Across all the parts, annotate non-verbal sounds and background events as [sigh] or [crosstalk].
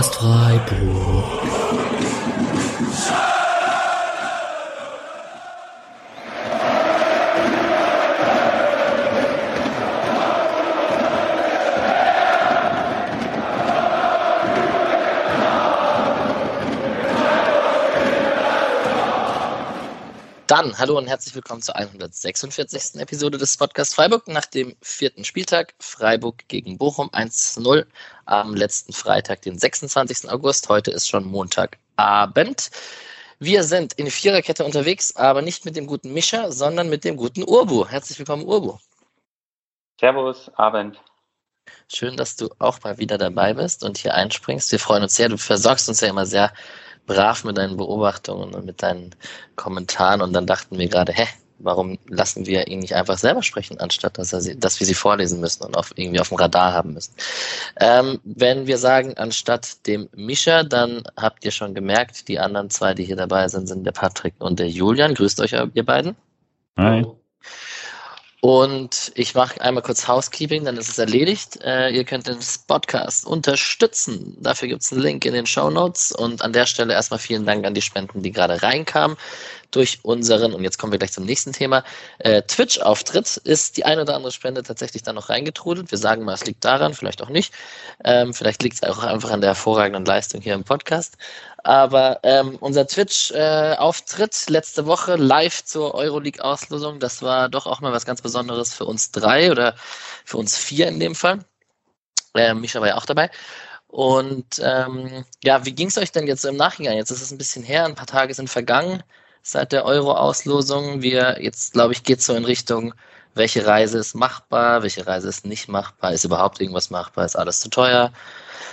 Podcast Freiburg. Hallo und herzlich willkommen zur 146. Episode des Podcast Freiburg nach dem vierten Spieltag. Freiburg gegen Bochum 1-0 am letzten Freitag, den 26. August. Heute ist schon Montagabend. Wir sind in Viererkette unterwegs, aber nicht mit dem guten Mischa, sondern mit dem guten Urbu. Herzlich willkommen, Urbu. Servus, Abend. Schön, dass du auch mal wieder dabei bist und hier einspringst. Wir freuen uns sehr. Du versorgst uns ja immer sehr brav mit deinen Beobachtungen und mit deinen Kommentaren und dann dachten wir gerade, hä, warum lassen wir ihn nicht einfach selber sprechen, anstatt dass, er sie, dass wir sie vorlesen müssen und auf, irgendwie auf dem Radar haben müssen. Ähm, wenn wir sagen, anstatt dem Mischa, dann habt ihr schon gemerkt, die anderen zwei, die hier dabei sind, sind der Patrick und der Julian. Grüßt euch, ihr beiden. Hi. Und ich mache einmal kurz Housekeeping, dann ist es erledigt. Äh, ihr könnt den Podcast unterstützen. Dafür gibt es einen Link in den Show Notes. Und an der Stelle erstmal vielen Dank an die Spenden, die gerade reinkamen durch unseren, und jetzt kommen wir gleich zum nächsten Thema, äh, Twitch-Auftritt ist die eine oder andere Spende tatsächlich dann noch reingetrudelt. Wir sagen mal, es liegt daran, vielleicht auch nicht. Ähm, vielleicht liegt es auch einfach an der hervorragenden Leistung hier im Podcast. Aber ähm, unser Twitch-Auftritt äh, letzte Woche live zur Euroleague-Auslosung, das war doch auch mal was ganz Besonderes für uns drei oder für uns vier in dem Fall. Äh, Micha war ja auch dabei. Und ähm, ja, wie ging es euch denn jetzt so im Nachhinein? Jetzt ist es ein bisschen her, ein paar Tage sind vergangen seit der Euro-Auslosung. Wir jetzt, glaube ich, geht so in Richtung, welche Reise ist machbar, welche Reise ist nicht machbar, ist überhaupt irgendwas machbar, ist alles zu teuer.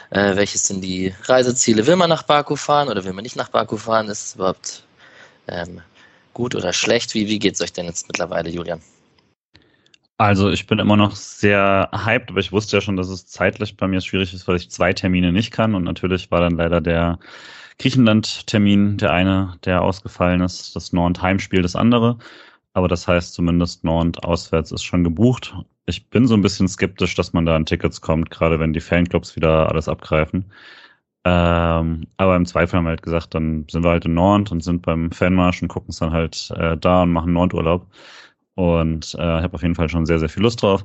Äh, welches sind die Reiseziele? Will man nach Baku fahren oder will man nicht nach Baku fahren? Ist es überhaupt ähm, gut oder schlecht? Wie, wie geht es euch denn jetzt mittlerweile, Julian? Also ich bin immer noch sehr hyped, aber ich wusste ja schon, dass es zeitlich bei mir schwierig ist, weil ich zwei Termine nicht kann. Und natürlich war dann leider der Griechenland-Termin der eine, der ausgefallen ist, das Nord-Heimspiel das andere. Aber das heißt zumindest Nord auswärts ist schon gebucht. Ich bin so ein bisschen skeptisch, dass man da an Tickets kommt, gerade wenn die Fanclubs wieder alles abgreifen. Ähm, aber im Zweifel haben wir halt gesagt, dann sind wir halt in Nord und sind beim Fanmarsch und gucken es dann halt äh, da und machen Nordurlaub. Und äh, habe auf jeden Fall schon sehr, sehr viel Lust drauf.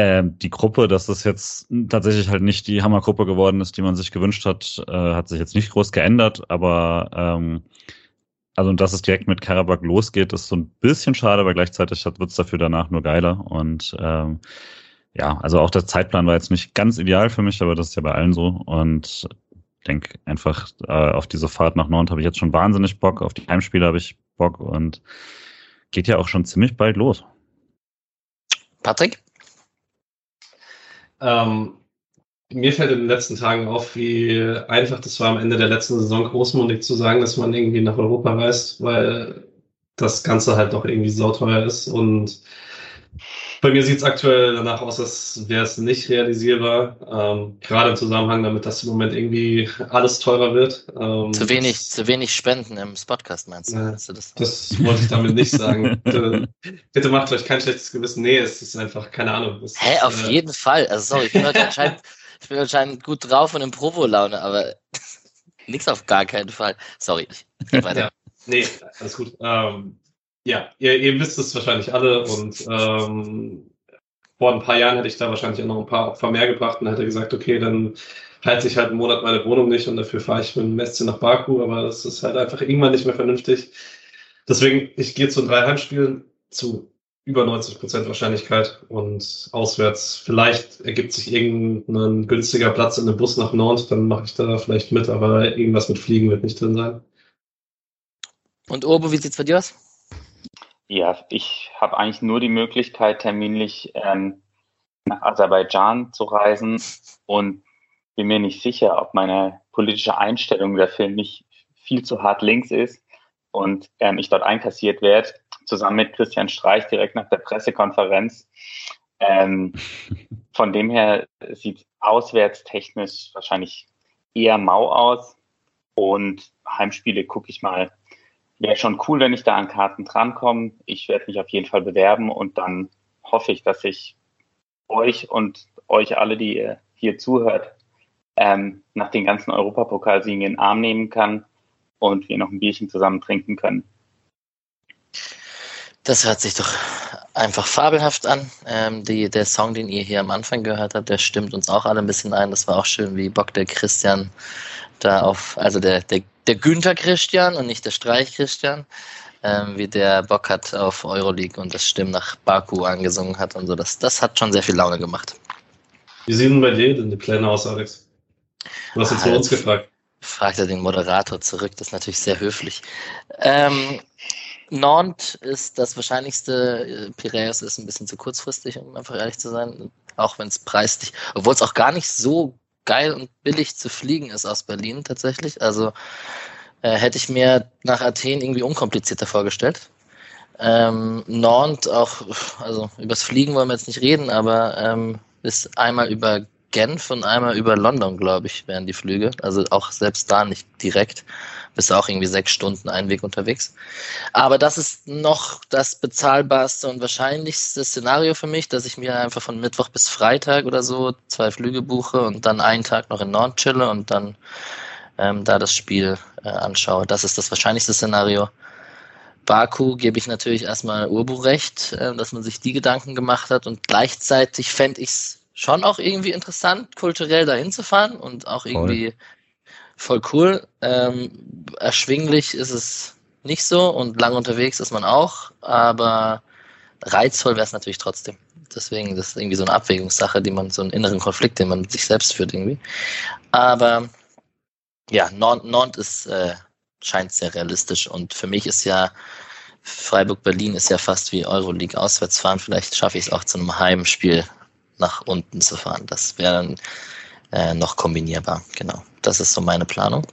Äh, die Gruppe, dass das jetzt tatsächlich halt nicht die Hammergruppe geworden ist, die man sich gewünscht hat, äh, hat sich jetzt nicht groß geändert, aber ähm, also dass es direkt mit Karabakh losgeht, ist so ein bisschen schade, aber gleichzeitig wird es dafür danach nur geiler. Und ähm, ja, also auch der Zeitplan war jetzt nicht ganz ideal für mich, aber das ist ja bei allen so. Und denke einfach äh, auf diese Fahrt nach Nord habe ich jetzt schon wahnsinnig Bock, auf die Heimspiele habe ich Bock und geht ja auch schon ziemlich bald los. Patrick? Ähm, mir fällt in den letzten Tagen auf, wie einfach das war am Ende der letzten Saison großmundig zu sagen, dass man irgendwie nach Europa reist, weil das Ganze halt doch irgendwie sauteuer ist und bei mir sieht es aktuell danach aus, als wäre es nicht realisierbar. Ähm, gerade im Zusammenhang damit, dass im Moment irgendwie alles teurer wird. Ähm, zu wenig, zu wenig Spenden im Spotcast, meinst du? Äh, du das, das wollte ich damit nicht sagen. [laughs] bitte, bitte, macht euch kein schlechtes Gewissen. Nee, es ist einfach, keine Ahnung. Hä, hey, auf äh, jeden Fall. Also sorry, ich bin heute anscheinend, ich bin anscheinend gut drauf und in Provo-Laune, aber [laughs] nichts auf gar keinen Fall. Sorry. Ja, nee, alles gut. Ähm, ja, ihr, ihr wisst es wahrscheinlich alle und ähm, vor ein paar Jahren hätte ich da wahrscheinlich auch noch ein paar Opfer mehr gebracht und hätte gesagt, okay, dann halte ich halt einen Monat meine Wohnung nicht und dafür fahre ich mit dem Messi nach Baku, aber das ist halt einfach irgendwann nicht mehr vernünftig. Deswegen, ich gehe zu drei Heimspielen zu über 90 Prozent Wahrscheinlichkeit und auswärts vielleicht ergibt sich irgendein günstiger Platz in einem Bus nach Nord, dann mache ich da vielleicht mit, aber irgendwas mit Fliegen wird nicht drin sein. Und Urbo, wie sieht's bei dir aus? Ja, ich habe eigentlich nur die Möglichkeit, terminlich ähm, nach Aserbaidschan zu reisen und bin mir nicht sicher, ob meine politische Einstellung dafür nicht viel zu hart links ist und ähm, ich dort einkassiert werde, zusammen mit Christian Streich direkt nach der Pressekonferenz. Ähm, von dem her sieht auswärtstechnisch wahrscheinlich eher mau aus und Heimspiele gucke ich mal wäre schon cool, wenn ich da an Karten drankomme. Ich werde mich auf jeden Fall bewerben und dann hoffe ich, dass ich euch und euch alle, die ihr hier zuhört, ähm, nach den ganzen Europapokalsiegen in den Arm nehmen kann und wir noch ein Bierchen zusammen trinken können. Das hört sich doch einfach fabelhaft an. Ähm, die, der Song, den ihr hier am Anfang gehört habt, der stimmt uns auch alle ein bisschen ein. Das war auch schön, wie Bock der Christian da auf, also der, der, der Günther Christian und nicht der Streich Christian, ähm, wie der Bock hat auf Euroleague und das Stimmen nach Baku angesungen hat und so. Das, das hat schon sehr viel Laune gemacht. Wie sehen denn bei dir denn die Pläne aus, Alex? Du hast jetzt halt, uns gefragt. Fragt er den Moderator zurück, das ist natürlich sehr höflich. Ähm, Nantes ist das wahrscheinlichste. Piraeus ist ein bisschen zu kurzfristig, um einfach ehrlich zu sein. Auch wenn es preislich, obwohl es auch gar nicht so geil und billig zu fliegen ist aus Berlin tatsächlich. Also äh, hätte ich mir nach Athen irgendwie unkomplizierter vorgestellt. Ähm, Nantes auch, also übers Fliegen wollen wir jetzt nicht reden, aber ähm, ist einmal über Genf und einmal über London, glaube ich, wären die Flüge. Also auch selbst da nicht direkt. Bist auch irgendwie sechs Stunden einen Weg unterwegs. Aber das ist noch das bezahlbarste und wahrscheinlichste Szenario für mich, dass ich mir einfach von Mittwoch bis Freitag oder so zwei Flüge buche und dann einen Tag noch in Nord chille und dann ähm, da das Spiel äh, anschaue. Das ist das wahrscheinlichste Szenario. Baku gebe ich natürlich erstmal Urbu recht, äh, dass man sich die Gedanken gemacht hat und gleichzeitig fände ich es schon auch irgendwie interessant, kulturell dahin zu fahren und auch irgendwie voll, voll cool. Ähm, erschwinglich ist es nicht so und lang unterwegs ist man auch, aber reizvoll wäre es natürlich trotzdem. Deswegen, das ist irgendwie so eine Abwägungssache, die man, so einen inneren Konflikt, den man mit sich selbst führt irgendwie. Aber ja, Nord, ist, äh, scheint sehr realistisch und für mich ist ja Freiburg-Berlin ist ja fast wie Euroleague auswärts fahren. Vielleicht schaffe ich es auch zu einem Heimspiel nach unten zu fahren. Das wäre dann äh, noch kombinierbar. Genau. Das ist so meine Planung.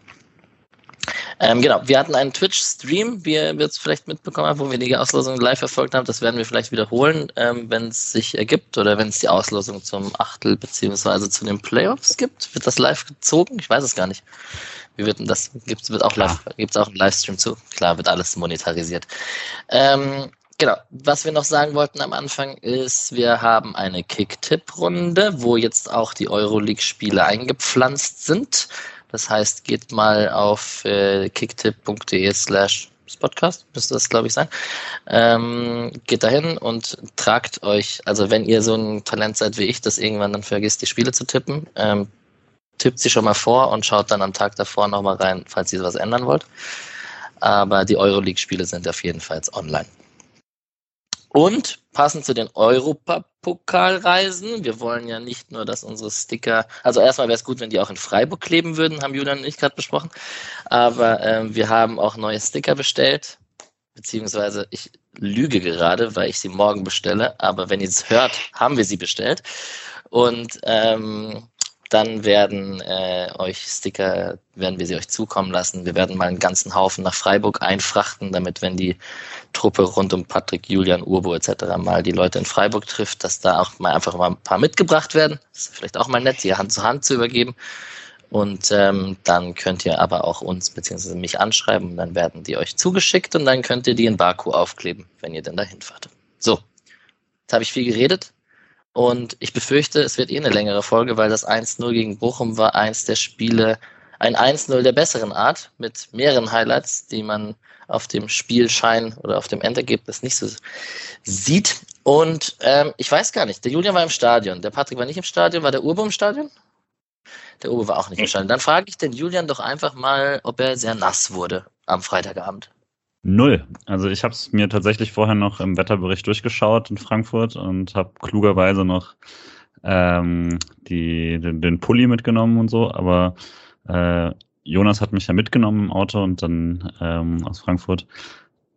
Ähm, genau, wir hatten einen Twitch-Stream, wie ihr es vielleicht mitbekommen habt, wo wir die Auslosung live verfolgt haben. Das werden wir vielleicht wiederholen, ähm, wenn es sich ergibt oder wenn es die Auslosung zum Achtel beziehungsweise zu den Playoffs gibt. Wird das live gezogen? Ich weiß es gar nicht. Wie wird denn das? Gibt's, wird auch live, gibt's auch einen Livestream zu? Klar, wird alles monetarisiert. Ähm, Genau. Was wir noch sagen wollten am Anfang ist, wir haben eine Kick-Tipp-Runde, wo jetzt auch die Euroleague-Spiele eingepflanzt sind. Das heißt, geht mal auf äh, kicktipp.de slash Podcast, müsste das, glaube ich, sein. Ähm, geht dahin und tragt euch, also wenn ihr so ein Talent seid wie ich, das irgendwann dann vergisst, die Spiele zu tippen, ähm, tippt sie schon mal vor und schaut dann am Tag davor nochmal rein, falls ihr was ändern wollt. Aber die Euroleague-Spiele sind auf jeden Fall online. Und passend zu den Europapokalreisen, wir wollen ja nicht nur, dass unsere Sticker, also erstmal wäre es gut, wenn die auch in Freiburg kleben würden, haben Julian und ich gerade besprochen. Aber ähm, wir haben auch neue Sticker bestellt, beziehungsweise ich lüge gerade, weil ich sie morgen bestelle. Aber wenn ihr es hört, haben wir sie bestellt. Und ähm, dann werden äh, euch Sticker, werden wir sie euch zukommen lassen. Wir werden mal einen ganzen Haufen nach Freiburg einfrachten, damit wenn die Truppe rund um Patrick, Julian, Urbo etc. mal die Leute in Freiburg trifft, dass da auch mal einfach mal ein paar mitgebracht werden. Das ist vielleicht auch mal nett, sie Hand zu Hand zu übergeben. Und ähm, dann könnt ihr aber auch uns bzw. mich anschreiben und dann werden die euch zugeschickt und dann könnt ihr die in Baku aufkleben, wenn ihr denn dahin fahrt. So, jetzt habe ich viel geredet. Und ich befürchte, es wird eh eine längere Folge, weil das 1-0 gegen Bochum war eins der Spiele, ein 1-0 der besseren Art, mit mehreren Highlights, die man auf dem Spielschein oder auf dem Endergebnis nicht so sieht. Und ähm, ich weiß gar nicht, der Julian war im Stadion, der Patrick war nicht im Stadion, war der Urbo im Stadion? Der Urbo war auch nicht im Stadion. Dann frage ich den Julian doch einfach mal, ob er sehr nass wurde am Freitagabend. Null. Also ich habe es mir tatsächlich vorher noch im Wetterbericht durchgeschaut in Frankfurt und habe klugerweise noch ähm, die, den, den, Pulli mitgenommen und so, aber äh, Jonas hat mich ja mitgenommen im Auto und dann ähm, aus Frankfurt.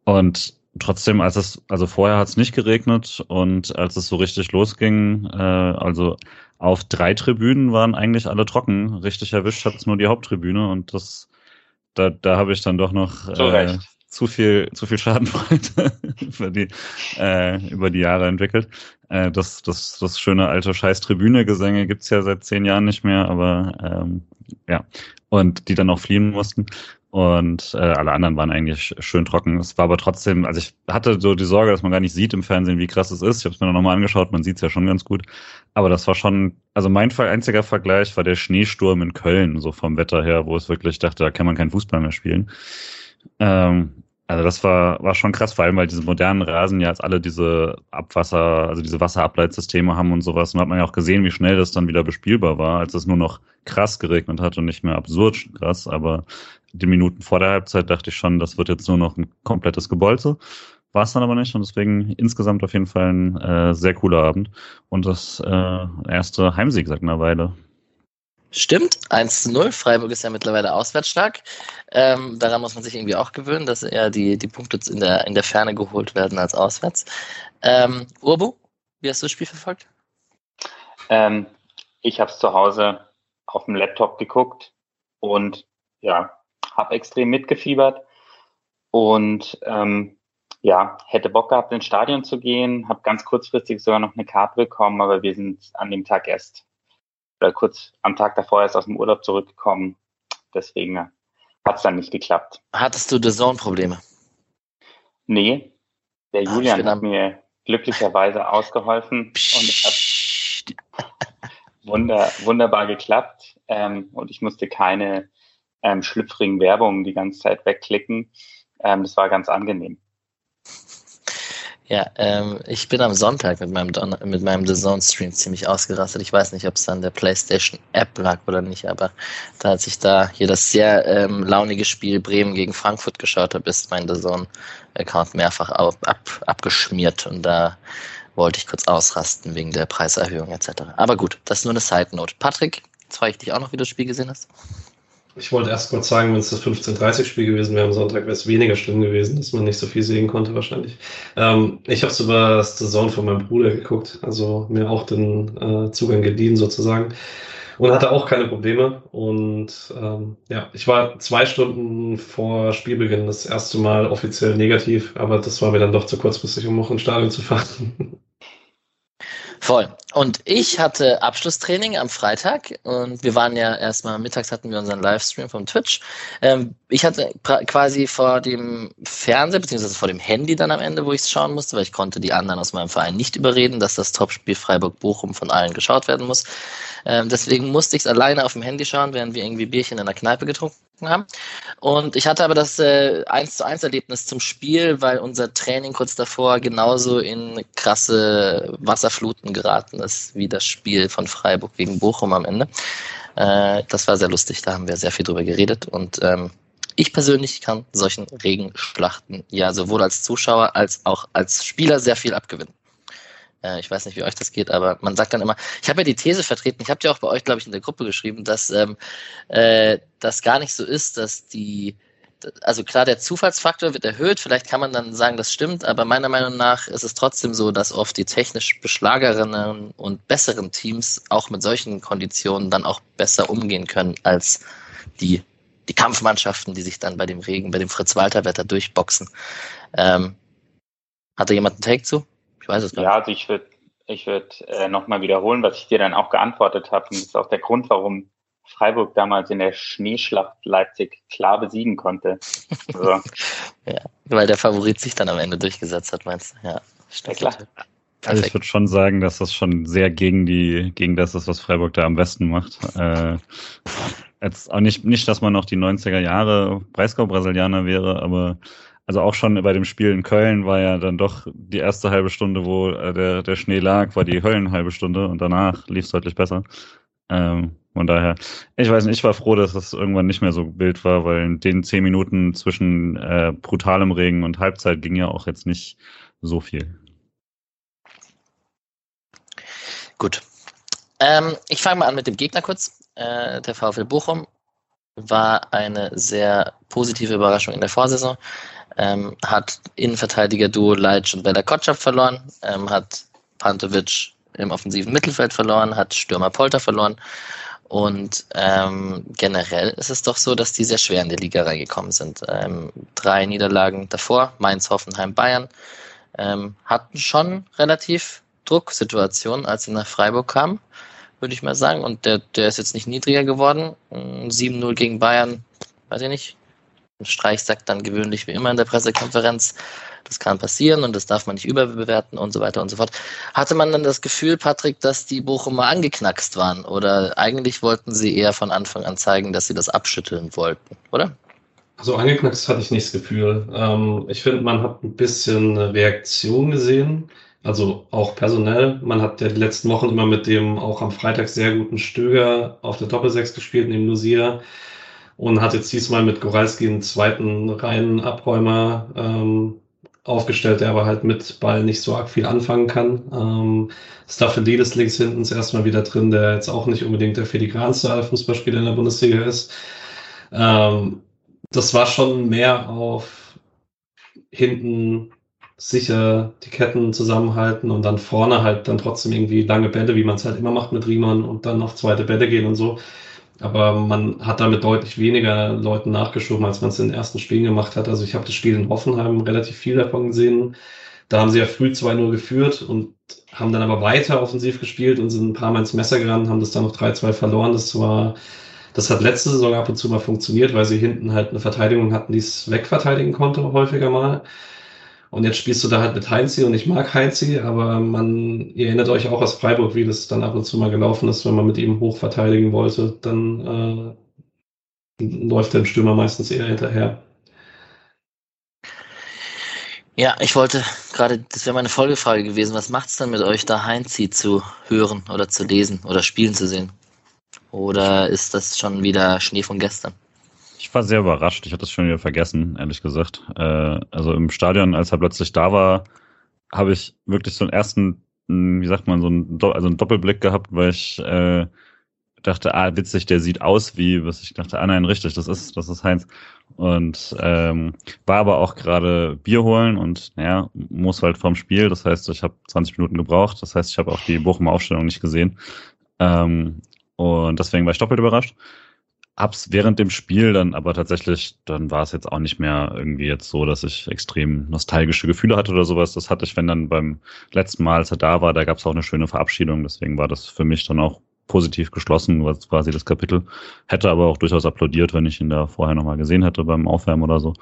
Und trotzdem, als es, also vorher hat es nicht geregnet und als es so richtig losging, äh, also auf drei Tribünen waren eigentlich alle trocken. Richtig erwischt hat es nur die Haupttribüne und das, da, da habe ich dann doch noch äh, zu viel, zu viel Schadenfreude [laughs] über die, äh, über die Jahre entwickelt. Äh, das, das, das schöne alte scheiß Tribüne-Gesänge gibt's ja seit zehn Jahren nicht mehr, aber ähm, ja. Und die dann auch fliehen mussten. Und äh, alle anderen waren eigentlich schön trocken. Es war aber trotzdem, also ich hatte so die Sorge, dass man gar nicht sieht im Fernsehen, wie krass es ist. Ich habe es mir nochmal angeschaut, man sieht es ja schon ganz gut. Aber das war schon, also mein einziger Vergleich war der Schneesturm in Köln, so vom Wetter her, wo es wirklich dachte, da kann man keinen Fußball mehr spielen. Ähm, also das war, war schon krass, vor allem weil diese modernen Rasen ja jetzt alle diese Abwasser, also diese Wasserableitsysteme haben und sowas. Und hat man ja auch gesehen, wie schnell das dann wieder bespielbar war, als es nur noch krass geregnet hat und nicht mehr absurd krass. Aber die Minuten vor der Halbzeit dachte ich schon, das wird jetzt nur noch ein komplettes Gebolze. War es dann aber nicht und deswegen insgesamt auf jeden Fall ein äh, sehr cooler Abend und das äh, erste Heimsieg seit einer Weile. Stimmt, 1 zu 0. Freiburg ist ja mittlerweile auswärts stark. Ähm, daran muss man sich irgendwie auch gewöhnen, dass eher die, die Punkte in der, in der Ferne geholt werden als auswärts. Ähm, Urbu, wie hast du das Spiel verfolgt? Ähm, ich habe es zu Hause auf dem Laptop geguckt und ja, habe extrem mitgefiebert und ähm, ja, hätte Bock gehabt, ins Stadion zu gehen, habe ganz kurzfristig sogar noch eine Karte bekommen, aber wir sind an dem Tag erst oder kurz am Tag davor erst aus dem Urlaub zurückgekommen. Deswegen hat es dann nicht geklappt. Hattest du The Zone-Probleme? Nee, der Ach, Julian hat mir glücklicherweise ausgeholfen und es hat wunder, wunderbar geklappt ähm, und ich musste keine ähm, schlüpfrigen Werbungen die ganze Zeit wegklicken. Ähm, das war ganz angenehm. Ja, ähm, ich bin am Sonntag mit meinem, Don mit meinem The Zone Stream ziemlich ausgerastet. Ich weiß nicht, ob es an der PlayStation App lag oder nicht, aber da als ich da hier das sehr ähm, launige Spiel Bremen gegen Frankfurt geschaut habe, ist mein The Zone Account mehrfach ab, ab, abgeschmiert und da wollte ich kurz ausrasten wegen der Preiserhöhung etc. Aber gut, das ist nur eine Side Note. Patrick, jetzt frage ich dich auch noch, wie du das Spiel gesehen hast. Ich wollte erst kurz sagen, wenn es das 15.30-Spiel gewesen wäre am Sonntag, wäre es weniger schlimm gewesen, dass man nicht so viel sehen konnte wahrscheinlich. Ähm, ich habe über das Zone von meinem Bruder geguckt, also mir auch den äh, Zugang geliehen sozusagen und hatte auch keine Probleme. Und ähm, ja, ich war zwei Stunden vor Spielbeginn das erste Mal offiziell negativ, aber das war mir dann doch zu kurzfristig, um noch ins Stadion zu fahren. [laughs] Voll. Und ich hatte Abschlusstraining am Freitag und wir waren ja erstmal mittags hatten wir unseren Livestream vom Twitch. Ähm, ich hatte quasi vor dem Fernseher beziehungsweise vor dem Handy dann am Ende, wo ich es schauen musste, weil ich konnte die anderen aus meinem Verein nicht überreden, dass das Topspiel Freiburg-Bochum von allen geschaut werden muss. Ähm, deswegen musste ich es alleine auf dem Handy schauen, während wir irgendwie Bierchen in der Kneipe getrunken haben. Und ich hatte aber das äh, 1 zu 1 Erlebnis zum Spiel, weil unser Training kurz davor genauso in krasse Wasserfluten geraten ist, wie das Spiel von Freiburg gegen Bochum am Ende. Äh, das war sehr lustig, da haben wir sehr viel drüber geredet und ähm, ich persönlich kann solchen Regenschlachten ja sowohl als Zuschauer als auch als Spieler sehr viel abgewinnen. Äh, ich weiß nicht, wie euch das geht, aber man sagt dann immer, ich habe ja die These vertreten, ich habe ja auch bei euch, glaube ich, in der Gruppe geschrieben, dass ähm, äh, das gar nicht so ist, dass die, also klar, der Zufallsfaktor wird erhöht, vielleicht kann man dann sagen, das stimmt, aber meiner Meinung nach ist es trotzdem so, dass oft die technisch beschlagerenen und besseren Teams auch mit solchen Konditionen dann auch besser umgehen können als die, die Kampfmannschaften, die sich dann bei dem Regen, bei dem Fritz-Walter-Wetter durchboxen. Ähm, hat da jemand einen Take zu? Weiß es gar nicht. Ja, also ich würde ich würd, äh, nochmal wiederholen, was ich dir dann auch geantwortet habe. Und das ist auch der Grund, warum Freiburg damals in der Schneeschlacht Leipzig klar besiegen konnte. Also, [laughs] ja, weil der Favorit sich dann am Ende durchgesetzt hat, meinst du? Ja, ja klar. Also ich würde schon sagen, dass das schon sehr gegen die, gegen das ist, was Freiburg da am besten macht. Äh, jetzt auch nicht, nicht, dass man noch die 90er Jahre Breisgau-Brasilianer wäre, aber also auch schon bei dem Spiel in Köln war ja dann doch die erste halbe Stunde, wo äh, der, der Schnee lag, war die Höllenhalbe Stunde und danach lief es deutlich besser. Ähm, von daher, ich weiß nicht, ich war froh, dass das irgendwann nicht mehr so wild war, weil in den zehn Minuten zwischen äh, brutalem Regen und Halbzeit ging ja auch jetzt nicht so viel. Gut. Ähm, ich fange mal an mit dem Gegner kurz. Äh, der VfL Bochum war eine sehr positive Überraschung in der Vorsaison ähm, hat Innenverteidiger-Duo Leitsch und Bella Kotschap verloren, ähm, hat Pantovic im offensiven Mittelfeld verloren, hat Stürmer Polter verloren Und ähm, generell ist es doch so, dass die sehr schwer in die Liga reingekommen sind. Ähm, drei Niederlagen davor, Mainz, Hoffenheim, Bayern, ähm, hatten schon relativ Drucksituationen, als sie nach Freiburg kamen, würde ich mal sagen. Und der, der ist jetzt nicht niedriger geworden. 7-0 gegen Bayern, weiß ich nicht. Streich sagt dann gewöhnlich wie immer in der Pressekonferenz, das kann passieren und das darf man nicht überbewerten und so weiter und so fort. Hatte man dann das Gefühl, Patrick, dass die Bochumer angeknackst waren? Oder eigentlich wollten sie eher von Anfang an zeigen, dass sie das abschütteln wollten, oder? Also angeknackst hatte ich nicht das Gefühl. Ähm, ich finde, man hat ein bisschen Reaktion gesehen. Also auch personell. Man hat ja die letzten Wochen immer mit dem auch am Freitag sehr guten Stöger auf der Doppelsechs gespielt, neben Lucia. Und hat jetzt diesmal mit Goralski einen zweiten reinen Abräumer ähm, aufgestellt, der aber halt mit Ball nicht so arg viel anfangen kann. Ähm, Staphylidis links hinten ist erstmal wieder drin, der jetzt auch nicht unbedingt der filigranste Fußballspieler in der Bundesliga ist. Ähm, das war schon mehr auf hinten sicher die Ketten zusammenhalten und dann vorne halt dann trotzdem irgendwie lange Bälle, wie man es halt immer macht mit Riemann und dann auf zweite Bälle gehen und so. Aber man hat damit deutlich weniger Leuten nachgeschoben, als man es in den ersten Spielen gemacht hat. Also ich habe das Spiel in Hoffenheim relativ viel davon gesehen. Da haben sie ja früh 2-0 geführt und haben dann aber weiter offensiv gespielt und sind ein paar Mal ins Messer gerannt, haben das dann noch 3-2 verloren. Das war, das hat letzte Saison ab und zu mal funktioniert, weil sie hinten halt eine Verteidigung hatten, die es wegverteidigen konnte, häufiger mal. Und jetzt spielst du da halt mit Heinzi und ich mag Heinzi, aber man, ihr erinnert euch auch aus Freiburg, wie das dann ab und zu mal gelaufen ist, wenn man mit ihm hoch verteidigen wollte, dann äh, läuft der Stürmer meistens eher hinterher. Ja, ich wollte gerade, das wäre meine Folgefrage gewesen, was macht es dann mit euch, da Heinzi zu hören oder zu lesen oder spielen zu sehen? Oder ist das schon wieder Schnee von gestern? Ich war sehr überrascht. Ich hatte es schon wieder vergessen, ehrlich gesagt. Äh, also im Stadion, als er plötzlich da war, habe ich wirklich so einen ersten, hm, wie sagt man, so einen, also einen Doppelblick gehabt, weil ich äh, dachte, ah, witzig, der sieht aus wie, was ich dachte, ah nein, richtig, das ist, das ist Heinz. Und ähm, war aber auch gerade Bier holen und naja, muss halt vorm Spiel. Das heißt, ich habe 20 Minuten gebraucht. Das heißt, ich habe auch die Bochumer Aufstellung nicht gesehen. Ähm, und deswegen war ich doppelt überrascht hab's während dem Spiel dann aber tatsächlich, dann war es jetzt auch nicht mehr irgendwie jetzt so, dass ich extrem nostalgische Gefühle hatte oder sowas. Das hatte ich, wenn dann beim letzten Mal, als er da war, da gab es auch eine schöne Verabschiedung. Deswegen war das für mich dann auch positiv geschlossen, was quasi das Kapitel. Hätte aber auch durchaus applaudiert, wenn ich ihn da vorher nochmal gesehen hätte beim Aufwärmen oder so.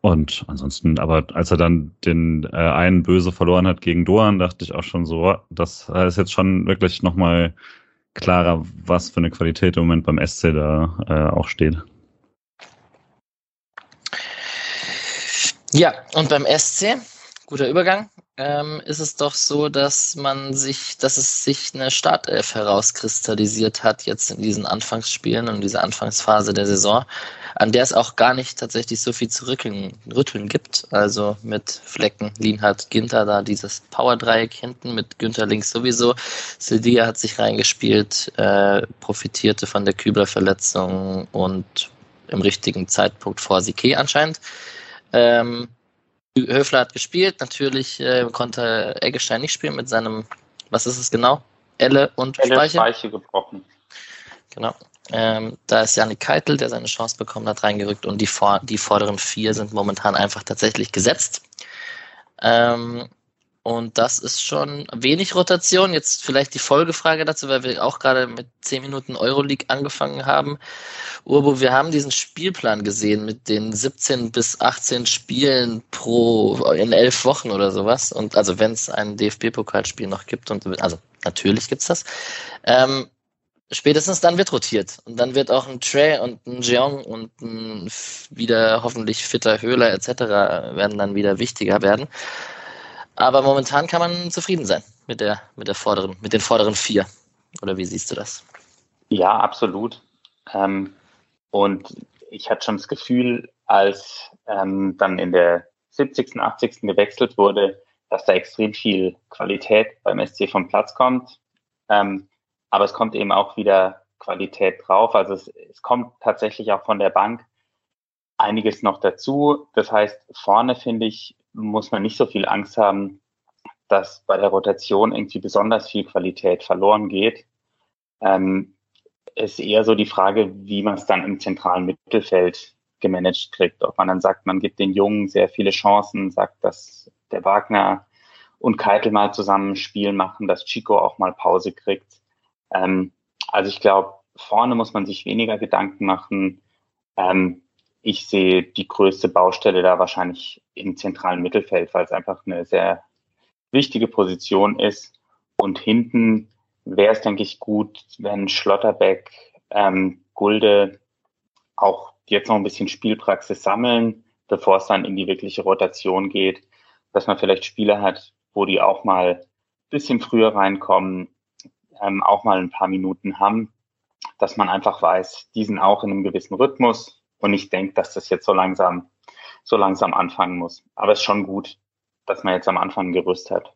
Und ansonsten, aber als er dann den äh, einen Böse verloren hat gegen Doan, dachte ich auch schon so, das ist jetzt schon wirklich nochmal klarer, was für eine Qualität im Moment beim SC da äh, auch steht. Ja, und beim SC, guter Übergang, ähm, ist es doch so, dass man sich, dass es sich eine Startelf herauskristallisiert hat jetzt in diesen Anfangsspielen und dieser Anfangsphase der Saison, an der es auch gar nicht tatsächlich so viel zu rütteln, rütteln gibt. Also mit Flecken, Lienhardt, Ginter da dieses Power-Dreieck hinten, mit Günther links sowieso. Sildia hat sich reingespielt, äh, profitierte von der Kübler-Verletzung und im richtigen Zeitpunkt vor Sique anscheinend. Ähm, Höfler hat gespielt, natürlich äh, konnte Eggestein nicht spielen mit seinem, was ist es genau? Elle und Elle Speiche. Speiche gebrochen. Genau. Ähm, da ist Janik Keitel, der seine Chance bekommen hat, reingerückt und die, vor, die vorderen vier sind momentan einfach tatsächlich gesetzt. Ähm, und das ist schon wenig Rotation. Jetzt vielleicht die Folgefrage dazu, weil wir auch gerade mit 10 Minuten Euroleague angefangen haben. Urbo, wir haben diesen Spielplan gesehen mit den 17 bis 18 Spielen pro in elf Wochen oder sowas. Und also wenn es ein DFB-Pokalspiel noch gibt, und also natürlich gibt's das. Ähm, spätestens dann wird rotiert. Und dann wird auch ein Trey und ein Jeong und ein wieder hoffentlich fitter Höhler etc. werden dann wieder wichtiger werden. Aber momentan kann man zufrieden sein mit der, mit der vorderen, mit den vorderen vier. Oder wie siehst du das? Ja, absolut. Ähm, und ich hatte schon das Gefühl, als ähm, dann in der 70., 80. gewechselt wurde, dass da extrem viel Qualität beim SC vom Platz kommt. Ähm, aber es kommt eben auch wieder Qualität drauf. Also es, es kommt tatsächlich auch von der Bank einiges noch dazu. Das heißt, vorne finde ich, muss man nicht so viel Angst haben, dass bei der Rotation irgendwie besonders viel Qualität verloren geht. Ähm, ist eher so die Frage, wie man es dann im zentralen Mittelfeld gemanagt kriegt. Ob man dann sagt, man gibt den Jungen sehr viele Chancen, sagt, dass der Wagner und Keitel mal zusammen ein Spiel machen, dass Chico auch mal Pause kriegt. Ähm, also ich glaube, vorne muss man sich weniger Gedanken machen. Ähm, ich sehe die größte Baustelle da wahrscheinlich im zentralen Mittelfeld, weil es einfach eine sehr wichtige Position ist. Und hinten wäre es, denke ich, gut, wenn Schlotterbeck, ähm, Gulde auch jetzt noch ein bisschen Spielpraxis sammeln, bevor es dann in die wirkliche Rotation geht, dass man vielleicht Spieler hat, wo die auch mal ein bisschen früher reinkommen, ähm, auch mal ein paar Minuten haben, dass man einfach weiß, die sind auch in einem gewissen Rhythmus und ich denke, dass das jetzt so langsam, so langsam anfangen muss. Aber es ist schon gut, dass man jetzt am Anfang ein Gerüst hat.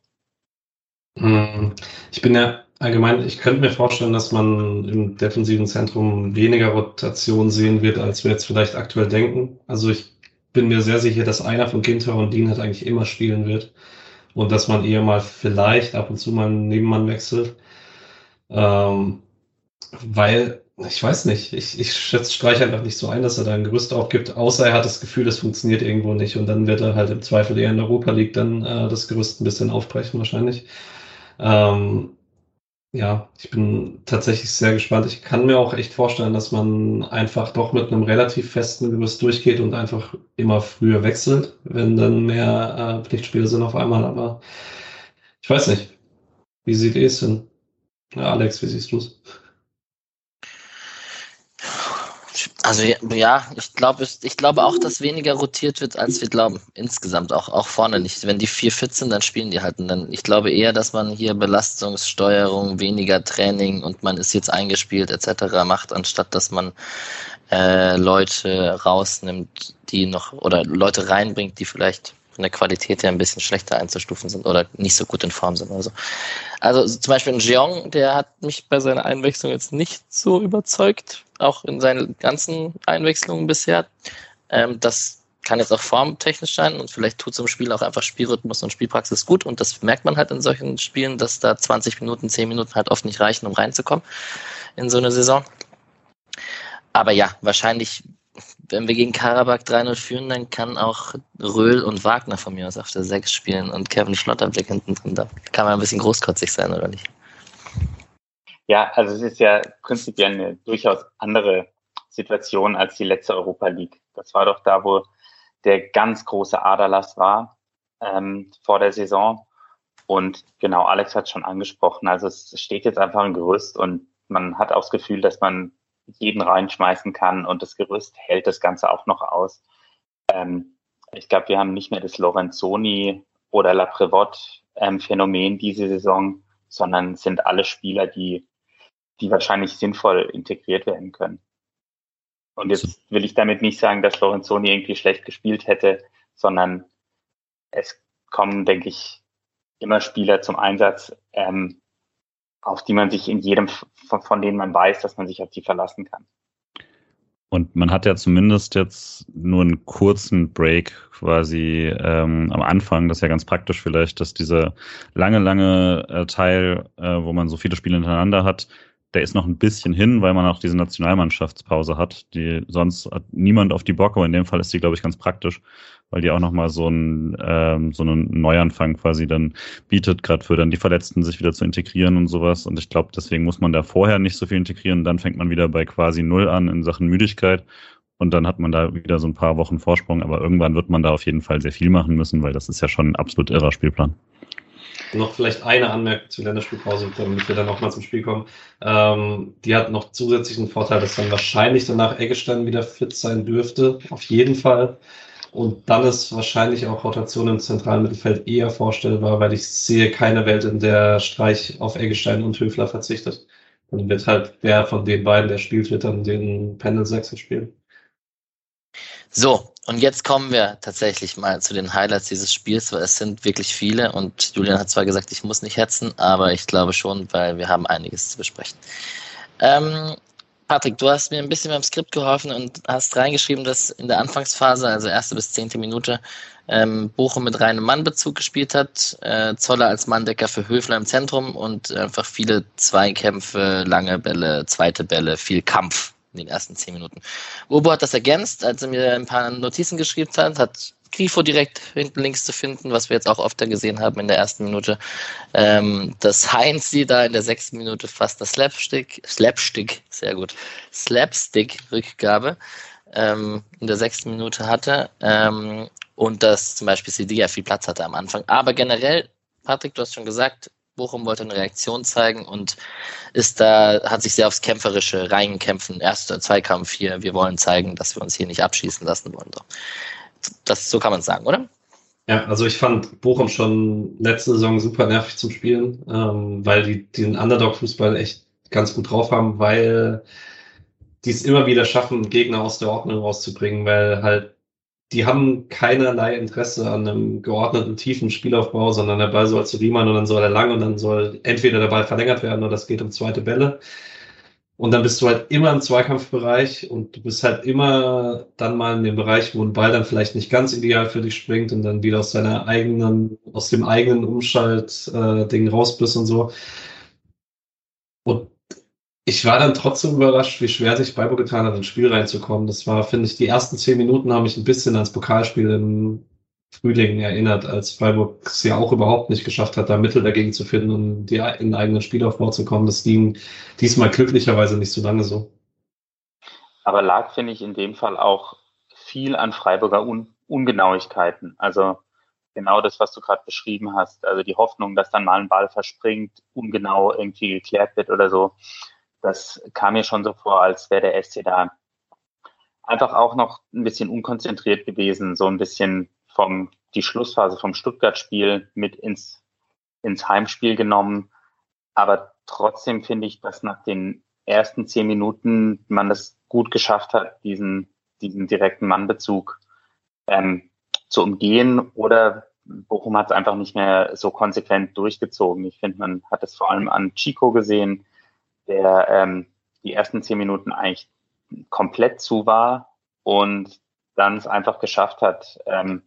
Hm. Ich bin ja allgemein, ich könnte mir vorstellen, dass man im defensiven Zentrum weniger Rotation sehen wird, als wir jetzt vielleicht aktuell denken. Also ich bin mir sehr sicher, dass einer von Ginter und Dean halt eigentlich immer spielen wird und dass man eher mal vielleicht ab und zu mal einen Nebenmann wechselt. Ähm, weil, ich weiß nicht, ich, ich schätze Streich einfach nicht so ein, dass er da ein Gerüst aufgibt, außer er hat das Gefühl, es funktioniert irgendwo nicht und dann wird er halt im Zweifel eher in Europa League dann äh, das Gerüst ein bisschen aufbrechen wahrscheinlich. Ähm, ja, ich bin tatsächlich sehr gespannt. Ich kann mir auch echt vorstellen, dass man einfach doch mit einem relativ festen Gerüst durchgeht und einfach immer früher wechselt, wenn dann mehr äh, Pflichtspiele sind auf einmal. Aber ich weiß nicht. Wie sieht es hin? Ja, Alex, wie siehst du es? Also ja, ich glaube, ich glaube auch, dass weniger rotiert wird, als wir glauben. Insgesamt auch, auch vorne nicht. Wenn die vier fit sind, dann spielen die halt. Und dann, ich glaube eher, dass man hier Belastungssteuerung, weniger Training und man ist jetzt eingespielt etc. macht, anstatt dass man äh, Leute rausnimmt, die noch oder Leute reinbringt, die vielleicht von der Qualität her ein bisschen schlechter einzustufen sind oder nicht so gut in Form sind. Also, also zum Beispiel ein Jeong, der hat mich bei seiner Einwechslung jetzt nicht so überzeugt, auch in seinen ganzen Einwechslungen bisher. Ähm, das kann jetzt auch formtechnisch sein und vielleicht tut zum Spiel auch einfach Spielrhythmus und Spielpraxis gut und das merkt man halt in solchen Spielen, dass da 20 Minuten, 10 Minuten halt oft nicht reichen, um reinzukommen in so eine Saison. Aber ja, wahrscheinlich wenn wir gegen Karabakh 3-0 führen, dann kann auch Röhl und Wagner von mir aus auf der 6 spielen und Kevin Schlotterblick hinten drin. Da kann man ein bisschen großkotzig sein, oder nicht? Ja, also es ist ja prinzipiell eine durchaus andere Situation als die letzte Europa League. Das war doch da, wo der ganz große Aderlass war ähm, vor der Saison. Und genau, Alex hat schon angesprochen. Also es steht jetzt einfach ein Gerüst und man hat auch das Gefühl, dass man jeden reinschmeißen kann und das Gerüst hält das Ganze auch noch aus. Ähm, ich glaube, wir haben nicht mehr das Lorenzoni oder La Prévotte ähm, Phänomen diese Saison, sondern sind alle Spieler, die, die wahrscheinlich sinnvoll integriert werden können. Und jetzt will ich damit nicht sagen, dass Lorenzoni irgendwie schlecht gespielt hätte, sondern es kommen, denke ich, immer Spieler zum Einsatz, ähm, auf die man sich in jedem, von, denen man weiß, dass man sich auf die verlassen kann. Und man hat ja zumindest jetzt nur einen kurzen Break quasi ähm, am Anfang. Das ist ja ganz praktisch vielleicht, dass dieser lange, lange äh, Teil, äh, wo man so viele Spiele hintereinander hat, der ist noch ein bisschen hin, weil man auch diese Nationalmannschaftspause hat, die sonst hat niemand auf die Bock, aber in dem Fall ist die, glaube ich, ganz praktisch, weil die auch nochmal so, ein, ähm, so einen Neuanfang quasi dann bietet, gerade für dann die Verletzten sich wieder zu integrieren und sowas. Und ich glaube, deswegen muss man da vorher nicht so viel integrieren. Dann fängt man wieder bei quasi Null an in Sachen Müdigkeit. Und dann hat man da wieder so ein paar Wochen Vorsprung, aber irgendwann wird man da auf jeden Fall sehr viel machen müssen, weil das ist ja schon ein absolut irrer Spielplan. Noch vielleicht eine Anmerkung zur Länderspielpause, damit wir dann nochmal zum Spiel kommen. Ähm, die hat noch zusätzlichen Vorteil, dass dann wahrscheinlich danach Eggestein wieder fit sein dürfte. Auf jeden Fall. Und dann ist wahrscheinlich auch Rotation im zentralen Mittelfeld eher vorstellbar, weil ich sehe keine Welt, in der Streich auf Eggestein und Höfler verzichtet. Dann wird halt wer von den beiden, der spielt, wird dann den Pendel 6 spielen. So, und jetzt kommen wir tatsächlich mal zu den Highlights dieses Spiels, weil es sind wirklich viele und Julian hat zwar gesagt, ich muss nicht hetzen, aber ich glaube schon, weil wir haben einiges zu besprechen. Ähm, Patrick, du hast mir ein bisschen beim Skript geholfen und hast reingeschrieben, dass in der Anfangsphase, also erste bis zehnte Minute, ähm, Bochum mit reinem Mannbezug gespielt hat, äh, Zoller als Manndecker für Höfler im Zentrum und einfach viele Zweikämpfe, lange Bälle, zweite Bälle, viel Kampf in den ersten zehn Minuten. Urbo hat das ergänzt, als er mir ein paar Notizen geschrieben hat, hat Grifo direkt hinten links zu finden, was wir jetzt auch öfter gesehen haben in der ersten Minute. Ähm, dass Heinz sie da in der sechsten Minute fast das Slapstick, Slapstick, sehr gut, Slapstick-Rückgabe ähm, in der sechsten Minute hatte. Ähm, und dass zum Beispiel CD ja viel Platz hatte am Anfang. Aber generell, Patrick, du hast schon gesagt, Bochum wollte eine Reaktion zeigen und ist da, hat sich sehr aufs Kämpferische reingekämpft. Erster Zweikampf hier. Wir wollen zeigen, dass wir uns hier nicht abschießen lassen wollen. So das, so kann man sagen, oder? Ja, also ich fand Bochum schon letzte Saison super nervig zum Spielen, ähm, weil die den Underdog-Fußball echt ganz gut drauf haben, weil die es immer wieder schaffen, Gegner aus der Ordnung rauszubringen, weil halt die haben keinerlei Interesse an einem geordneten, tiefen Spielaufbau, sondern der Ball soll zu Riemann und dann soll er lang und dann soll entweder der Ball verlängert werden oder das geht um zweite Bälle. Und dann bist du halt immer im Zweikampfbereich und du bist halt immer dann mal in dem Bereich, wo ein Ball dann vielleicht nicht ganz ideal für dich springt und dann wieder aus seiner eigenen, aus dem eigenen Umschalt-Ding äh, raus bist und so. Und ich war dann trotzdem überrascht, wie schwer sich Freiburg getan hat, ins Spiel reinzukommen. Das war, finde ich, die ersten zehn Minuten haben mich ein bisschen ans Pokalspiel im Frühling erinnert, als Freiburg es ja auch überhaupt nicht geschafft hat, da Mittel dagegen zu finden, um die, in den eigenen Spielaufbau zu kommen. Das ging diesmal glücklicherweise nicht so lange so. Aber lag, finde ich, in dem Fall auch viel an Freiburger Un Ungenauigkeiten. Also genau das, was du gerade beschrieben hast. Also die Hoffnung, dass dann mal ein Ball verspringt, ungenau irgendwie geklärt wird oder so. Das kam mir schon so vor, als wäre der SC da einfach auch noch ein bisschen unkonzentriert gewesen, so ein bisschen vom, die Schlussphase vom Stuttgart-Spiel mit ins, ins Heimspiel genommen. Aber trotzdem finde ich, dass nach den ersten zehn Minuten man es gut geschafft hat, diesen, diesen direkten Mannbezug ähm, zu umgehen oder Bochum hat es einfach nicht mehr so konsequent durchgezogen. Ich finde, man hat es vor allem an Chico gesehen, der ähm, die ersten zehn Minuten eigentlich komplett zu war und dann es einfach geschafft hat, ähm,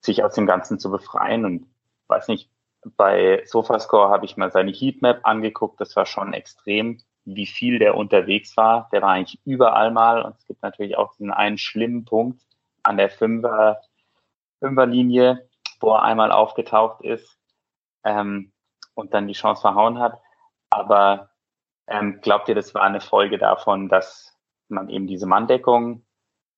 sich aus dem Ganzen zu befreien. Und weiß nicht, bei Sofascore habe ich mal seine Heatmap angeguckt. Das war schon extrem, wie viel der unterwegs war. Der war eigentlich überall mal. Und es gibt natürlich auch diesen einen schlimmen Punkt an der Fünfer, Fünferlinie, wo er einmal aufgetaucht ist ähm, und dann die Chance verhauen hat. Aber ähm, glaubt ihr, das war eine Folge davon, dass man eben diese Manndeckung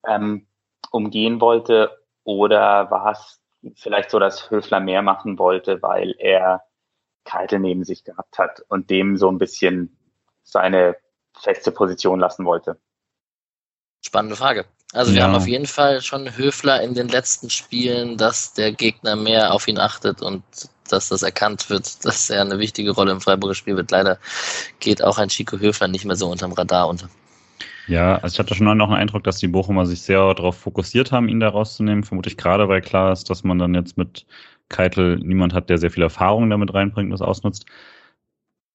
ähm, umgehen wollte oder war es vielleicht so, dass Höfler mehr machen wollte, weil er Keitel neben sich gehabt hat und dem so ein bisschen seine feste Position lassen wollte? Spannende Frage. Also wir ja. haben auf jeden Fall schon Höfler in den letzten Spielen, dass der Gegner mehr auf ihn achtet und dass das erkannt wird, [laughs] dass er eine wichtige Rolle im Freiburger Spiel wird. Leider geht auch ein Chico Höfler nicht mehr so unterm Radar unter. Ja, also ich hatte schon noch einen Eindruck, dass die Bochumer sich sehr darauf fokussiert haben, ihn da rauszunehmen. Vermutlich gerade, weil klar ist, dass man dann jetzt mit Keitel niemand hat, der sehr viel Erfahrung damit reinbringt und das ausnutzt.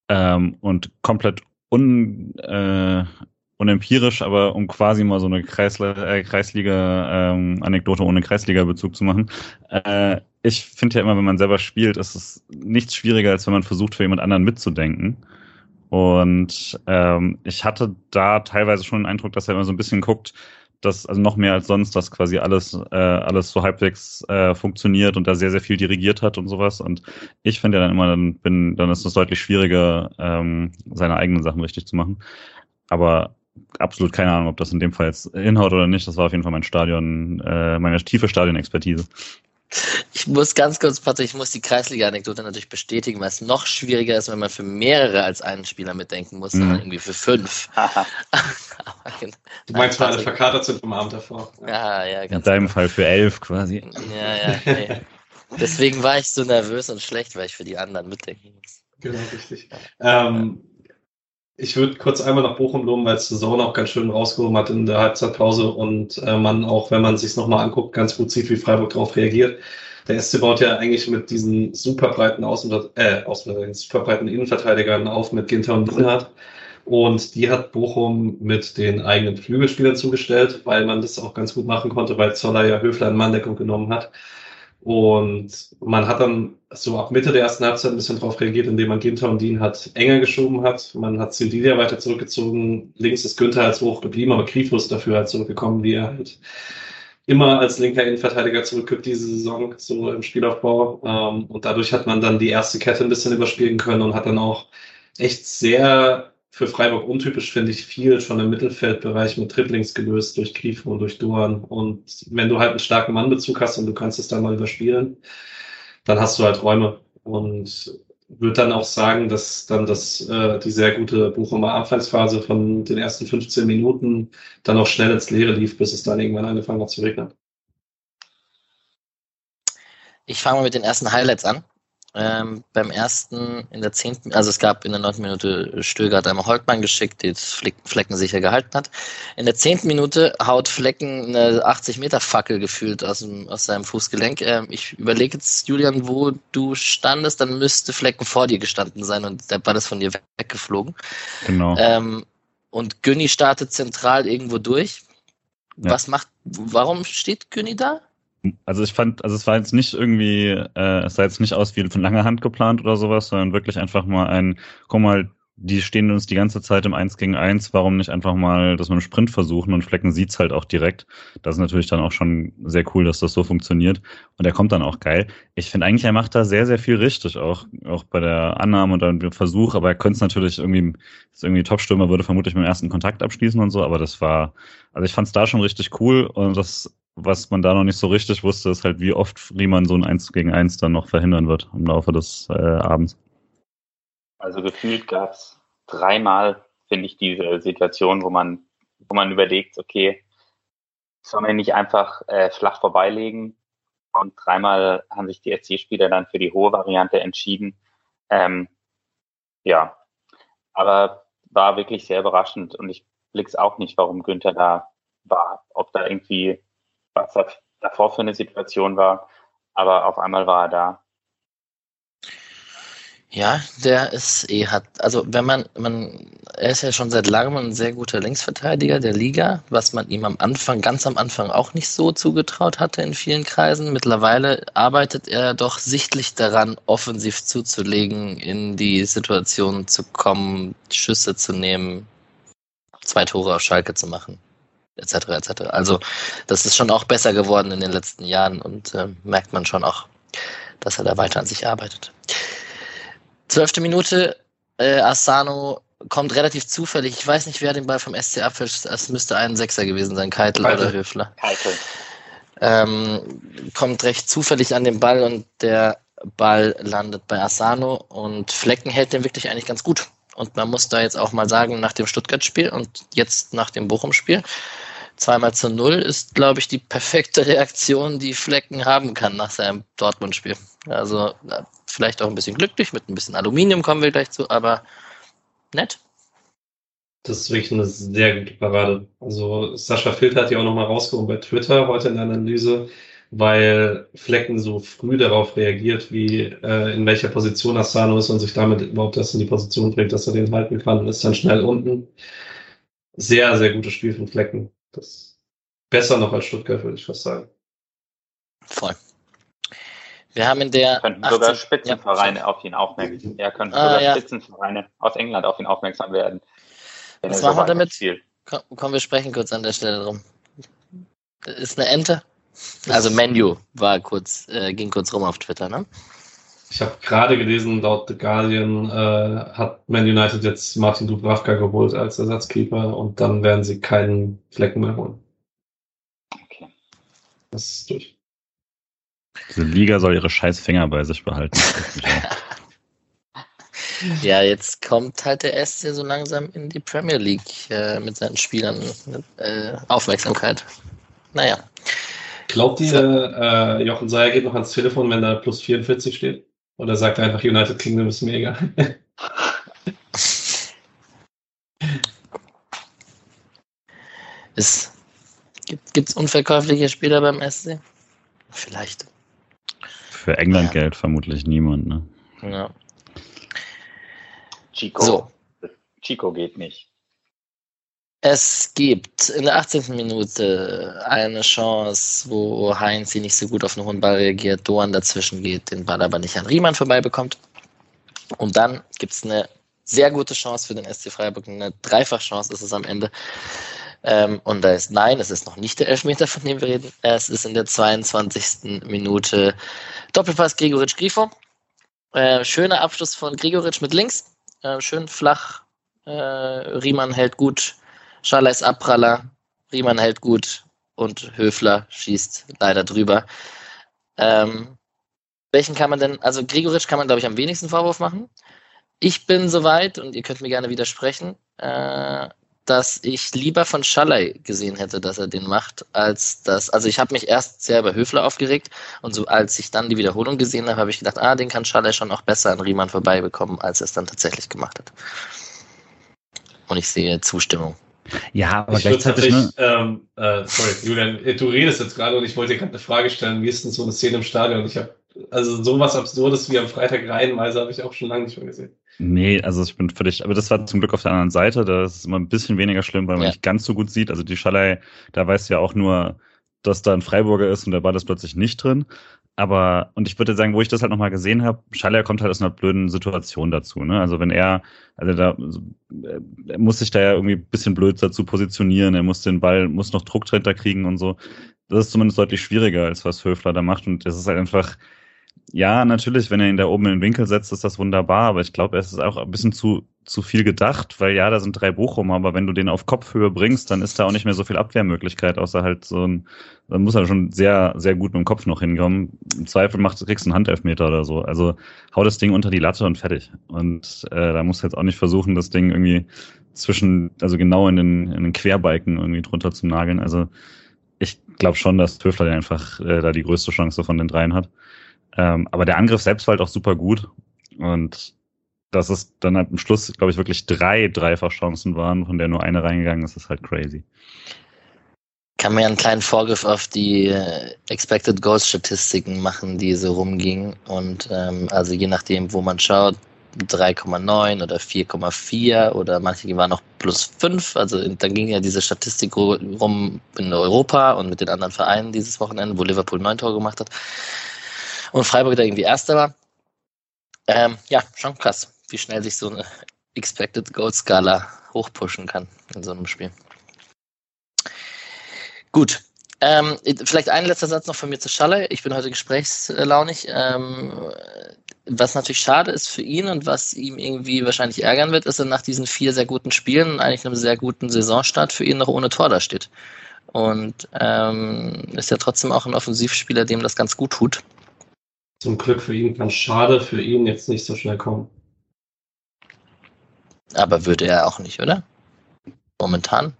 Ähm, und komplett un, äh, unempirisch, aber um quasi mal so eine Kreisle äh, Kreisliga-Anekdote ähm, ohne Kreisliga-Bezug zu machen. Äh, ich finde ja immer, wenn man selber spielt, ist es nichts schwieriger, als wenn man versucht, für jemand anderen mitzudenken. Und ähm, ich hatte da teilweise schon den Eindruck, dass er immer so ein bisschen guckt, dass also noch mehr als sonst, dass quasi alles äh, alles so halbwegs äh, funktioniert und da sehr sehr viel dirigiert hat und sowas. Und ich finde ja dann immer, dann bin, dann ist es deutlich schwieriger, ähm, seine eigenen Sachen richtig zu machen. Aber absolut keine Ahnung, ob das in dem Fall jetzt hinhaut oder nicht. Das war auf jeden Fall mein Stadion, äh, meine tiefe Stadionexpertise. Ich muss ganz kurz, Patrick, ich muss die Kreisliga-Anekdote natürlich bestätigen, weil es noch schwieriger ist, wenn man für mehrere als einen Spieler mitdenken muss, mhm. sondern irgendwie für fünf. [laughs] Genau. du meinst, weil alle verkatert sind vom Abend davor. Ja, ja, ganz In deinem genau. Fall für elf quasi. Ja, ja, nee. Deswegen war ich so nervös und schlecht, weil ich für die anderen mitdenken muss. Genau, richtig. Ähm, ich würde kurz einmal nach Bochum loben, weil es Saison auch ganz schön rausgehoben hat in der Halbzeitpause und äh, man auch, wenn man sich nochmal anguckt, ganz gut sieht, wie Freiburg darauf reagiert. Der SC baut ja eigentlich mit diesen super breiten Außen, äh, Außen, super breiten Innenverteidigern auf mit Ginter und Lienhardt. Und die hat Bochum mit den eigenen Flügelspielern zugestellt, weil man das auch ganz gut machen konnte, weil Zoller ja Höfler in Manndeckung genommen hat. Und man hat dann so ab Mitte der ersten Halbzeit ein bisschen darauf reagiert, indem man Ginter und Dean hat enger geschoben hat. Man hat Sildilia weiter zurückgezogen. Links ist Günther als hoch geblieben, aber Grifo ist dafür halt zurückgekommen, wie er halt immer als linker Innenverteidiger zurückgibt diese Saison, so im Spielaufbau. Ähm, und dadurch hat man dann die erste Kette ein bisschen überspielen können und hat dann auch echt sehr für Freiburg untypisch, finde ich, viel schon im Mittelfeldbereich mit Triplings gelöst durch Grifo und durch Duan. Und wenn du halt einen starken Mannbezug hast und du kannst es dann mal überspielen, dann hast du halt Räume. Und würde dann auch sagen, dass dann das, äh, die sehr gute Bochumer Anfangsphase von den ersten 15 Minuten dann auch schnell ins Leere lief, bis es dann irgendwann angefangen hat zu regnen. Ich fange mal mit den ersten Highlights an. Ähm, beim ersten in der zehnten, also es gab in der neunten Minute Stöger hat einmal Holtmann geschickt, die Flecken sicher gehalten hat. In der zehnten Minute haut Flecken eine 80 Meter Fackel gefühlt aus, dem, aus seinem Fußgelenk. Ähm, ich überlege jetzt, Julian, wo du standest, dann müsste Flecken vor dir gestanden sein und der Ball ist von dir weggeflogen. Genau. Ähm, und Günni startet zentral irgendwo durch. Ja. Was macht, warum steht Günni da? Also ich fand, also es war jetzt nicht irgendwie, äh, es sah jetzt nicht aus wie von langer Hand geplant oder sowas, sondern wirklich einfach mal ein, guck mal, die stehen uns die ganze Zeit im 1 gegen 1, warum nicht einfach mal das mit einem Sprint versuchen und Flecken sieht's halt auch direkt. Das ist natürlich dann auch schon sehr cool, dass das so funktioniert und er kommt dann auch geil. Ich finde eigentlich, er macht da sehr, sehr viel richtig, auch, auch bei der Annahme und dem Versuch, aber er könnte es natürlich irgendwie, ist irgendwie Topstürmer würde vermutlich mit dem ersten Kontakt abschließen und so, aber das war, also ich fand es da schon richtig cool und das was man da noch nicht so richtig wusste, ist halt, wie oft Riemann so ein 1 gegen 1 dann noch verhindern wird im Laufe des äh, Abends. Also gefühlt gab es dreimal, finde ich, diese Situation, wo man, wo man überlegt, okay, soll man nicht einfach äh, flach vorbeilegen? Und dreimal haben sich die SC-Spieler dann für die hohe Variante entschieden. Ähm, ja, aber war wirklich sehr überraschend und ich blick's auch nicht, warum Günther da war. Ob da irgendwie was das davor für eine Situation war. Aber auf einmal war er da. Ja, der ist eh hat, also wenn man, man, er ist ja schon seit langem ein sehr guter Linksverteidiger der Liga, was man ihm am Anfang, ganz am Anfang auch nicht so zugetraut hatte in vielen Kreisen. Mittlerweile arbeitet er doch sichtlich daran, offensiv zuzulegen, in die Situation zu kommen, Schüsse zu nehmen, zwei Tore auf Schalke zu machen etc. etc. Also das ist schon auch besser geworden in den letzten Jahren und äh, merkt man schon auch, dass er da weiter an sich arbeitet. Zwölfte Minute, äh, Asano kommt relativ zufällig. Ich weiß nicht, wer den Ball vom SC abfälscht. Es müsste ein Sechser gewesen sein, Keitel, Keitel. oder Höfler. Keitel. Ähm, kommt recht zufällig an den Ball und der Ball landet bei Asano und Flecken hält den wirklich eigentlich ganz gut. Und man muss da jetzt auch mal sagen, nach dem Stuttgart-Spiel und jetzt nach dem Bochum-Spiel, zweimal zu null ist, glaube ich, die perfekte Reaktion, die Flecken haben kann nach seinem Dortmund-Spiel. Also vielleicht auch ein bisschen glücklich, mit ein bisschen Aluminium kommen wir gleich zu, aber nett. Das ist wirklich eine sehr gute Parade. Also Sascha Filter hat ja auch nochmal rausgehoben bei Twitter heute in der Analyse, weil Flecken so früh darauf reagiert, wie äh, in welcher Position Asano ist und sich damit überhaupt erst in die Position bringt, dass er den halten kann und ist dann schnell unten. Sehr, sehr gutes Spiel von Flecken. Das besser noch als Stuttgart, würde ich fast sagen. Voll. Wir haben in der. Könnten 18, sogar Spitzenvereine ja, auf ihn aufmerksam Ja, könnten ah, sogar ja. Spitzenvereine aus England auf ihn aufmerksam werden. Was machen wir damit? Komm, komm, wir sprechen kurz an der Stelle drum. Ist eine Ente? Also Menu war kurz, äh, ging kurz rum auf Twitter, ne? Ich habe gerade gelesen, laut The Guardian äh, hat Man United jetzt Martin Dubravka geholt als Ersatzkeeper und dann werden sie keinen Flecken mehr holen. Okay. Das ist durch. Diese Liga soll ihre scheiß Finger bei sich behalten. ja, jetzt kommt halt der SC so langsam in die Premier League äh, mit seinen Spielern mit, äh, Aufmerksamkeit. Naja. Glaubt ihr, äh, Jochen Seyer geht noch ans Telefon, wenn da plus 44 steht? Oder sagt er einfach, United Kingdom ist mega? [laughs] es gibt es unverkäufliche Spieler beim SC? Vielleicht. Für England ja. Geld vermutlich niemand, ne? Ja. Chico. So. Chico geht nicht. Es gibt in der 18. Minute eine Chance, wo Heinz nicht so gut auf einen hohen Ball reagiert, Doan dazwischen geht, den Ball aber nicht an Riemann vorbeibekommt. Und dann gibt es eine sehr gute Chance für den SC Freiburg, eine Dreifachchance ist es am Ende. Ähm, und da ist nein, es ist noch nicht der Elfmeter, von dem wir reden. Es ist in der 22. Minute Doppelpass Gregoritsch-Grifo. Äh, schöner Abschluss von Gregoritsch mit links. Äh, schön flach. Äh, Riemann hält gut. Schaller ist Abpraller. Riemann hält gut. Und Höfler schießt leider drüber. Ähm, welchen kann man denn, also Gregoritsch kann man, glaube ich, am wenigsten Vorwurf machen. Ich bin soweit, und ihr könnt mir gerne widersprechen, äh, dass ich lieber von Schallei gesehen hätte, dass er den macht, als das. Also ich habe mich erst sehr über Höfler aufgeregt und so als ich dann die Wiederholung gesehen habe, habe ich gedacht, ah, den kann Schallei schon auch besser an Riemann vorbeibekommen, als er es dann tatsächlich gemacht hat. Und ich sehe Zustimmung. Ja, aber ich gleichzeitig. Ne? Ähm, äh, sorry, Julian, du redest jetzt gerade und ich wollte dir gerade eine Frage stellen. Wie ist denn so eine Szene im Stadion? Ich habe also sowas Absurdes wie am Freitag Reihenweise habe ich auch schon lange nicht mehr gesehen. Nee, also ich bin völlig, aber das war zum Glück auf der anderen Seite. Da ist es immer ein bisschen weniger schlimm, weil man ja. nicht ganz so gut sieht. Also die Schallei, da weißt du ja auch nur, dass da ein Freiburger ist und der Ball ist plötzlich nicht drin. Aber, und ich würde sagen, wo ich das halt nochmal gesehen habe, Schaller kommt halt aus einer blöden Situation dazu. Ne? Also wenn er, also da er muss sich da ja irgendwie bisschen blöd dazu positionieren, er muss den Ball, muss noch Druck drunter kriegen und so. Das ist zumindest deutlich schwieriger, als was Höfler da macht. Und das ist halt einfach, ja, natürlich, wenn er ihn da oben in den Winkel setzt, ist das wunderbar, aber ich glaube, es ist auch ein bisschen zu, zu viel gedacht, weil ja, da sind drei Bochum, aber wenn du den auf Kopfhöhe bringst, dann ist da auch nicht mehr so viel Abwehrmöglichkeit, außer halt so ein, dann muss er schon sehr, sehr gut mit dem Kopf noch hinkommen. Im Zweifel macht, kriegst du einen Handelfmeter oder so. Also hau das Ding unter die Latte und fertig. Und äh, da musst du jetzt auch nicht versuchen, das Ding irgendwie zwischen, also genau in den, in den Querbalken irgendwie drunter zu nageln. Also ich glaube schon, dass Töfler einfach äh, da die größte Chance von den dreien hat. Ähm, aber der Angriff selbst war halt auch super gut. Und dass es dann halt am Schluss, glaube ich, wirklich drei Dreifachchancen waren, von der nur eine reingegangen ist, ist halt crazy. Kann man ja einen kleinen Vorgriff auf die äh, Expected Goals Statistiken machen, die so rumgingen. Und ähm, also je nachdem, wo man schaut, 3,9 oder 4,4 oder manche waren noch plus 5. Also dann ging ja diese Statistik rum in Europa und mit den anderen Vereinen dieses Wochenende, wo Liverpool neun Tore gemacht hat und Freiburg da irgendwie Erster war. Ähm, ja, schon krass, wie schnell sich so eine [laughs] Expected Goal Skala hochpushen kann in so einem Spiel. Gut. Ähm, vielleicht ein letzter Satz noch von mir zu Schalle. Ich bin heute gesprächslaunig. Ähm, was natürlich schade ist für ihn und was ihm irgendwie wahrscheinlich ärgern wird, ist, dass er nach diesen vier sehr guten Spielen und eigentlich einem sehr guten Saisonstart für ihn noch ohne Tor da steht. Und ähm, ist ja trotzdem auch ein Offensivspieler, dem das ganz gut tut. Zum Glück für ihn kann schade für ihn jetzt nicht so schnell kommen. Aber würde er auch nicht, oder? Momentan?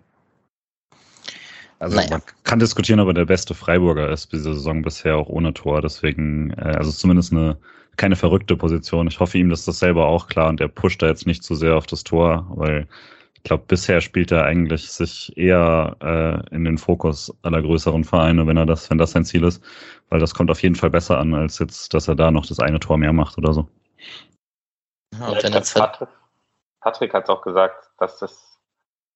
Also naja. man kann diskutieren, ob er der beste Freiburger ist diese Saison bisher auch ohne Tor. Deswegen, äh, also zumindest eine keine verrückte Position. Ich hoffe ihm, dass das selber auch klar und er pusht da jetzt nicht zu sehr auf das Tor, weil ich glaube, bisher spielt er eigentlich sich eher äh, in den Fokus aller größeren Vereine, wenn er das, wenn das sein Ziel ist, weil das kommt auf jeden Fall besser an, als jetzt, dass er da noch das eine Tor mehr macht oder so. Ja, Patrick, Patrick hat auch gesagt, dass das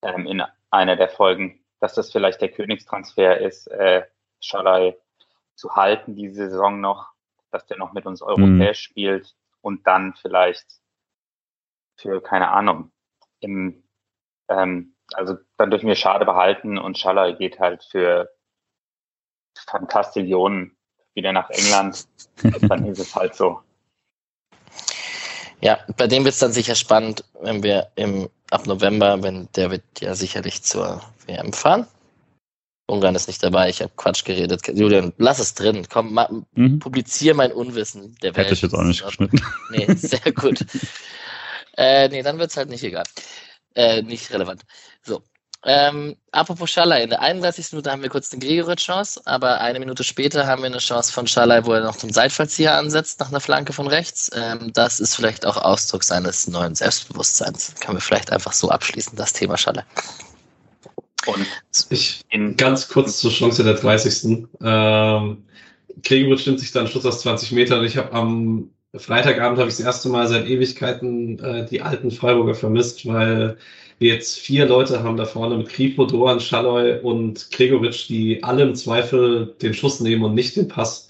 ähm, in einer der Folgen, dass das vielleicht der Königstransfer ist, äh, Schalai zu halten diese Saison noch, dass der noch mit uns europäisch mhm. spielt und dann vielleicht für, keine Ahnung, im ähm, also dann dürfen wir Schade behalten und Schaller geht halt für Fantastillionen wieder nach England. [laughs] dann ist es halt so. Ja, bei dem wird es dann sicher spannend, wenn wir im, ab November, wenn der wird ja sicherlich zur WM fahren. Ungarn ist nicht dabei, ich habe Quatsch geredet. Julian, lass es drin. Komm, ma, mhm. publizier mein Unwissen der Welt. Hätte ich jetzt auch nicht geschnitten. [laughs] Nee, sehr gut. [laughs] äh, nee, dann wird es halt nicht egal. Äh, nicht relevant. So. Ähm, apropos Schalai, in der 31. Minute haben wir kurz eine Gregoritsch-Chance, aber eine Minute später haben wir eine Chance von Schalai, wo er noch zum Seitfallzieher ansetzt, nach einer Flanke von rechts. Ähm, das ist vielleicht auch Ausdruck seines neuen Selbstbewusstseins. Können wir vielleicht einfach so abschließen, das Thema Schalai. Und ich in ganz kurz zur Chance der 30. Ähm, Gregoritsch nimmt sich dann Schluss aus 20 Metern. Ich habe am Freitagabend habe ich das erste Mal seit Ewigkeiten äh, die alten Freiburger vermisst, weil jetzt vier Leute haben da vorne mit Kripo, Doan, Schalloy und Gregoritsch, die alle im Zweifel den Schuss nehmen und nicht den Pass.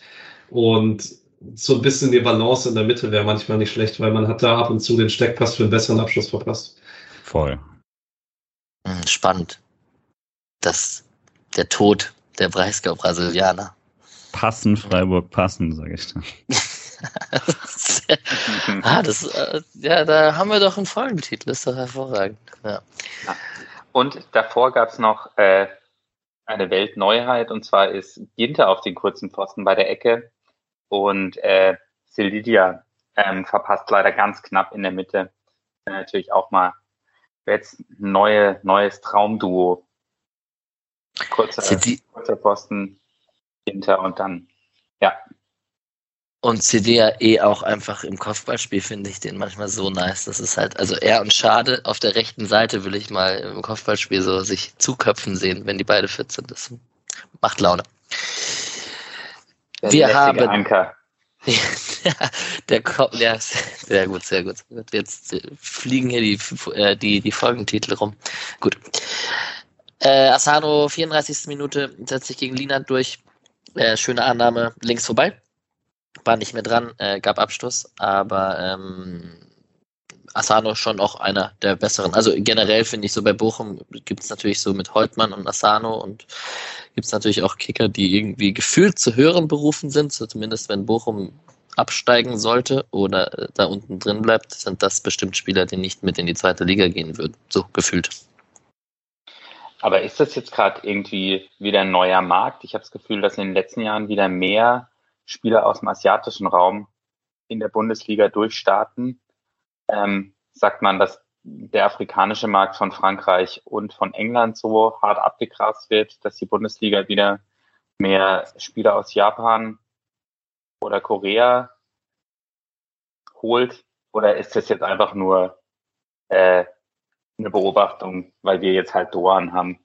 Und so ein bisschen die Balance in der Mitte wäre manchmal nicht schlecht, weil man hat da ab und zu den Steckpass für einen besseren Abschluss verpasst. Voll. Hm, spannend. Das, der Tod der Breisgau-Brasilianer. Passen, Freiburg, passen, sage ich dann. [laughs] [laughs] ah, das, äh, ja, da haben wir doch einen Folgentitel, ist doch hervorragend. Ja. Und davor gab es noch äh, eine Weltneuheit, und zwar ist Ginter auf den kurzen Pfosten bei der Ecke und äh, Sildidia ähm, verpasst leider ganz knapp in der Mitte. Äh, natürlich auch mal jetzt neue, neues Traumduo. Kurzer, kurzer Posten hinter und dann, ja, und CD ja eh auch einfach im Kopfballspiel finde ich den manchmal so nice. Das ist halt, also er und Schade auf der rechten Seite will ich mal im Kopfballspiel so sich zuköpfen sehen, wenn die beide fit sind. Das macht Laune. Der Wir haben. Anker. [laughs] der Kopf, ja, sehr gut, sehr gut. Jetzt fliegen hier die, äh, die, die Folgentitel rum. Gut. Äh, Asano, 34. Minute, setzt sich gegen Lina durch. Äh, schöne Annahme, links vorbei war nicht mehr dran, äh, gab Abstoß, aber ähm, Asano schon auch einer der besseren. Also generell finde ich so bei Bochum gibt es natürlich so mit Holtmann und Asano und gibt es natürlich auch Kicker, die irgendwie gefühlt zu höheren berufen sind, so zumindest wenn Bochum absteigen sollte oder äh, da unten drin bleibt, sind das bestimmt Spieler, die nicht mit in die zweite Liga gehen würden, so gefühlt. Aber ist das jetzt gerade irgendwie wieder ein neuer Markt? Ich habe das Gefühl, dass in den letzten Jahren wieder mehr Spieler aus dem asiatischen Raum in der Bundesliga durchstarten, ähm, sagt man, dass der afrikanische Markt von Frankreich und von England so hart abgegrast wird, dass die Bundesliga wieder mehr Spieler aus Japan oder Korea holt? Oder ist das jetzt einfach nur äh, eine Beobachtung, weil wir jetzt halt Doan haben?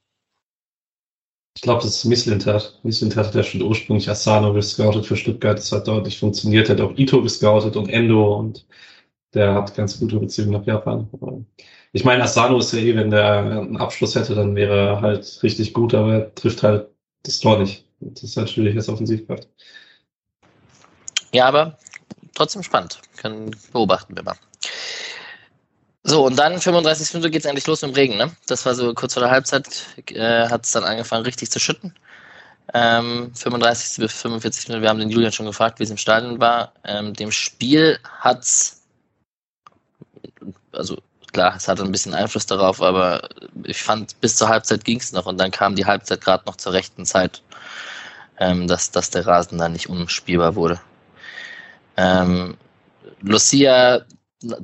Ich glaube, das ist Misslintat. Misslintat hat ja schon ursprünglich Asano gescoutet für Stuttgart. Das hat deutlich funktioniert. Er hat auch Ito gescoutet und Endo und der hat ganz gute Beziehungen nach Japan. Ich meine, Asano ist ja eh, wenn der einen Abschluss hätte, dann wäre er halt richtig gut, aber er trifft halt das Tor nicht. Das ist halt schwierig als Offensivkraft. Ja, aber trotzdem spannend. Können beobachten wir mal. So, und dann 35 Minuten geht es endlich los im Regen. Ne? Das war so kurz vor der Halbzeit, äh, hat es dann angefangen richtig zu schütten. Ähm, 35 bis 45 Minuten, wir haben den Julian schon gefragt, wie es im Stadion war. Ähm, dem Spiel hat's, also klar, es hatte ein bisschen Einfluss darauf, aber ich fand, bis zur Halbzeit ging es noch und dann kam die Halbzeit gerade noch zur rechten Zeit, ähm, dass, dass der Rasen dann nicht unspielbar wurde. Ähm, Lucia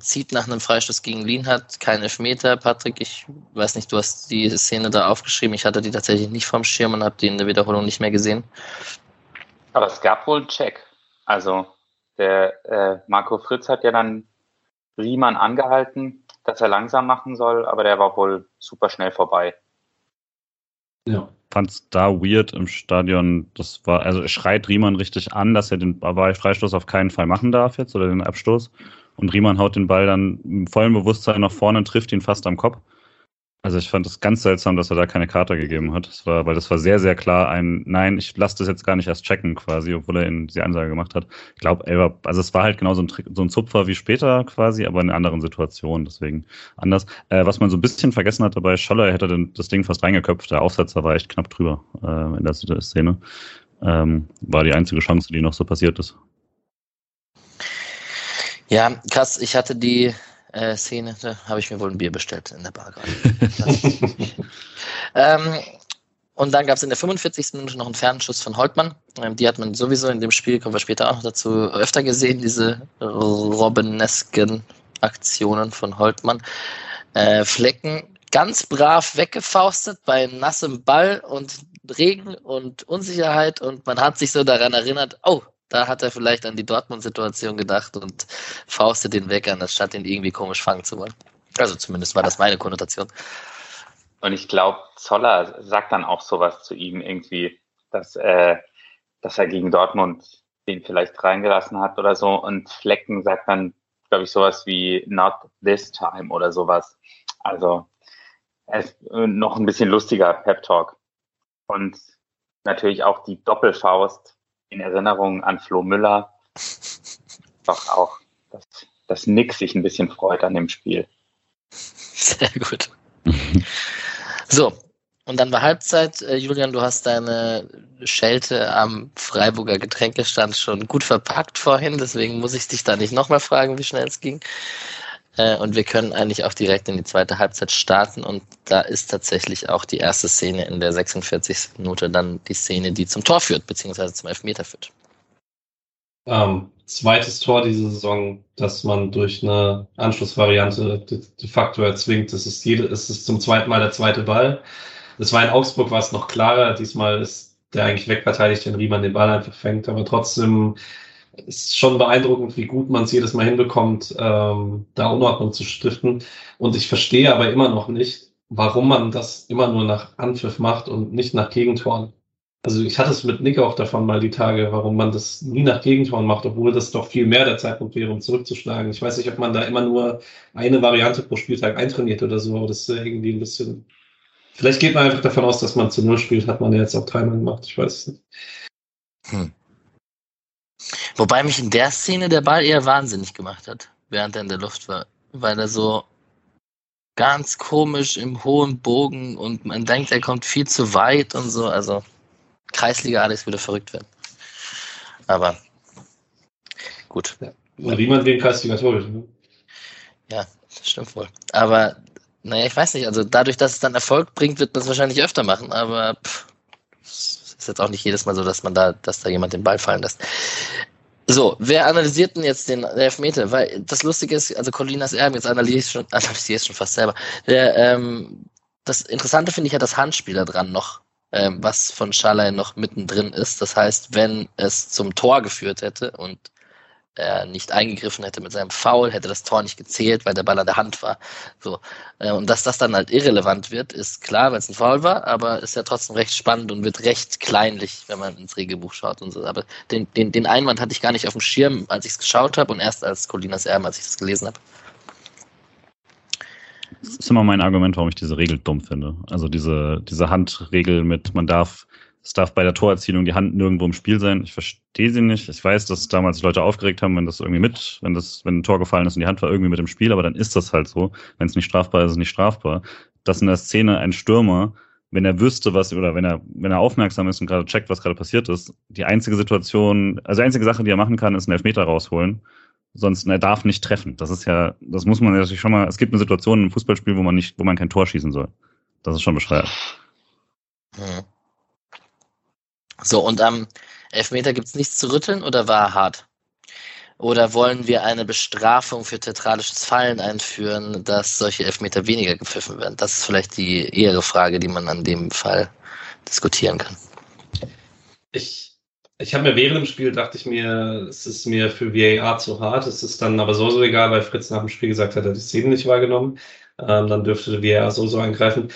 zieht nach einem Freistoß gegen Lien hat, kein Elfmeter. Patrick, ich weiß nicht, du hast die Szene da aufgeschrieben. Ich hatte die tatsächlich nicht vom Schirm und habe die in der Wiederholung nicht mehr gesehen. Aber es gab wohl einen Check. Also der äh, Marco Fritz hat ja dann Riemann angehalten, dass er langsam machen soll, aber der war wohl super schnell vorbei. Ja. Fand es da weird im Stadion. Das war, also schreit Riemann richtig an, dass er den Freistoß auf keinen Fall machen darf jetzt oder den Abstoß. Und Riemann haut den Ball dann im vollen Bewusstsein nach vorne und trifft ihn fast am Kopf. Also ich fand es ganz seltsam, dass er da keine Karte gegeben hat. Das war, weil das war sehr, sehr klar ein Nein, ich lasse das jetzt gar nicht erst checken quasi, obwohl er ihn die Ansage gemacht hat. Ich glaube, also es war halt genau so ein, so ein Zupfer wie später quasi, aber in einer anderen Situation, deswegen anders. Äh, was man so ein bisschen vergessen hat dabei, Scholler hätte dann das Ding fast reingeköpft, der Aufsetzer war echt knapp drüber äh, in der Szene. Ähm, war die einzige Chance, die noch so passiert ist. Ja, krass. Ich hatte die äh, Szene, da habe ich mir wohl ein Bier bestellt in der Bar gerade. [laughs] ähm, und dann gab es in der 45. Minute noch einen Fernschuss von Holtmann. Ähm, die hat man sowieso in dem Spiel, kommen wir später auch noch dazu, öfter gesehen, diese Robbenesken Aktionen von Holtmann. Äh, Flecken ganz brav weggefaustet bei nassem Ball und Regen und Unsicherheit und man hat sich so daran erinnert, oh, da hat er vielleicht an die Dortmund-Situation gedacht und faustet den weg, anstatt ihn irgendwie komisch fangen zu wollen. Also zumindest war das meine Konnotation. Und ich glaube, Zoller sagt dann auch sowas zu ihm irgendwie, dass, äh, dass er gegen Dortmund den vielleicht reingelassen hat oder so. Und Flecken sagt dann, glaube ich, sowas wie not this time oder sowas. Also es äh, noch ein bisschen lustiger Pep Talk. Und natürlich auch die Doppelfaust in Erinnerung an Flo Müller. Doch auch, dass, dass Nick sich ein bisschen freut an dem Spiel. Sehr gut. So, und dann war Halbzeit. Äh, Julian, du hast deine Schelte am Freiburger Getränkestand schon gut verpackt vorhin, deswegen muss ich dich da nicht nochmal fragen, wie schnell es ging. Äh, und wir können eigentlich auch direkt in die zweite Halbzeit starten. Und da ist tatsächlich auch die erste Szene in der 46. Minute dann die Szene, die zum Tor führt, beziehungsweise zum Elfmeter führt. Ähm, zweites Tor diese Saison, dass man durch eine Anschlussvariante de, de facto erzwingt. Es ist, jede, es zum zweiten Mal der zweite Ball. Das war in Augsburg war es noch klarer. Diesmal ist der eigentlich wegverteidigt, wenn Riemann den Ball einfach fängt. Aber trotzdem ist schon beeindruckend, wie gut man es jedes Mal hinbekommt, ähm, da Unordnung zu stiften. Und ich verstehe aber immer noch nicht, warum man das immer nur nach Anpfiff macht und nicht nach Gegentoren. Also ich hatte es mit Nick auch davon mal die Tage, warum man das nie nach Gegentoren macht, obwohl das doch viel mehr der Zeitpunkt wäre, um zurückzuschlagen. Ich weiß nicht, ob man da immer nur eine Variante pro Spieltag eintrainiert oder so, aber das ist irgendwie ein bisschen. Vielleicht geht man einfach davon aus, dass man zu Null spielt, hat man ja jetzt auch dreimal gemacht, ich weiß es nicht. Hm. Wobei mich in der Szene der Ball eher wahnsinnig gemacht hat, während er in der Luft war, weil er so ganz komisch im hohen Bogen und man denkt, er kommt viel zu weit und so, also Kreisliga Alex würde verrückt werden. Aber gut. Ja. Wie man den Kreisliga holt. Ne? Ja, das stimmt wohl. Aber naja, ich weiß nicht, also dadurch, dass es dann Erfolg bringt, wird man es wahrscheinlich öfter machen, aber pff, ist jetzt auch nicht jedes Mal so, dass man da, dass da jemand den Ball fallen lässt. So, wer analysiert denn jetzt den Elfmeter? Weil das Lustige ist, also Colinas Erben, jetzt analysiert schon, [laughs] analysiert schon fast selber. Der, ähm, das Interessante finde ich ja das Handspiel da dran noch, ähm, was von Schalay noch mittendrin ist. Das heißt, wenn es zum Tor geführt hätte und er nicht eingegriffen hätte mit seinem Foul, hätte das Tor nicht gezählt, weil der Ball an der Hand war. So. Äh, und dass das dann halt irrelevant wird, ist klar, weil es ein Foul war, aber ist ja trotzdem recht spannend und wird recht kleinlich, wenn man ins Regelbuch schaut und so. Aber den, den, den Einwand hatte ich gar nicht auf dem Schirm, als ich es geschaut habe und erst als Colinas Erben, als ich das gelesen habe. Das ist immer mein Argument, warum ich diese Regel dumm finde. Also diese, diese Handregel mit, man darf es darf bei der Torerzielung die Hand nirgendwo im Spiel sein. Ich verstehe sie nicht. Ich weiß, dass damals Leute aufgeregt haben, wenn das irgendwie mit, wenn das, wenn ein Tor gefallen ist und die Hand war irgendwie mit im Spiel, aber dann ist das halt so. Wenn es nicht strafbar ist, ist es nicht strafbar. Dass in der Szene ein Stürmer, wenn er wüsste, was, oder wenn er, wenn er aufmerksam ist und gerade checkt, was gerade passiert ist, die einzige Situation, also die einzige Sache, die er machen kann, ist einen Elfmeter rausholen. Sonst, er darf nicht treffen. Das ist ja, das muss man natürlich schon mal, es gibt eine Situation im Fußballspiel, wo man nicht, wo man kein Tor schießen soll. Das ist schon bescheuert. Mhm. So, und am Elfmeter gibt es nichts zu rütteln oder war er hart? Oder wollen wir eine Bestrafung für theatralisches Fallen einführen, dass solche Elfmeter weniger gepfiffen werden? Das ist vielleicht die ehere Frage, die man an dem Fall diskutieren kann. Ich, ich habe mir während dem Spiel, dachte ich mir, es ist mir für VAR zu hart. Es ist dann aber so, so egal, weil Fritz nach dem Spiel gesagt hat, er hat die Szene nicht wahrgenommen. Ähm, dann dürfte VAR so, so eingreifen.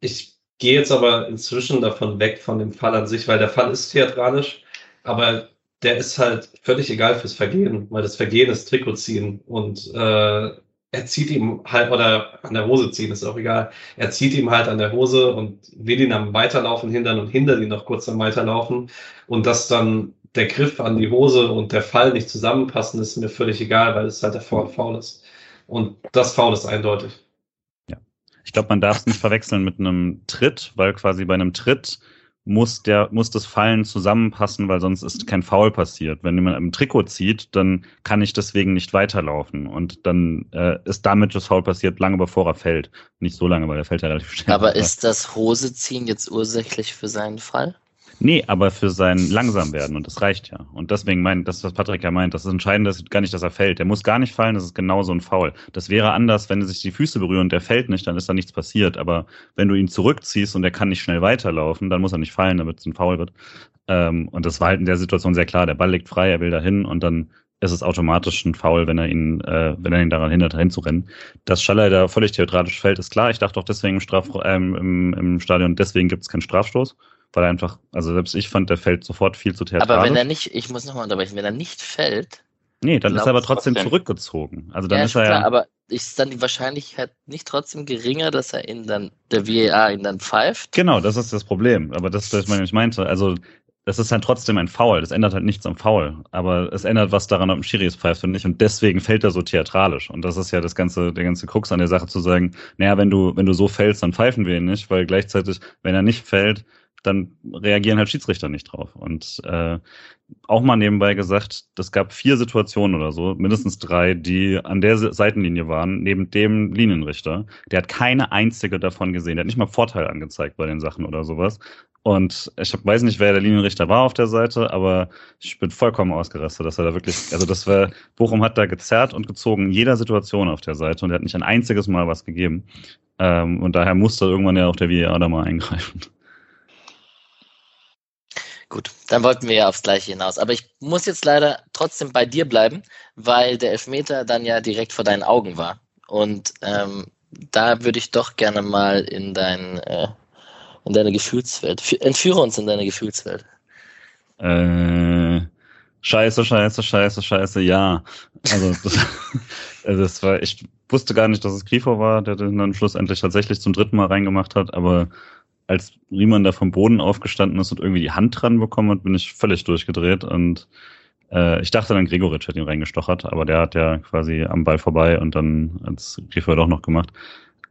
Ich gehe jetzt aber inzwischen davon weg, von dem Fall an sich, weil der Fall ist theatralisch, aber der ist halt völlig egal fürs Vergehen, weil das Vergehen ist Trikot ziehen und äh, er zieht ihm halt, oder an der Hose ziehen, ist auch egal. Er zieht ihm halt an der Hose und will ihn am Weiterlaufen hindern und hindert ihn noch kurz am Weiterlaufen. Und dass dann der Griff an die Hose und der Fall nicht zusammenpassen, ist mir völlig egal, weil es halt der Foul ist. Und das Foul ist eindeutig. Ich glaube, man darf es nicht verwechseln mit einem Tritt, weil quasi bei einem Tritt muss der muss das Fallen zusammenpassen, weil sonst ist kein Foul passiert. Wenn jemand im Trikot zieht, dann kann ich deswegen nicht weiterlaufen und dann äh, ist damit das Foul passiert lange bevor er fällt. Nicht so lange, weil er fällt ja relativ schnell. Aber ist das Hoseziehen jetzt ursächlich für seinen Fall? Nee, aber für sein Langsamwerden und das reicht ja. Und deswegen meint, das, was Patrick ja meint, das ist entscheidend, ist gar nicht, dass er fällt. Der muss gar nicht fallen, das ist genauso ein Foul. Das wäre anders, wenn er sich die Füße berührt und der fällt nicht, dann ist da nichts passiert. Aber wenn du ihn zurückziehst und er kann nicht schnell weiterlaufen, dann muss er nicht fallen, damit es ein Foul wird. Ähm, und das war halt in der Situation sehr klar. Der Ball liegt frei, er will dahin und dann ist es automatisch ein Foul, wenn er ihn, äh, wenn er ihn daran hindert, hinzurennen. Dass Schaller da völlig theatratisch fällt, ist klar. Ich dachte auch deswegen im, Straf ähm, im, im Stadion, deswegen gibt es keinen Strafstoß weil er einfach, also selbst ich fand, der fällt sofort viel zu theatralisch. Aber wenn er nicht, ich muss nochmal unterbrechen, wenn er nicht fällt. Nee, dann ist er aber trotzdem, zurückgezogen. Also dann ja, ist er klar, ja. Aber ist dann die Wahrscheinlichkeit nicht trotzdem geringer, dass er ihn dann, der VAR ihn dann pfeift? Genau, das ist das Problem. Aber das, was ich meinte. Also das ist halt trotzdem ein Foul. Das ändert halt nichts am Foul. Aber es ändert was daran, ob ein Schiri es pfeift finde ich. Und deswegen fällt er so theatralisch. Und das ist ja das ganze, der ganze Krux an der Sache zu sagen, naja, wenn du, wenn du so fällst, dann pfeifen wir ihn nicht, weil gleichzeitig, wenn er nicht fällt, dann reagieren halt Schiedsrichter nicht drauf. Und äh, auch mal nebenbei gesagt, es gab vier Situationen oder so, mindestens drei, die an der Seitenlinie waren, neben dem Linienrichter. Der hat keine einzige davon gesehen. Der hat nicht mal Vorteil angezeigt bei den Sachen oder sowas. Und ich hab, weiß nicht, wer der Linienrichter war auf der Seite, aber ich bin vollkommen ausgerastet, dass er da wirklich, also das war, Bochum hat da gezerrt und gezogen in jeder Situation auf der Seite und er hat nicht ein einziges Mal was gegeben. Ähm, und daher musste irgendwann ja auch der VAR da mal eingreifen. Gut, dann wollten wir ja aufs Gleiche hinaus. Aber ich muss jetzt leider trotzdem bei dir bleiben, weil der Elfmeter dann ja direkt vor deinen Augen war. Und ähm, da würde ich doch gerne mal in dein, äh, in deine Gefühlswelt. Entführe uns in deine Gefühlswelt. Äh, scheiße, scheiße, scheiße, scheiße, ja. Also [laughs] das, also das war, ich wusste gar nicht, dass es Grifo war, der den dann schlussendlich tatsächlich zum dritten Mal reingemacht hat, aber als Riemann da vom Boden aufgestanden ist und irgendwie die Hand dran bekommen hat, bin ich völlig durchgedreht und äh, ich dachte dann, Gregoritsch hat ihn reingestochert, aber der hat ja quasi am Ball vorbei und dann als Grifo doch noch gemacht.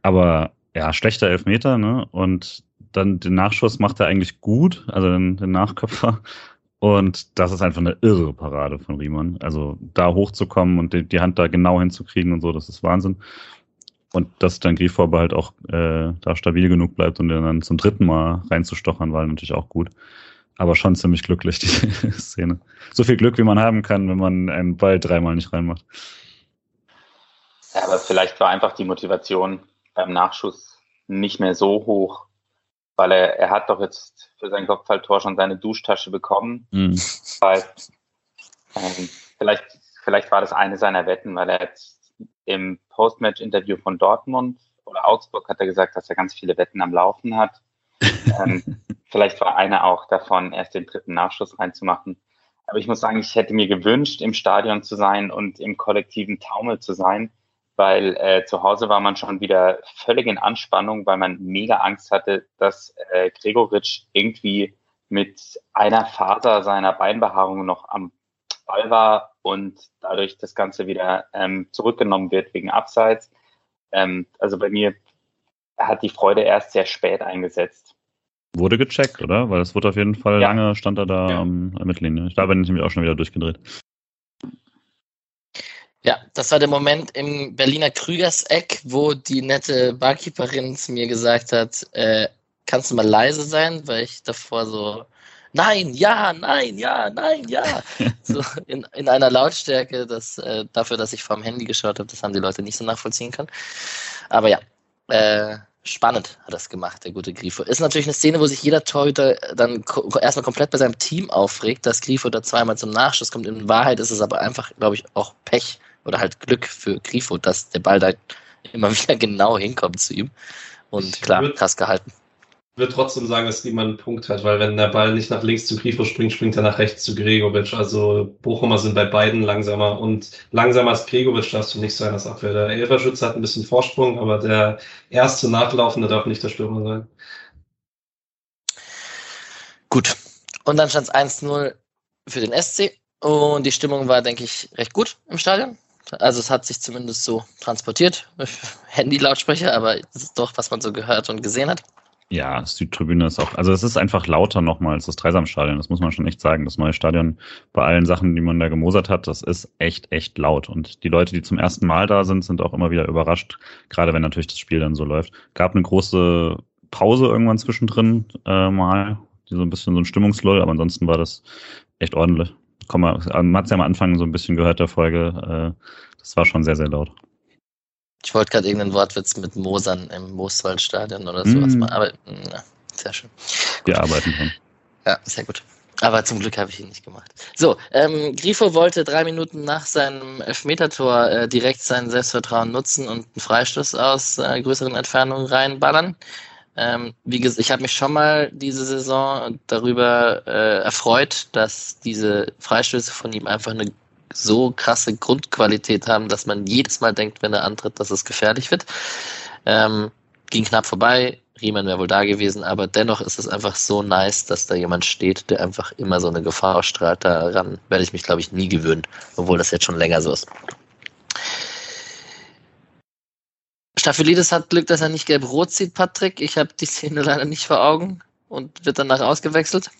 Aber ja, schlechter Elfmeter, ne? Und dann den Nachschuss macht er eigentlich gut, also den, den Nachköpfer. Und das ist einfach eine irre Parade von Riemann. Also da hochzukommen und die, die Hand da genau hinzukriegen und so, das ist Wahnsinn. Und dass dann Grifo halt auch äh, da stabil genug bleibt und dann zum dritten Mal reinzustochern, war natürlich auch gut. Aber schon ziemlich glücklich, [laughs] die Szene. So viel Glück, wie man haben kann, wenn man einen Ball dreimal nicht reinmacht. Ja, aber vielleicht war einfach die Motivation beim Nachschuss nicht mehr so hoch, weil er, er hat doch jetzt für sein Kopfballtor schon seine Duschtasche bekommen. Mhm. Weil, ähm, vielleicht, vielleicht war das eine seiner Wetten, weil er jetzt im Postmatch-Interview von Dortmund oder Augsburg hat er gesagt, dass er ganz viele Wetten am Laufen hat. [laughs] ähm, vielleicht war einer auch davon, erst den dritten Nachschuss reinzumachen. Aber ich muss sagen, ich hätte mir gewünscht, im Stadion zu sein und im kollektiven Taumel zu sein, weil äh, zu Hause war man schon wieder völlig in Anspannung, weil man mega Angst hatte, dass äh, Gregoritsch irgendwie mit einer Faser seiner Beinbehaarung noch am Ball war und dadurch das Ganze wieder ähm, zurückgenommen wird wegen Abseits. Ähm, also bei mir hat die Freude erst sehr spät eingesetzt. Wurde gecheckt, oder? Weil es wurde auf jeden Fall ja. lange, stand er da ja. am Mittellinie. Da bin ich nämlich auch schon wieder durchgedreht. Ja, das war der Moment im Berliner Krügerseck, wo die nette Barkeeperin zu mir gesagt hat, äh, kannst du mal leise sein, weil ich davor so nein, ja, nein, ja, nein, ja. [laughs] so in, in einer Lautstärke, das, äh, dafür, dass ich vom Handy geschaut habe, das haben die Leute nicht so nachvollziehen können. Aber ja, äh, spannend hat das gemacht, der gute Grifo. Ist natürlich eine Szene, wo sich jeder Torhüter dann erstmal komplett bei seinem Team aufregt, dass Grifo da zweimal zum Nachschuss kommt. In Wahrheit ist es aber einfach, glaube ich, auch Pech oder halt Glück für Grifo, dass der Ball da immer [laughs] wieder genau hinkommt zu ihm. Und klar, krass gehalten würde trotzdem sagen, dass niemand einen Punkt hat, weil wenn der Ball nicht nach links zu Grifo springt, springt er nach rechts zu Gregovic. Also Bochumer sind bei beiden langsamer und langsamer als Gregovic darfst du nicht sein als Abwehr. Der Elferschütze hat ein bisschen Vorsprung, aber der erste Nachlaufende darf nicht der Stürmer sein. Gut. Und dann stand es 1-0 für den SC und die Stimmung war, denke ich, recht gut im Stadion. Also es hat sich zumindest so transportiert. [laughs] Handy-Lautsprecher, aber es ist doch, was man so gehört und gesehen hat. Ja, Südtribüne ist auch, also es ist einfach lauter nochmal als das Dreisamstadion, das muss man schon echt sagen. Das neue Stadion bei allen Sachen, die man da gemosert hat, das ist echt, echt laut. Und die Leute, die zum ersten Mal da sind, sind auch immer wieder überrascht, gerade wenn natürlich das Spiel dann so läuft. Gab eine große Pause irgendwann zwischendrin äh, mal, die so ein bisschen so ein Stimmungslull, aber ansonsten war das echt ordentlich. Komm mal, man hat es ja am Anfang so ein bisschen gehört der Folge, äh, das war schon sehr, sehr laut. Ich wollte gerade irgendeinen Wortwitz mit Mosern im Mooswaldstadion oder sowas mm. machen, aber na, sehr schön. Wir arbeiten dran. Ja, sehr gut. Aber zum Glück habe ich ihn nicht gemacht. So, ähm, Grifo wollte drei Minuten nach seinem Elfmetertor äh, direkt sein Selbstvertrauen nutzen und einen Freistoß aus äh, größeren Entfernungen reinballern. Ähm, wie gesagt, ich habe mich schon mal diese Saison darüber äh, erfreut, dass diese Freistöße von ihm einfach eine so krasse Grundqualität haben, dass man jedes Mal denkt, wenn er antritt, dass es gefährlich wird. Ähm, ging knapp vorbei, Riemann wäre wohl da gewesen, aber dennoch ist es einfach so nice, dass da jemand steht, der einfach immer so eine Gefahr ausstrahlt. Daran werde ich mich, glaube ich, nie gewöhnen, obwohl das jetzt schon länger so ist. Staphylides hat Glück, dass er nicht gelb-rot sieht, Patrick. Ich habe die Szene [laughs] leider nicht vor Augen und wird danach ausgewechselt.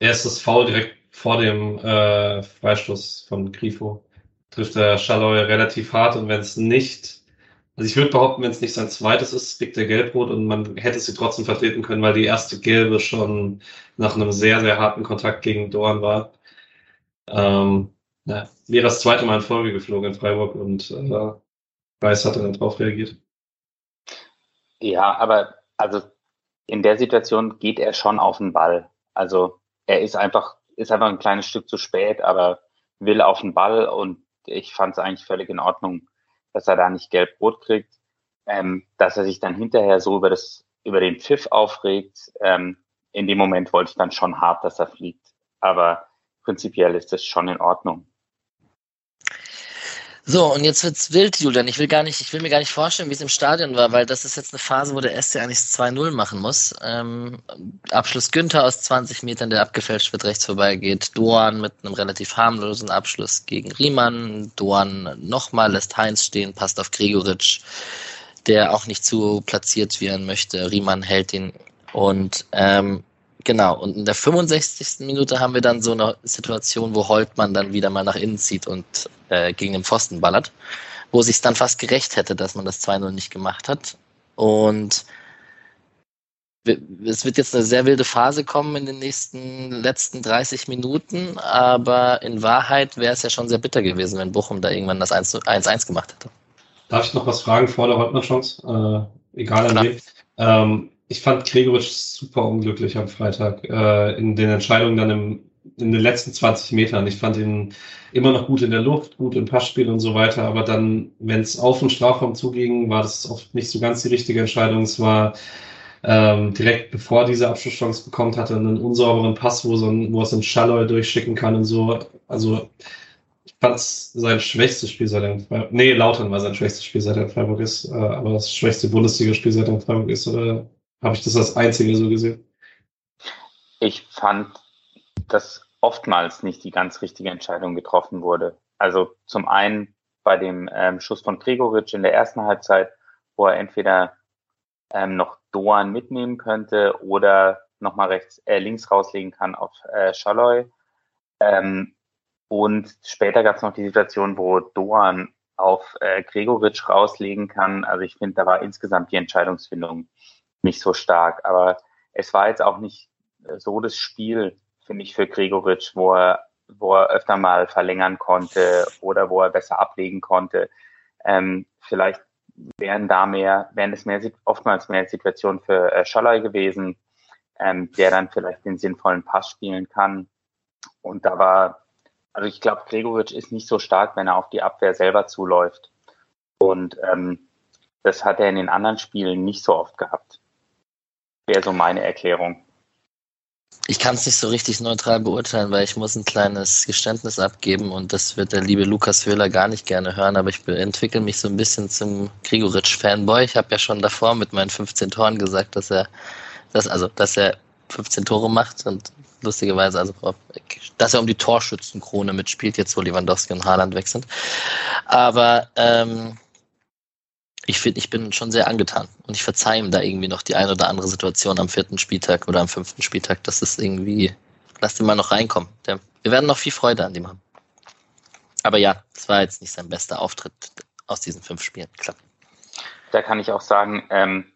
Er ist das Foul direkt vor dem äh, Freistoß von Grifo. Trifft der Schalloy relativ hart und wenn es nicht also ich würde behaupten, wenn es nicht sein zweites ist, kriegt er gelbrot und man hätte sie trotzdem vertreten können, weil die erste gelbe schon nach einem sehr, sehr harten Kontakt gegen Dorn war. Ähm, ja, wäre das zweite Mal in Folge geflogen in Freiburg und äh, Weiß hat dann darauf reagiert. Ja, aber also in der Situation geht er schon auf den Ball. Also er ist einfach, ist einfach ein kleines Stück zu spät, aber will auf den Ball und ich fand es eigentlich völlig in Ordnung, dass er da nicht gelb-rot kriegt, ähm, dass er sich dann hinterher so über das, über den Pfiff aufregt. Ähm, in dem Moment wollte ich dann schon hart, dass er fliegt. Aber prinzipiell ist das schon in Ordnung. So, und jetzt wird's wild, Julian. Ich will gar nicht, ich will mir gar nicht vorstellen, wie es im Stadion war, weil das ist jetzt eine Phase, wo der SC eigentlich 2-0 machen muss. Ähm, Abschluss Günther aus 20 Metern, der abgefälscht wird, rechts vorbeigeht. Doan mit einem relativ harmlosen Abschluss gegen Riemann. Doan nochmal lässt Heinz stehen, passt auf Gregoritsch, der auch nicht zu platziert werden möchte. Riemann hält ihn. Und ähm, Genau, und in der 65. Minute haben wir dann so eine Situation, wo Holtmann dann wieder mal nach innen zieht und äh, gegen den Pfosten ballert, wo sich dann fast gerecht hätte, dass man das 2-0 nicht gemacht hat. Und es wird jetzt eine sehr wilde Phase kommen in den nächsten letzten 30 Minuten, aber in Wahrheit wäre es ja schon sehr bitter gewesen, wenn Bochum da irgendwann das 1-1 gemacht hätte. Darf ich noch was fragen vor der Holtmann-Chance? Äh, egal an wem. Ähm, ich fand Gregoritsch super unglücklich am Freitag äh, in den Entscheidungen dann im, in den letzten 20 Metern. Ich fand ihn immer noch gut in der Luft, gut im Passspiel und so weiter, aber dann, wenn es auf den Strafraum zuging, war das oft nicht so ganz die richtige Entscheidung. Es war ähm, direkt bevor diese Abschlusschance bekommt, hatte einen unsauberen Pass, wo, so ein, wo er so einen Schalloy durchschicken kann und so. Also ich fand es sein schwächstes Spiel seit in Freiburg Nee, Lautern war sein schwächstes Spiel seit in Freiburg ist, äh, aber das schwächste Bundesligaspiel seit in Freiburg ist, oder habe ich das als einzige so gesehen? Ich fand, dass oftmals nicht die ganz richtige Entscheidung getroffen wurde. Also zum einen bei dem ähm, Schuss von Gregoritsch in der ersten Halbzeit, wo er entweder ähm, noch Doan mitnehmen könnte oder nochmal rechts, äh, links rauslegen kann auf äh, Schalloy. Ähm, und später gab es noch die Situation, wo Doan auf äh, Gregoritsch rauslegen kann. Also ich finde, da war insgesamt die Entscheidungsfindung nicht so stark. Aber es war jetzt auch nicht äh, so das Spiel, finde ich, für Gregoritsch, wo er, wo er öfter mal verlängern konnte oder wo er besser ablegen konnte. Ähm, vielleicht wären da mehr, wären es mehr, oftmals mehr Situationen für äh, Scholler gewesen, ähm, der dann vielleicht den sinnvollen Pass spielen kann. Und da war, also ich glaube, Gregoritsch ist nicht so stark, wenn er auf die Abwehr selber zuläuft. Und ähm, das hat er in den anderen Spielen nicht so oft gehabt. Wäre so meine Erklärung. Ich kann es nicht so richtig neutral beurteilen, weil ich muss ein kleines Geständnis abgeben und das wird der liebe Lukas Höhler gar nicht gerne hören, aber ich entwickle mich so ein bisschen zum Grigoritsch-Fanboy. Ich habe ja schon davor mit meinen 15 Toren gesagt, dass er, dass, also, dass er 15 Tore macht und lustigerweise, also dass er um die Torschützenkrone mitspielt, jetzt wo Lewandowski und Haaland weg sind. Aber ähm, ich finde, ich bin schon sehr angetan und ich verzeihe ihm da irgendwie noch die ein oder andere Situation am vierten Spieltag oder am fünften Spieltag. Das ist irgendwie, lass den mal noch reinkommen. Der, wir werden noch viel Freude an dem haben. Aber ja, es war jetzt nicht sein bester Auftritt aus diesen fünf Spielen. Klar. Da kann ich auch sagen, ähm,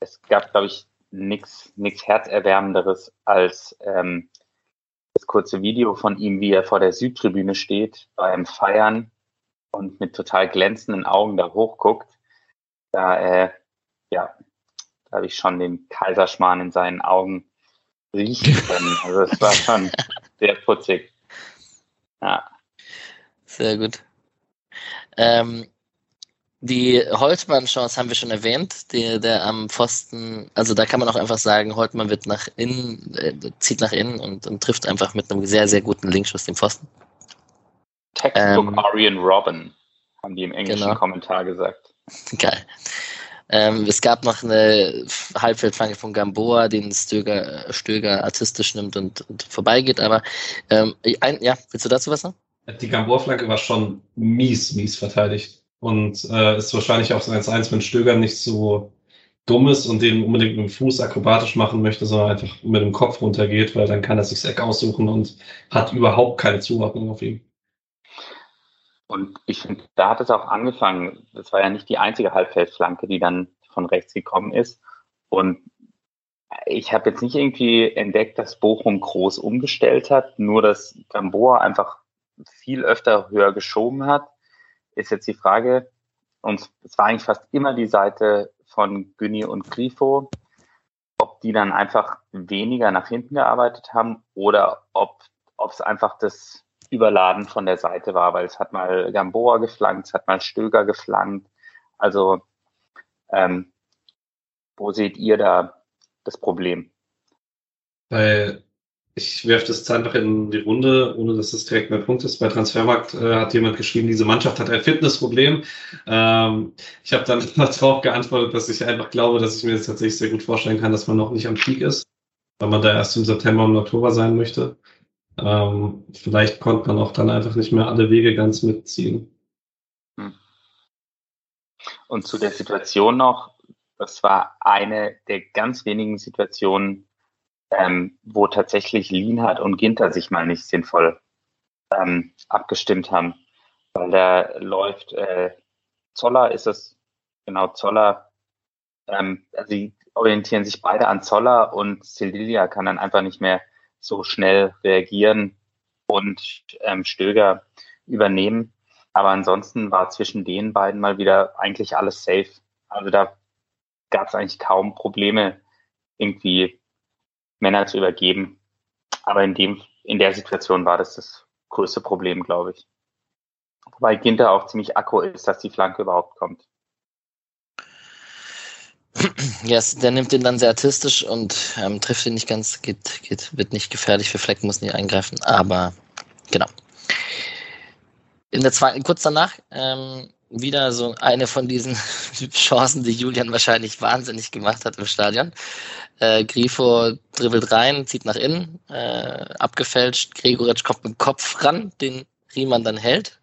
es gab, glaube ich, nichts nix Herzerwärmenderes als ähm, das kurze Video von ihm, wie er vor der Südtribüne steht beim Feiern und mit total glänzenden Augen da hochguckt da, äh, ja, da habe ich schon den Kaiserschmarrn in seinen Augen riechen [laughs] können. Also es war schon sehr putzig. Ja. Sehr gut. Ähm, Die Holtmann-Chance haben wir schon erwähnt, der, der am Pfosten, also da kann man auch einfach sagen, Holtmann wird nach innen, äh, zieht nach innen und, und, trifft einfach mit einem sehr, sehr guten Linkschuss den Pfosten. Textbook ähm, Arian Robin, haben die im englischen genau. Kommentar gesagt. Geil. Ähm, es gab noch eine Halbfeldflanke von Gamboa, den Stöger, Stöger artistisch nimmt und, und vorbeigeht. Aber ähm, ein, ja, willst du dazu was sagen? Die Gamboa-Flanke war schon mies, mies verteidigt. Und äh, ist wahrscheinlich auch so 1-1, wenn Stöger nicht so dumm ist und den unbedingt mit dem Fuß akrobatisch machen möchte, sondern einfach mit dem Kopf runtergeht, weil dann kann er sich das Eck aussuchen und hat überhaupt keine Zuordnung auf ihn. Und ich finde, da hat es auch angefangen. Das war ja nicht die einzige Halbfeldflanke, die dann von rechts gekommen ist. Und ich habe jetzt nicht irgendwie entdeckt, dass Bochum groß umgestellt hat, nur dass Gamboa einfach viel öfter höher geschoben hat. Ist jetzt die Frage, und es war eigentlich fast immer die Seite von Günni und Grifo, ob die dann einfach weniger nach hinten gearbeitet haben oder ob es einfach das Überladen von der Seite war, weil es hat mal Gamboa geflankt, es hat mal Stöger geflankt. Also ähm, wo seht ihr da das Problem? Weil ich werfe das einfach in die Runde, ohne dass das direkt mein Punkt ist. Bei Transfermarkt äh, hat jemand geschrieben, diese Mannschaft hat ein Fitnessproblem. Ähm, ich habe dann [laughs] darauf geantwortet, dass ich einfach glaube, dass ich mir jetzt tatsächlich sehr gut vorstellen kann, dass man noch nicht am Peak ist, weil man da erst im September und Oktober sein möchte. Ähm, vielleicht konnte man auch dann einfach nicht mehr alle Wege ganz mitziehen. Hm. Und zu der Situation noch, das war eine der ganz wenigen Situationen, ähm, wo tatsächlich Lienhardt und Ginter sich mal nicht sinnvoll ähm, abgestimmt haben. Weil da läuft äh, Zoller ist es, genau, Zoller, ähm, sie orientieren sich beide an Zoller und Celilia kann dann einfach nicht mehr so schnell reagieren und ähm, Stöger übernehmen. Aber ansonsten war zwischen den beiden mal wieder eigentlich alles safe. Also da gab es eigentlich kaum Probleme, irgendwie Männer zu übergeben. Aber in dem, in der Situation war das das größte Problem, glaube ich. Wobei Ginter auch ziemlich akku ist, dass die Flanke überhaupt kommt. Yes, der nimmt den dann sehr artistisch und ähm, trifft ihn nicht ganz, geht, geht, wird nicht gefährlich für Fleck, muss nicht eingreifen, aber genau. In der zweiten, kurz danach, ähm, wieder so eine von diesen [laughs] Chancen, die Julian wahrscheinlich wahnsinnig gemacht hat im Stadion. Äh, Grifo dribbelt rein, zieht nach innen, äh, abgefälscht, Gregoritsch kommt mit dem Kopf ran, den Riemann dann hält.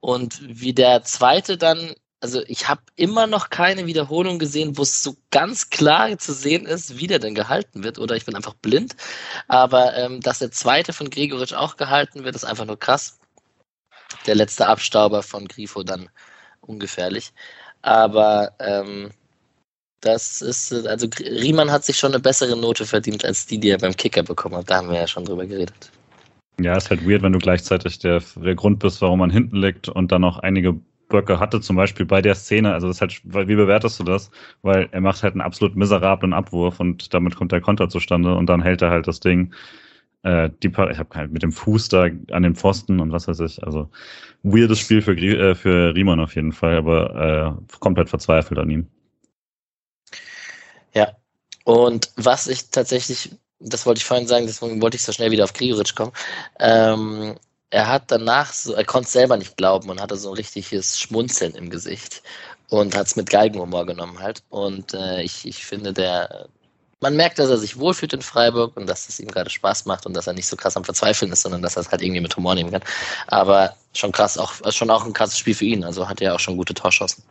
Und wie der zweite dann also ich habe immer noch keine Wiederholung gesehen, wo es so ganz klar zu sehen ist, wie der denn gehalten wird. Oder ich bin einfach blind. Aber ähm, dass der zweite von Gregoritsch auch gehalten wird, ist einfach nur krass. Der letzte Abstauber von Grifo dann ungefährlich. Aber ähm, das ist, also Riemann hat sich schon eine bessere Note verdient als die, die er beim Kicker bekommen hat. Da haben wir ja schon drüber geredet. Ja, ist halt weird, wenn du gleichzeitig der, der Grund bist, warum man hinten liegt und dann noch einige Böcke hatte, zum Beispiel bei der Szene, also das halt, wie bewertest du das? Weil er macht halt einen absolut miserablen Abwurf und damit kommt der Konter zustande und dann hält er halt das Ding, äh, die, ich habe halt mit dem Fuß da an den Pfosten und was weiß ich, also weirdes Spiel für, äh, für Riemann auf jeden Fall, aber äh, komplett verzweifelt an ihm. Ja, und was ich tatsächlich, das wollte ich vorhin sagen, deswegen wollte ich so schnell wieder auf Grigoric kommen, ähm, er hat danach so, er konnte es selber nicht glauben und hatte so ein richtiges Schmunzeln im Gesicht und hat es mit Geigenhumor genommen halt. Und äh, ich, ich finde, der, man merkt, dass er sich wohlfühlt in Freiburg und dass es ihm gerade Spaß macht und dass er nicht so krass am Verzweifeln ist, sondern dass er es halt irgendwie mit Humor nehmen kann. Aber schon krass, auch, schon auch ein krasses Spiel für ihn. Also hat er auch schon gute Torschancen.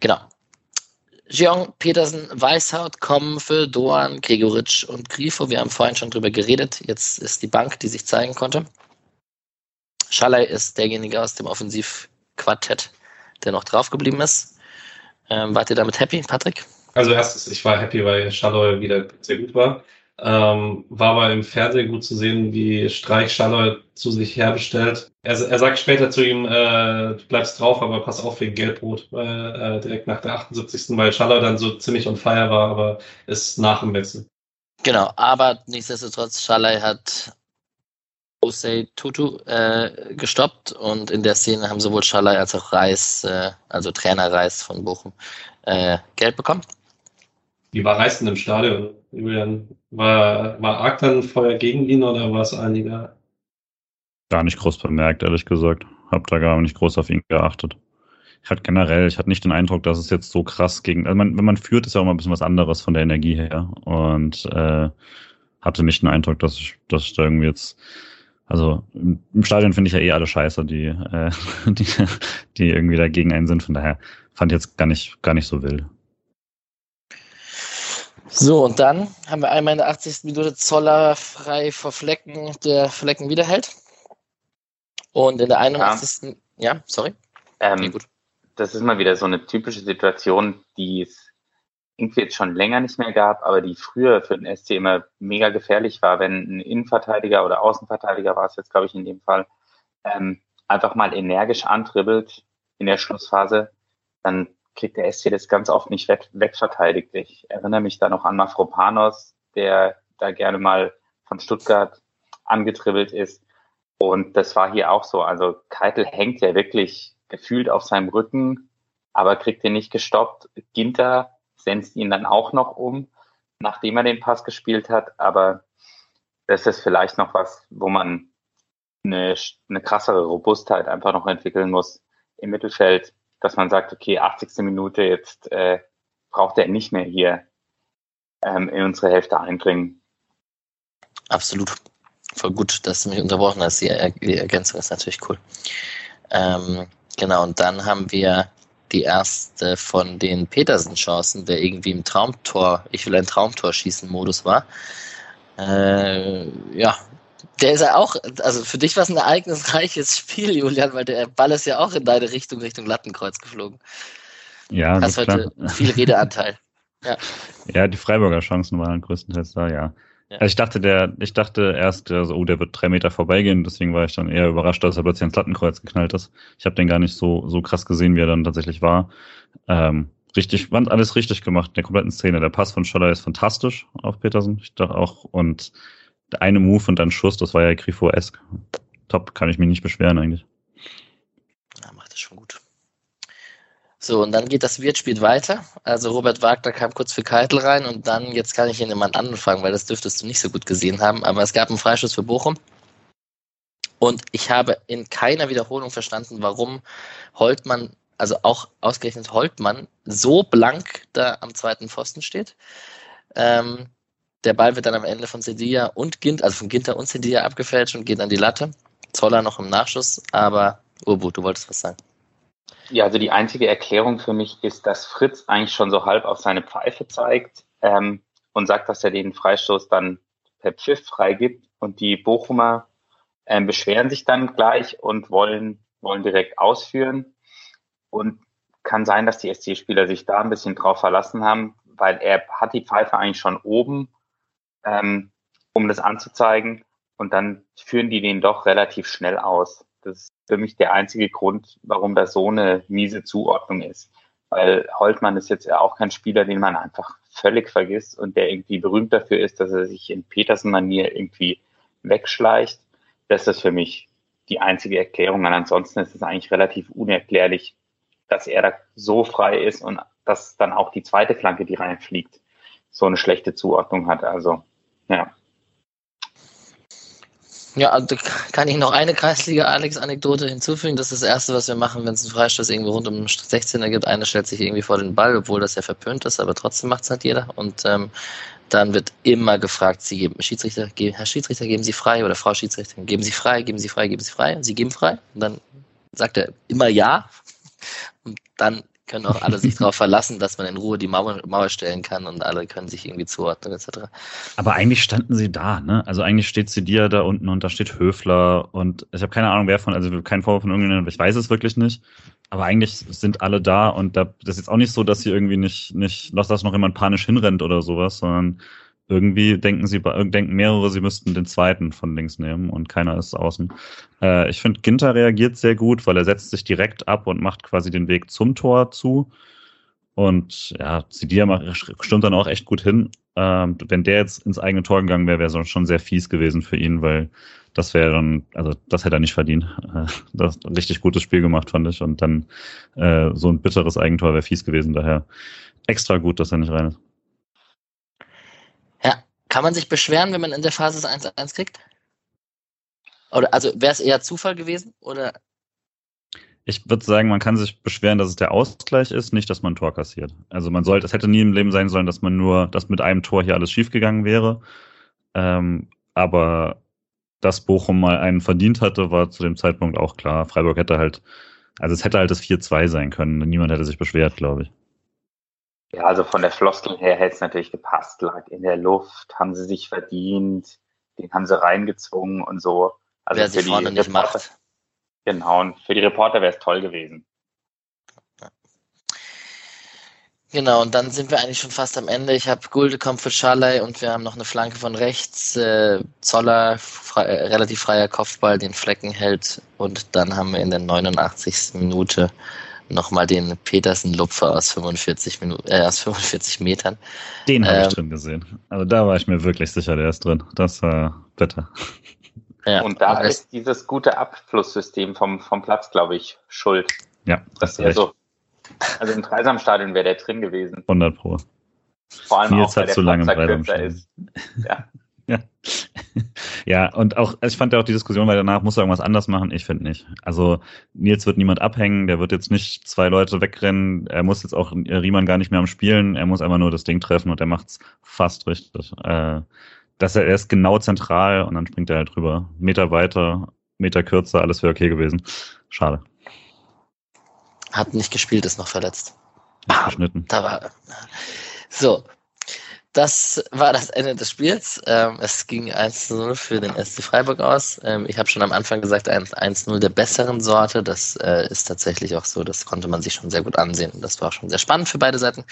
Genau. Jeong, Petersen, Weishaut kommen für Doan, Gregoritsch und Grifo. Wir haben vorhin schon drüber geredet. Jetzt ist die Bank, die sich zeigen konnte. Schalay ist derjenige aus dem Offensivquartett, der noch draufgeblieben ist. Ähm, wart ihr damit happy, Patrick? Also erstens, ich war happy, weil Schalay wieder sehr gut war. Ähm, war aber im Fernsehen gut zu sehen, wie Streich Schalloy zu sich herbestellt. Er, er sagt später zu ihm, äh, du bleibst drauf, aber pass auf wegen Gelbrot, äh, direkt nach der 78. weil Schalloy dann so ziemlich on fire war, aber ist nach dem Wechsel. Genau, aber nichtsdestotrotz, Schalay hat Osei Tutu äh, gestoppt und in der Szene haben sowohl Schalay als auch Reis, äh, also Trainer Reis von Bochum, äh, Geld bekommen. Wie war Reis denn im Stadion, Julian? War, war arg dann Feuer gegen ihn oder war es einiger? Gar nicht groß bemerkt, ehrlich gesagt. Hab da gar nicht groß auf ihn geachtet. Ich hatte generell, ich hatte nicht den Eindruck, dass es jetzt so krass gegen, also man, wenn man führt, ist ja auch mal ein bisschen was anderes von der Energie her und äh, hatte nicht den Eindruck, dass ich, dass ich da irgendwie jetzt also im, Stadion finde ich ja eh alle scheiße, die, äh, [laughs] die, die irgendwie dagegen einen sind. Von daher fand ich jetzt gar nicht, gar nicht so wild. So, und dann haben wir einmal in der 80. Minute Zoller frei vor Flecken, der Flecken wiederhält. Und in der 81. Ja, ja sorry. Ähm, nee, gut. Das ist mal wieder so eine typische Situation, die es irgendwie jetzt schon länger nicht mehr gab, aber die früher für den SC immer mega gefährlich war, wenn ein Innenverteidiger oder Außenverteidiger war es jetzt, glaube ich, in dem Fall, ähm, einfach mal energisch antribbelt in der Schlussphase, dann kriegt der SC das ganz oft nicht weg, wegverteidigt. Ich erinnere mich da noch an Mafropanos, der da gerne mal von Stuttgart angetribbelt ist. Und das war hier auch so. Also Keitel hängt ja wirklich gefühlt auf seinem Rücken, aber kriegt ihn nicht gestoppt. Ginter senzt ihn dann auch noch um, nachdem er den Pass gespielt hat. Aber das ist vielleicht noch was, wo man eine, eine krassere Robustheit einfach noch entwickeln muss im Mittelfeld, dass man sagt, okay, 80. Minute, jetzt äh, braucht er nicht mehr hier ähm, in unsere Hälfte eindringen. Absolut. Voll gut, dass du mich unterbrochen hast. Die, die Ergänzung ist natürlich cool. Ähm, genau, und dann haben wir die erste von den Petersen-Chancen, der irgendwie im Traumtor, ich will ein Traumtor schießen Modus war. Äh, ja, der ist ja auch, also für dich war es ein ereignisreiches [laughs] Spiel, Julian, weil der Ball ist ja auch in deine Richtung, Richtung Lattenkreuz geflogen. Ja, hast heute klar. viel [laughs] Redeanteil. Ja. ja, die Freiburger Chancen waren größtenteils da, ja. Ja. Also ich dachte, der, ich dachte erst, also, oh, der wird drei Meter vorbeigehen, deswegen war ich dann eher überrascht, dass er plötzlich ins Lattenkreuz geknallt ist. Ich habe den gar nicht so, so krass gesehen, wie er dann tatsächlich war. Ähm, richtig, waren alles richtig gemacht in der kompletten Szene. Der Pass von Scholler ist fantastisch auf Petersen, ich dachte auch. Und der eine Move und dann Schuss, das war ja Grifo-esque. Top, kann ich mich nicht beschweren eigentlich. Ja, macht das schon gut. So, und dann geht das Wirtspiel weiter. Also Robert Wagner kam kurz für Keitel rein und dann, jetzt kann ich ihn jemand anderen fragen, weil das dürftest du nicht so gut gesehen haben, aber es gab einen Freischuss für Bochum. Und ich habe in keiner Wiederholung verstanden, warum Holtmann, also auch ausgerechnet Holtmann, so blank da am zweiten Pfosten steht. Ähm, der Ball wird dann am Ende von Sedilla und Gint, also von Ginter und Sedilla abgefälscht und geht an die Latte. Zoller noch im Nachschuss, aber Urbu, du wolltest was sagen. Ja, also die einzige Erklärung für mich ist, dass Fritz eigentlich schon so halb auf seine Pfeife zeigt ähm, und sagt, dass er den Freistoß dann per Pfiff freigibt. Und die Bochumer ähm, beschweren sich dann gleich und wollen, wollen direkt ausführen. Und kann sein, dass die SC-Spieler sich da ein bisschen drauf verlassen haben, weil er hat die Pfeife eigentlich schon oben, ähm, um das anzuzeigen. Und dann führen die den doch relativ schnell aus. Das ist für mich der einzige Grund, warum das so eine miese Zuordnung ist. Weil Holtmann ist jetzt ja auch kein Spieler, den man einfach völlig vergisst und der irgendwie berühmt dafür ist, dass er sich in Petersen-Manier irgendwie wegschleicht. Das ist für mich die einzige Erklärung. Und ansonsten ist es eigentlich relativ unerklärlich, dass er da so frei ist und dass dann auch die zweite Flanke, die reinfliegt, so eine schlechte Zuordnung hat. Also, ja. Ja, also kann ich noch eine Kreisliga-Alex-Anekdote hinzufügen. Das ist das Erste, was wir machen, wenn es einen Freistoß irgendwo rund um den 16er gibt. Einer stellt sich irgendwie vor den Ball, obwohl das ja verpönt ist, aber trotzdem macht es halt jeder. Und ähm, dann wird immer gefragt, Sie geben, Schiedsrichter, Herr Schiedsrichter, geben Sie frei oder Frau Schiedsrichter, geben Sie frei, geben Sie frei, geben Sie frei. Sie geben frei. Und dann sagt er immer ja. Und dann können auch alle sich darauf verlassen, dass man in Ruhe die Mauer, Mauer stellen kann und alle können sich irgendwie zuordnen etc. Aber eigentlich standen sie da, ne? Also eigentlich steht Sidia da unten und da steht Höfler und ich habe keine Ahnung, wer von, also kein Vorwurf von irgendjemandem, ich weiß es wirklich nicht. Aber eigentlich sind alle da und da, das ist jetzt auch nicht so, dass sie irgendwie nicht, nicht, dass noch jemand panisch hinrennt oder sowas, sondern irgendwie denken sie, denken mehrere, sie müssten den zweiten von links nehmen und keiner ist außen. Äh, ich finde, Ginter reagiert sehr gut, weil er setzt sich direkt ab und macht quasi den Weg zum Tor zu. Und ja, Sidia stimmt dann auch echt gut hin. Ähm, wenn der jetzt ins eigene Tor gegangen wäre, wäre es schon sehr fies gewesen für ihn, weil das wäre dann, also das hätte er nicht verdient. [laughs] Das ein richtig gutes Spiel gemacht, fand ich. Und dann äh, so ein bitteres Eigentor wäre fies gewesen. Daher extra gut, dass er nicht rein ist. Kann man sich beschweren, wenn man in der Phase 1-1 kriegt? Oder also wäre es eher Zufall gewesen? Oder ich würde sagen, man kann sich beschweren, dass es der Ausgleich ist, nicht, dass man ein Tor kassiert. Also man sollte, es hätte nie im Leben sein sollen, dass man nur, dass mit einem Tor hier alles schiefgegangen wäre. Ähm, aber dass Bochum mal einen verdient hatte, war zu dem Zeitpunkt auch klar. Freiburg hätte halt, also es hätte halt das 4-2 sein können. Niemand hätte sich beschwert, glaube ich. Ja, also von der Floskel her hätte es natürlich gepasst. Lag in der Luft, haben sie sich verdient, den haben sie reingezwungen und so. Also Wer sie vorne nicht macht. Genau, und für die Reporter wäre es toll gewesen. Genau, und dann sind wir eigentlich schon fast am Ende. Ich habe Gulde kommt für Schalay und wir haben noch eine Flanke von rechts. Äh, Zoller, frei, äh, relativ freier Kopfball, den Flecken hält. Und dann haben wir in der 89. Minute nochmal den Petersen-Lupfer aus 45 Minuten, äh, aus 45 Metern. Den habe ähm, ich drin gesehen. Also da war ich mir wirklich sicher, der ist drin. Das war bitter. Ja, und da ist dieses gute Abflusssystem vom, vom Platz, glaube ich, schuld. Ja, das ist so. Also im Dreisamstadion wäre der drin gewesen. 100 Pro. Vor allem Nils auch, hat zu lange im Dreisamstadion. Ja. Ja. [laughs] ja, und auch, ich fand ja auch die Diskussion, weil danach muss er irgendwas anders machen. Ich finde nicht. Also Nils wird niemand abhängen, der wird jetzt nicht zwei Leute wegrennen. Er muss jetzt auch Riemann gar nicht mehr am Spielen. Er muss einfach nur das Ding treffen und er macht's fast richtig. Äh, dass er, er ist genau zentral und dann springt er halt drüber. Meter weiter, Meter kürzer, alles wäre okay gewesen. Schade. Hat nicht gespielt, ist noch verletzt. Geschnitten. Da war. So. Das war das Ende des Spiels. Ähm, es ging 1 zu 0 für den SC Freiburg aus. Ähm, ich habe schon am Anfang gesagt, 1-0 der besseren Sorte. Das äh, ist tatsächlich auch so. Das konnte man sich schon sehr gut ansehen. Das war auch schon sehr spannend für beide Seiten.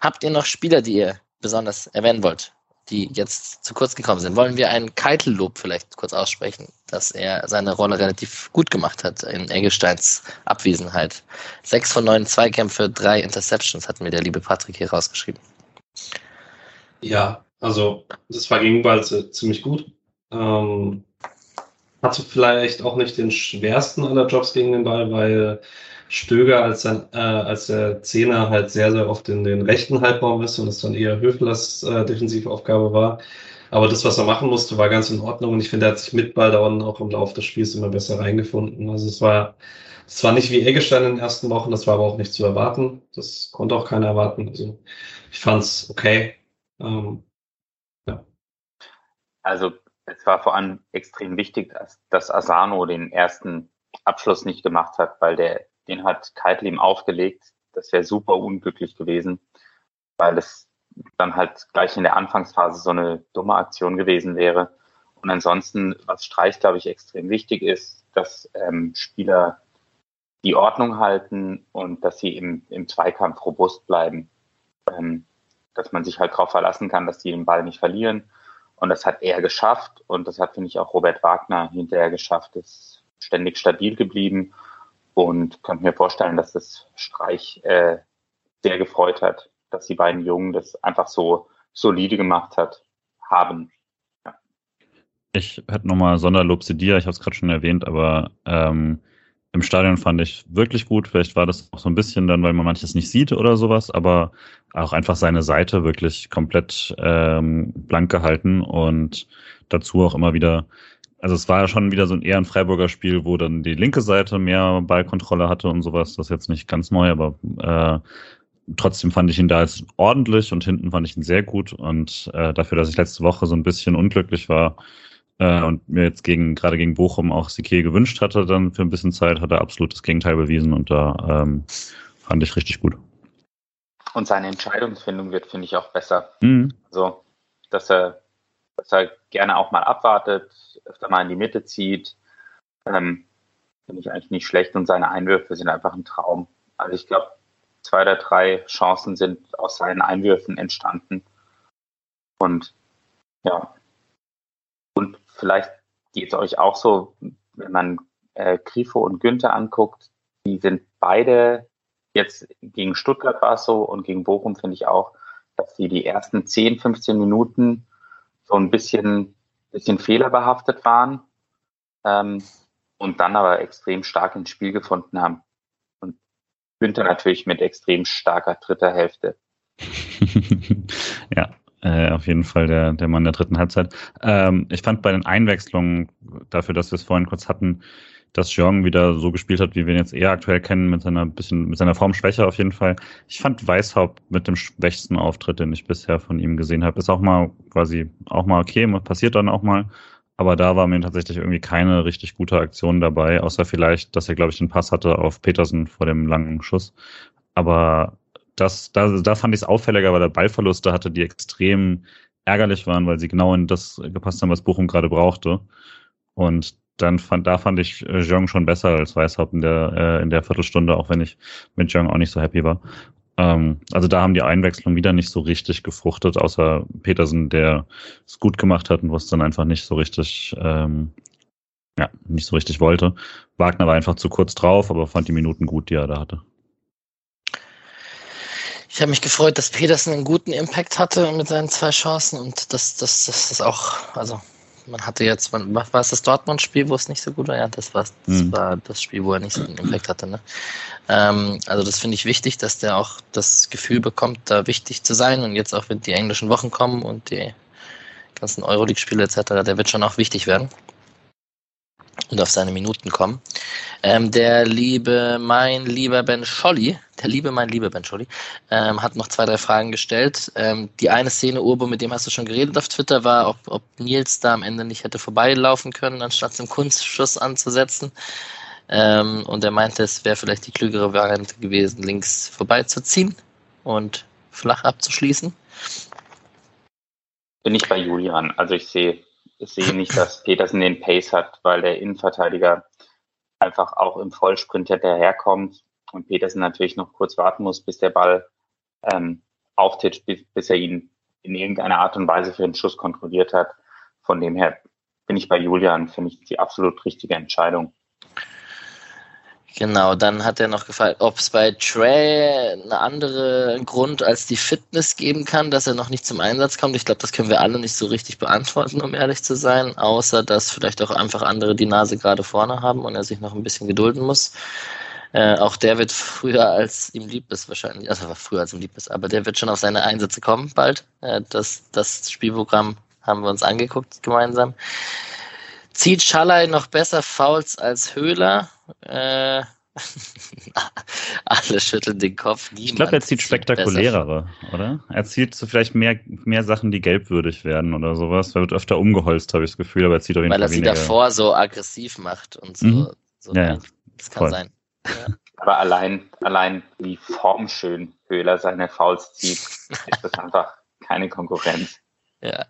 Habt ihr noch Spieler, die ihr besonders erwähnen wollt? die jetzt zu kurz gekommen sind. Wollen wir ein Keitellob vielleicht kurz aussprechen, dass er seine Rolle relativ gut gemacht hat in Engelsteins Abwesenheit. Sechs von neun Zweikämpfe, drei Interceptions hatten mir der liebe Patrick hier rausgeschrieben. Ja, also das war gegen Ball ziemlich gut. Ähm, hatte vielleicht auch nicht den schwersten aller Jobs gegen den Ball, weil Stöger als, sein, äh, als der Zehner halt sehr, sehr oft in den rechten Halbraum ist und es dann eher Höflers äh, Defensivaufgabe war. Aber das, was er machen musste, war ganz in Ordnung und ich finde, er hat sich mit Ball dauernd auch im Laufe des Spiels immer besser reingefunden. Also es war, es war nicht wie Eggestein in den ersten Wochen, das war aber auch nicht zu erwarten. Das konnte auch keiner erwarten. Also ich fand es okay. Ähm, ja. Also es war vor allem extrem wichtig, dass, dass Asano den ersten Abschluss nicht gemacht hat, weil der den hat Keitel ihm aufgelegt. Das wäre super unglücklich gewesen, weil es dann halt gleich in der Anfangsphase so eine dumme Aktion gewesen wäre. Und ansonsten, was Streich, glaube ich, extrem wichtig ist, dass ähm, Spieler die Ordnung halten und dass sie im, im Zweikampf robust bleiben. Ähm, dass man sich halt darauf verlassen kann, dass die den Ball nicht verlieren. Und das hat er geschafft und das hat, finde ich, auch Robert Wagner hinterher geschafft, ist ständig stabil geblieben und könnte mir vorstellen, dass das Streich äh, sehr gefreut hat, dass die beiden Jungen das einfach so solide gemacht hat, haben. Ja. Ich hätte nochmal Sonderlob zu dir, ich habe es gerade schon erwähnt, aber ähm, im Stadion fand ich wirklich gut. Vielleicht war das auch so ein bisschen dann, weil man manches nicht sieht oder sowas, aber auch einfach seine Seite wirklich komplett ähm, blank gehalten und dazu auch immer wieder also es war ja schon wieder so ein eher ein Freiburger Spiel, wo dann die linke Seite mehr Ballkontrolle hatte und sowas. Das ist jetzt nicht ganz neu, aber äh, trotzdem fand ich ihn da jetzt ordentlich und hinten fand ich ihn sehr gut. Und äh, dafür, dass ich letzte Woche so ein bisschen unglücklich war äh, und mir jetzt gegen gerade gegen Bochum auch Sique gewünscht hatte, dann für ein bisschen Zeit, hat er absolut das Gegenteil bewiesen und da ähm, fand ich richtig gut. Und seine Entscheidungsfindung wird, finde ich, auch besser. Mhm. Also, dass er dass er gerne auch mal abwartet, öfter mal in die Mitte zieht. Ähm, Finde ich eigentlich nicht schlecht und seine Einwürfe sind einfach ein Traum. Also ich glaube, zwei oder drei Chancen sind aus seinen Einwürfen entstanden. Und ja, vielleicht geht es euch auch so, wenn man äh, Grifo und Günther anguckt, die sind beide jetzt gegen Stuttgart war es so und gegen Bochum finde ich auch, dass sie die ersten 10, 15 Minuten so ein bisschen, bisschen fehlerbehaftet waren. ähm, und dann aber extrem stark ins Spiel gefunden haben. Und Günther natürlich mit extrem starker dritter Hälfte. [laughs] ja, äh, auf jeden Fall der, der Mann der dritten Halbzeit. Ähm, ich fand bei den Einwechslungen, dafür, dass wir es vorhin kurz hatten, dass Jong wieder so gespielt hat, wie wir ihn jetzt eher aktuell kennen, mit seiner bisschen, mit seiner Formschwäche auf jeden Fall. Ich fand Weißhaupt mit dem schwächsten Auftritt, den ich bisher von ihm gesehen habe, ist auch mal quasi auch mal okay, passiert dann auch mal. Aber da war mir tatsächlich irgendwie keine richtig gute Aktion dabei, außer vielleicht, dass er, glaube ich, den Pass hatte auf Petersen vor dem langen Schuss. Aber das, da, da fand ich es auffälliger, weil der Ballverluste hatte, die extrem ärgerlich waren, weil sie genau in das gepasst haben, was Bochum gerade brauchte. Und dann fand, da fand ich äh, Jong schon besser als Weißhaupt in der, äh, in der Viertelstunde, auch wenn ich mit Jong auch nicht so happy war. Ähm, also da haben die Einwechslungen wieder nicht so richtig gefruchtet, außer Petersen, der es gut gemacht hat und wo es dann einfach nicht so richtig, ähm, ja, nicht so richtig wollte. Wagner war einfach zu kurz drauf, aber fand die Minuten gut, die er da hatte. Ich habe mich gefreut, dass Petersen einen guten Impact hatte mit seinen zwei Chancen und dass das, das, das auch, also man hatte jetzt, man, war es das Dortmund-Spiel, wo es nicht so gut war? Ja, das war, das mhm. war das Spiel, wo er nicht so einen Impact hatte. Ne? Ähm, also das finde ich wichtig, dass der auch das Gefühl bekommt, da wichtig zu sein und jetzt auch, wenn die englischen Wochen kommen und die ganzen Euroleague-Spiele etc., der wird schon auch wichtig werden und auf seine Minuten kommen. Ähm, der liebe, mein lieber Ben Scholli, der liebe, mein lieber Ben Scholli, ähm, hat noch zwei, drei Fragen gestellt. Ähm, die eine Szene, Urbo, mit dem hast du schon geredet auf Twitter, war, ob, ob Nils da am Ende nicht hätte vorbeilaufen können, anstatt zum Kunstschuss anzusetzen. Ähm, und er meinte, es wäre vielleicht die klügere Variante gewesen, links vorbeizuziehen und flach abzuschließen. Bin ich bei Julian. Also ich sehe ich sehe nicht, dass Petersen den Pace hat, weil der Innenverteidiger einfach auch im Vollsprint hinterherkommt und Petersen natürlich noch kurz warten muss, bis der Ball ähm, auftitscht, bis, bis er ihn in irgendeiner Art und Weise für den Schuss kontrolliert hat. Von dem her bin ich bei Julian, finde ich die absolut richtige Entscheidung. Genau, dann hat er noch gefragt, ob es bei Trey einen anderen Grund als die Fitness geben kann, dass er noch nicht zum Einsatz kommt. Ich glaube, das können wir alle nicht so richtig beantworten, um ehrlich zu sein, außer dass vielleicht auch einfach andere die Nase gerade vorne haben und er sich noch ein bisschen gedulden muss. Äh, auch der wird früher als ihm lieb ist wahrscheinlich, also früher als ihm lieb ist, aber der wird schon auf seine Einsätze kommen bald. Äh, das, das Spielprogramm haben wir uns angeguckt gemeinsam. Zieht Schallei noch besser Fouls als Höhler? Äh, [laughs] alle schütteln den Kopf. Niemand ich glaube, er zieht spektakulärere, oder? Er zieht so vielleicht mehr, mehr Sachen, die gelbwürdig werden oder sowas. Er wird öfter umgeholzt, habe ich das Gefühl, aber er zieht auf jeden Weil Fall er sie davor so aggressiv macht und so. Mhm. so ja, ja, das kann Voll. sein. Ja. [laughs] Aber allein, allein wie formschön Höhler seine Fouls zieht, ist das [laughs] einfach keine Konkurrenz. Ja.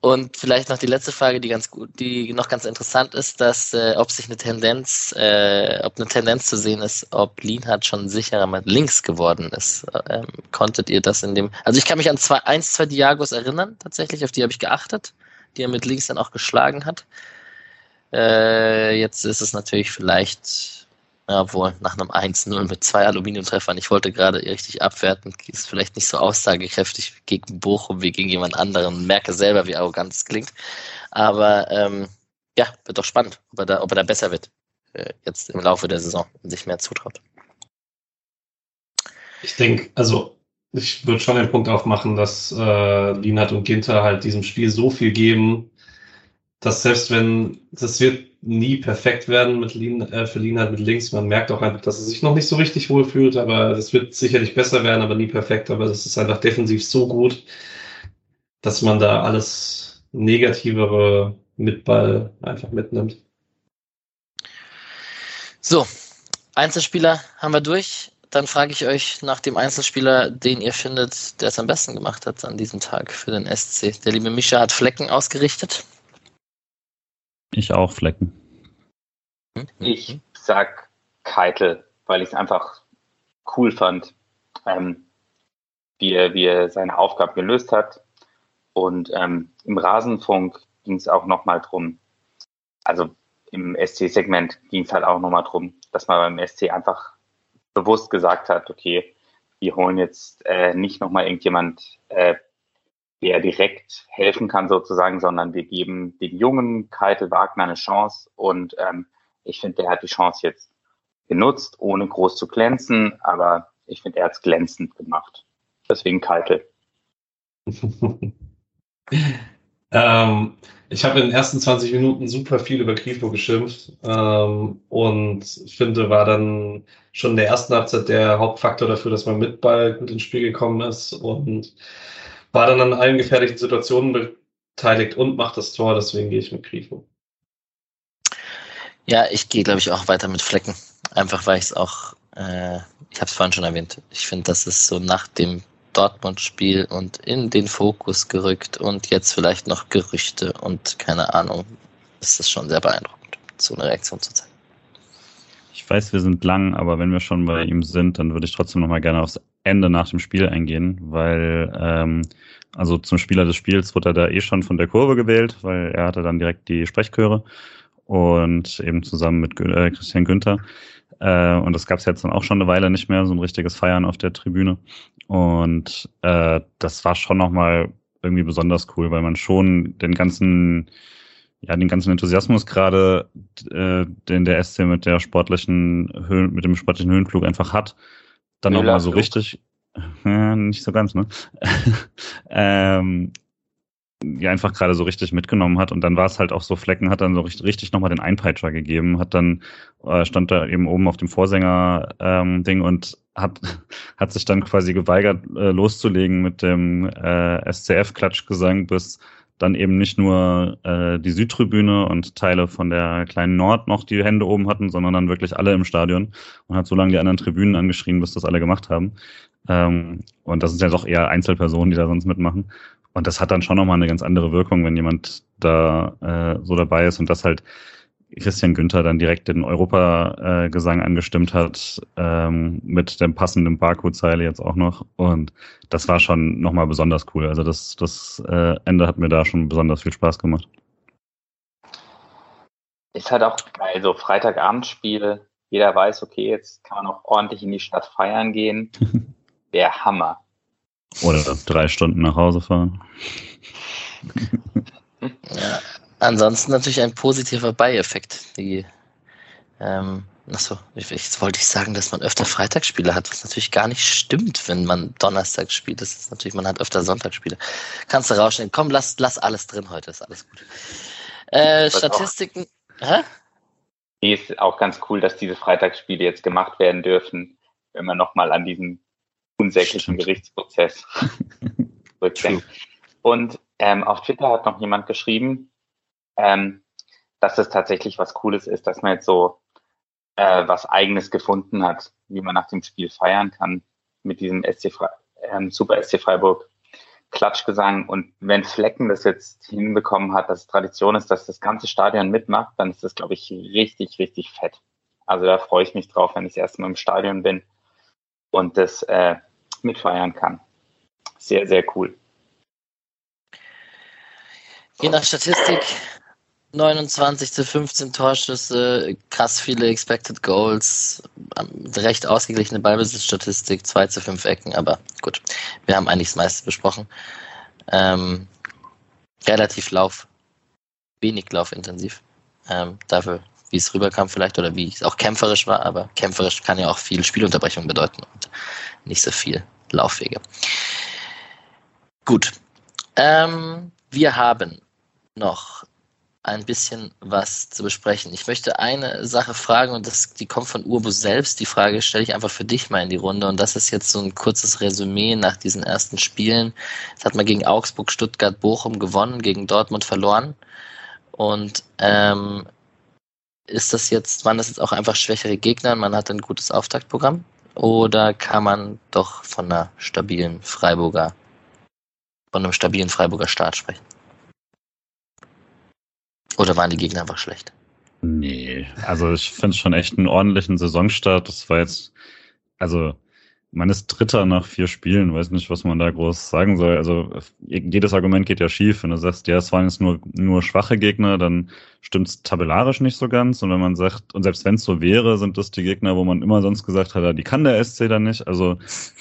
Und vielleicht noch die letzte Frage, die ganz gut, die noch ganz interessant ist, dass äh, ob sich eine Tendenz, äh, ob eine Tendenz zu sehen ist, ob Lienhardt schon sicherer mit links geworden ist. Ähm, konntet ihr das in dem? Also ich kann mich an zwei, eins, zwei Diagos erinnern, tatsächlich, auf die habe ich geachtet, die er mit links dann auch geschlagen hat. Äh, jetzt ist es natürlich vielleicht ja, wohl nach einem 1-0 mit zwei Aluminiumtreffern. Ich wollte gerade richtig abwerten. Ist vielleicht nicht so aussagekräftig gegen Bochum wie gegen jemand anderen. Merke selber, wie arrogant es klingt. Aber ähm, ja, wird doch spannend, ob er da, ob er da besser wird. Äh, jetzt im Laufe der Saison und sich mehr zutraut. Ich denke, also ich würde schon den Punkt aufmachen, dass äh, Lienhardt und Ginter halt diesem Spiel so viel geben, dass selbst wenn, das wird nie perfekt werden mit Lin, äh, für Lienhardt mit links. Man merkt auch einfach, dass er sich noch nicht so richtig wohl fühlt, aber es wird sicherlich besser werden, aber nie perfekt. Aber es ist einfach defensiv so gut, dass man da alles Negativere mit Ball einfach mitnimmt. So, Einzelspieler haben wir durch. Dann frage ich euch nach dem Einzelspieler, den ihr findet, der es am besten gemacht hat an diesem Tag für den SC. Der liebe Mischa hat Flecken ausgerichtet. Ich auch Flecken. Ich sag Keitel, weil ich es einfach cool fand, ähm, wie, er, wie er seine Aufgabe gelöst hat. Und ähm, im Rasenfunk ging es auch nochmal drum, also im SC-Segment ging es halt auch nochmal drum, dass man beim SC einfach bewusst gesagt hat, okay, wir holen jetzt äh, nicht nochmal irgendjemand äh, der direkt helfen kann sozusagen, sondern wir geben den jungen Keitel Wagner eine Chance und ähm, ich finde, der hat die Chance jetzt genutzt, ohne groß zu glänzen, aber ich finde, er hat es glänzend gemacht. Deswegen Keitel. [laughs] ähm, ich habe in den ersten 20 Minuten super viel über Grifo geschimpft ähm, und finde, war dann schon in der ersten Halbzeit der Hauptfaktor dafür, dass man mit Ball gut ins Spiel gekommen ist und war dann an allen gefährlichen Situationen beteiligt und macht das Tor, deswegen gehe ich mit Grifo. Ja, ich gehe, glaube ich, auch weiter mit Flecken. Einfach weil ich es auch, äh, ich habe es vorhin schon erwähnt, ich finde, das ist so nach dem Dortmund-Spiel und in den Fokus gerückt und jetzt vielleicht noch Gerüchte und keine Ahnung. Das ist schon sehr beeindruckend, so eine Reaktion zu zeigen. Ich weiß, wir sind lang, aber wenn wir schon bei ihm sind, dann würde ich trotzdem nochmal gerne aufs Ende nach dem Spiel eingehen, weil ähm, also zum Spieler des Spiels wurde er da eh schon von der Kurve gewählt, weil er hatte dann direkt die Sprechchöre und eben zusammen mit äh, Christian Günther. Äh, und das gab es jetzt dann auch schon eine Weile nicht mehr, so ein richtiges Feiern auf der Tribüne. Und äh, das war schon nochmal irgendwie besonders cool, weil man schon den ganzen, ja, den ganzen Enthusiasmus gerade, äh, den der SC mit der sportlichen Höhen, mit dem sportlichen Höhenflug einfach hat, dann nochmal so richtig, [laughs] ja, nicht so ganz, ne? [laughs] ähm, ja einfach gerade so richtig mitgenommen hat und dann war es halt auch so Flecken hat dann so richtig, richtig nochmal den Einpeitscher gegeben, hat dann äh, stand da eben oben auf dem Vorsänger ähm, Ding und hat [laughs] hat sich dann quasi geweigert äh, loszulegen mit dem äh, SCF Klatschgesang bis dann eben nicht nur äh, die Südtribüne und Teile von der kleinen Nord noch die Hände oben hatten, sondern dann wirklich alle im Stadion und hat so lange die anderen Tribünen angeschrien, bis das alle gemacht haben. Ähm, und das sind ja doch eher Einzelpersonen, die da sonst mitmachen. Und das hat dann schon nochmal eine ganz andere Wirkung, wenn jemand da äh, so dabei ist und das halt Christian Günther dann direkt den Europagesang angestimmt hat, ähm, mit dem passenden Barcode-Zeile jetzt auch noch. Und das war schon nochmal besonders cool. Also das, das äh, Ende hat mir da schon besonders viel Spaß gemacht. Ist halt auch bei so Freitagabendspiel, jeder weiß, okay, jetzt kann man auch ordentlich in die Stadt feiern gehen. [laughs] Der Hammer. Oder drei Stunden nach Hause fahren. [laughs] [laughs] ja, ansonsten natürlich ein positiver Beieffekt. Die, ähm, achso, jetzt wollte ich sagen, dass man öfter Freitagsspiele hat, was natürlich gar nicht stimmt, wenn man Donnerstag spielt. Das ist natürlich, man hat öfter Sonntagsspiele. Kannst du rausstellen. Komm, lass, lass alles drin heute, ist alles gut. Äh, Statistiken. Hä? Die ist auch ganz cool, dass diese Freitagsspiele jetzt gemacht werden dürfen, wenn man nochmal an diesen unsäglichen Gerichtsprozess [laughs] rückdenkt. Und ähm, auf Twitter hat noch jemand geschrieben, ähm, dass es tatsächlich was Cooles ist, dass man jetzt so äh, was Eigenes gefunden hat, wie man nach dem Spiel feiern kann mit diesem SC Fre ähm, Super SC Freiburg Klatschgesang. Und wenn Flecken das jetzt hinbekommen hat, dass es Tradition ist, dass das ganze Stadion mitmacht, dann ist das, glaube ich, richtig, richtig fett. Also da freue ich mich drauf, wenn ich das erste Mal im Stadion bin und das äh, mitfeiern kann. Sehr, sehr cool. Je nach Statistik 29 zu 15 Torschüsse, krass viele Expected Goals, recht ausgeglichene Ballbesitzstatistik, 2 zu 5 Ecken, aber gut, wir haben eigentlich das meiste besprochen. Ähm, relativ Lauf, wenig laufintensiv. Ähm, dafür, wie es rüberkam vielleicht oder wie es auch kämpferisch war, aber kämpferisch kann ja auch viel Spielunterbrechung bedeuten und nicht so viel Laufwege. Gut. Ähm, wir haben noch ein bisschen was zu besprechen. Ich möchte eine Sache fragen und das, die kommt von Urbus selbst. Die Frage stelle ich einfach für dich mal in die Runde und das ist jetzt so ein kurzes Resümee nach diesen ersten Spielen. Jetzt hat man gegen Augsburg, Stuttgart, Bochum gewonnen, gegen Dortmund verloren und ähm, ist das jetzt, waren das jetzt auch einfach schwächere Gegner und man hat ein gutes Auftaktprogramm? Oder kann man doch von einer stabilen Freiburger, von einem stabilen Freiburger Start sprechen? Oder waren die Gegner einfach schlecht? Nee, also ich finde schon echt einen ordentlichen Saisonstart. Das war jetzt, also man ist Dritter nach vier Spielen, weiß nicht, was man da groß sagen soll. Also jedes Argument geht ja schief. Wenn du sagst, ja, es waren jetzt nur, nur schwache Gegner, dann stimmt es tabellarisch nicht so ganz. Und wenn man sagt, und selbst wenn es so wäre, sind das die Gegner, wo man immer sonst gesagt hat, die kann der SC dann nicht. Also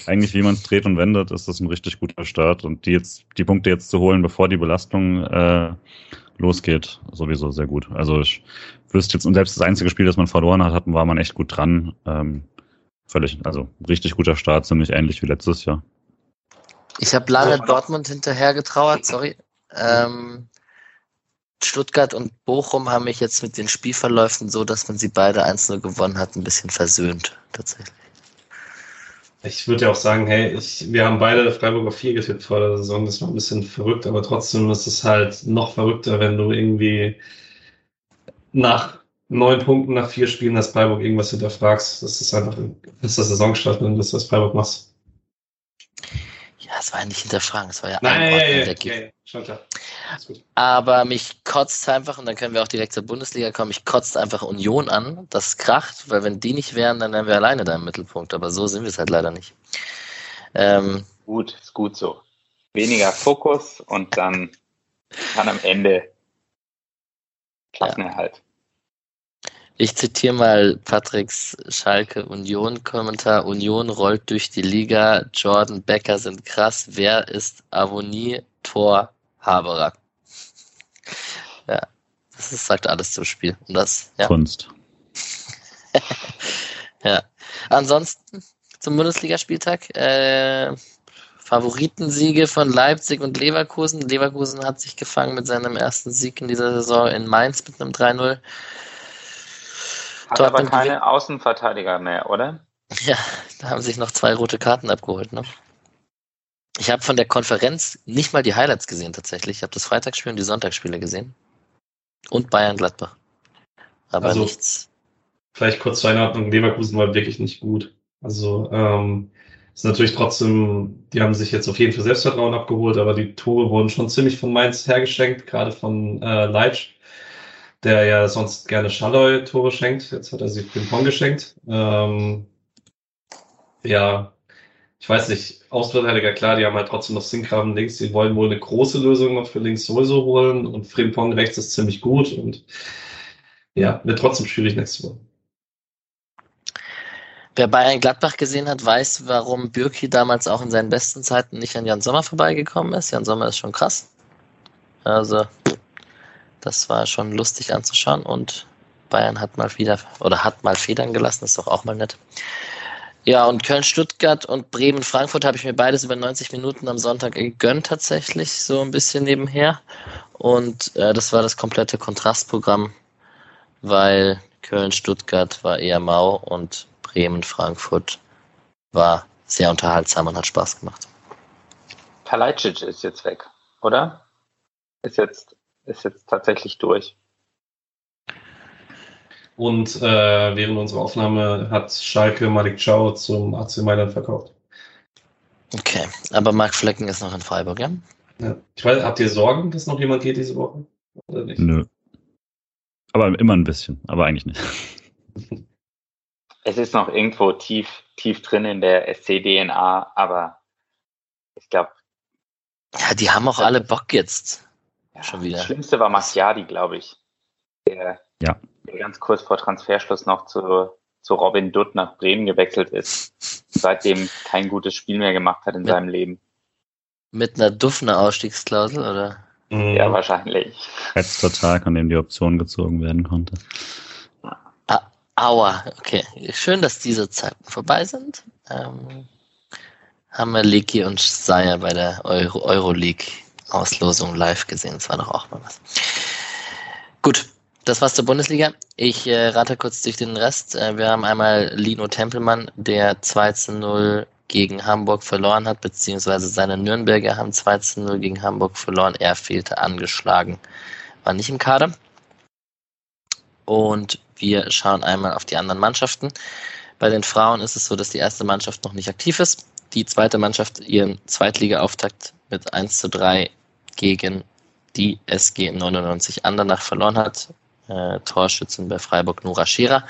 eigentlich, wie man es dreht und wendet, ist das ein richtig guter Start. Und die jetzt, die Punkte jetzt zu holen, bevor die Belastung äh, losgeht, sowieso sehr gut. Also ich wüsste jetzt, und selbst das einzige Spiel, das man verloren hat, war man echt gut dran. Ähm, völlig, also richtig guter Start, ziemlich ähnlich wie letztes Jahr. Ich habe lange Dortmund hinterher getrauert, sorry. Ähm, Stuttgart und Bochum haben mich jetzt mit den Spielverläufen so, dass man sie beide 1-0 gewonnen hat, ein bisschen versöhnt, tatsächlich. Ich würde ja auch sagen, hey, ich, wir haben beide Freiburg auf 4 getippt vor der Saison. Das war ein bisschen verrückt, aber trotzdem ist es halt noch verrückter, wenn du irgendwie nach neun Punkten nach vier Spielen, dass Freiburg irgendwas hinterfragst. Das ist einfach, das ist der Saisonstart, du das, was Freiburg machst. Ja, es war ja nicht hinterfragen, es war ja Nein, ja, ja, ja, ja, schon klar. Aber mich kotzt einfach, und dann können wir auch direkt zur Bundesliga kommen, mich kotzt einfach Union an, das kracht, weil wenn die nicht wären, dann wären wir alleine da im Mittelpunkt. Aber so sind wir es halt leider nicht. Ähm, gut, ist gut so. Weniger Fokus und dann kann am Ende Klassenerhalt. Ja. Ich zitiere mal Patricks Schalke Union Kommentar. Union rollt durch die Liga. Jordan Becker sind krass. Wer ist Avonie Tor Haberer? Ja, das ist, sagt alles zum Spiel. Und das, ja. Kunst. [laughs] ja. Ansonsten zum Bundesligaspieltag. Äh, Favoritensiege von Leipzig und Leverkusen. Leverkusen hat sich gefangen mit seinem ersten Sieg in dieser Saison in Mainz mit einem 3-0. Hat aber keine Außenverteidiger mehr, oder? Ja, da haben sich noch zwei rote Karten abgeholt. Ne? Ich habe von der Konferenz nicht mal die Highlights gesehen tatsächlich. Ich habe das Freitagsspiel und die Sonntagsspiele gesehen. Und Bayern-Gladbach. Aber also, nichts. Vielleicht kurz zur Einordnung, Leverkusen war wirklich nicht gut. Also ähm, ist natürlich trotzdem, die haben sich jetzt auf jeden Fall Selbstvertrauen abgeholt, aber die Tore wurden schon ziemlich von Mainz hergeschenkt, gerade von äh, Leitsch der ja sonst gerne Schalloy Tore schenkt. Jetzt hat er sie Pimpon geschenkt. Ähm, ja, ich weiß nicht, Außenverteidiger, klar, die haben halt trotzdem noch Sinkgraven links. Die wollen wohl eine große Lösung noch für links sowieso holen und Frimpong rechts ist ziemlich gut und ja, wird trotzdem schwierig nächste Woche. Wer Bayern Gladbach gesehen hat, weiß, warum Bürki damals auch in seinen besten Zeiten nicht an Jan Sommer vorbeigekommen ist. Jan Sommer ist schon krass. Also, das war schon lustig anzuschauen und Bayern hat mal wieder oder hat mal Federn gelassen, ist doch auch mal nett. Ja, und Köln-Stuttgart und Bremen-Frankfurt habe ich mir beides über 90 Minuten am Sonntag gegönnt, tatsächlich, so ein bisschen nebenher. Und äh, das war das komplette Kontrastprogramm, weil Köln-Stuttgart war eher mau und Bremen-Frankfurt war sehr unterhaltsam und hat Spaß gemacht. Kalajdzic ist jetzt weg, oder? Ist jetzt ist jetzt tatsächlich durch. Und äh, während unserer Aufnahme hat Schalke Malik Chow zum AC Mailand verkauft. Okay, aber Marc Flecken ist noch in Freiburg, ja? ja? Ich weiß, habt ihr Sorgen, dass noch jemand geht diese Woche? Oder nicht? Nö. Aber immer ein bisschen, aber eigentlich nicht. Es ist noch irgendwo tief, tief drin in der SC-DNA, aber ich glaube. Ja, die haben auch alle Bock jetzt. Ja, Schon wieder. Das Schlimmste war Masiadi, glaube ich. Der, ja. Der ganz kurz vor Transferschluss noch zu, zu Robin Dutt nach Bremen gewechselt ist. Seitdem kein gutes Spiel mehr gemacht hat in mit, seinem Leben. Mit einer Duffner Ausstiegsklausel, oder? Ja, wahrscheinlich. Letzter Tag, an dem die Option gezogen werden konnte. Ah, aua, okay. Schön, dass diese Zeiten vorbei sind. Ähm, haben wir Leki und Saya bei der Euro Euroleague Auslosung live gesehen. Das war doch auch mal was. Gut, das war's zur Bundesliga. Ich äh, rate kurz durch den Rest. Äh, wir haben einmal Lino Tempelmann, der 2 zu 0 gegen Hamburg verloren hat, beziehungsweise seine Nürnberger haben 2 zu 0 gegen Hamburg verloren. Er fehlte angeschlagen, war nicht im Kader. Und wir schauen einmal auf die anderen Mannschaften. Bei den Frauen ist es so, dass die erste Mannschaft noch nicht aktiv ist. Die zweite Mannschaft ihren Zweitliga-Auftakt mit 1 zu 3 gegen die SG 99 Andernach verloren hat. Äh, Torschützen bei Freiburg Nora Scherer.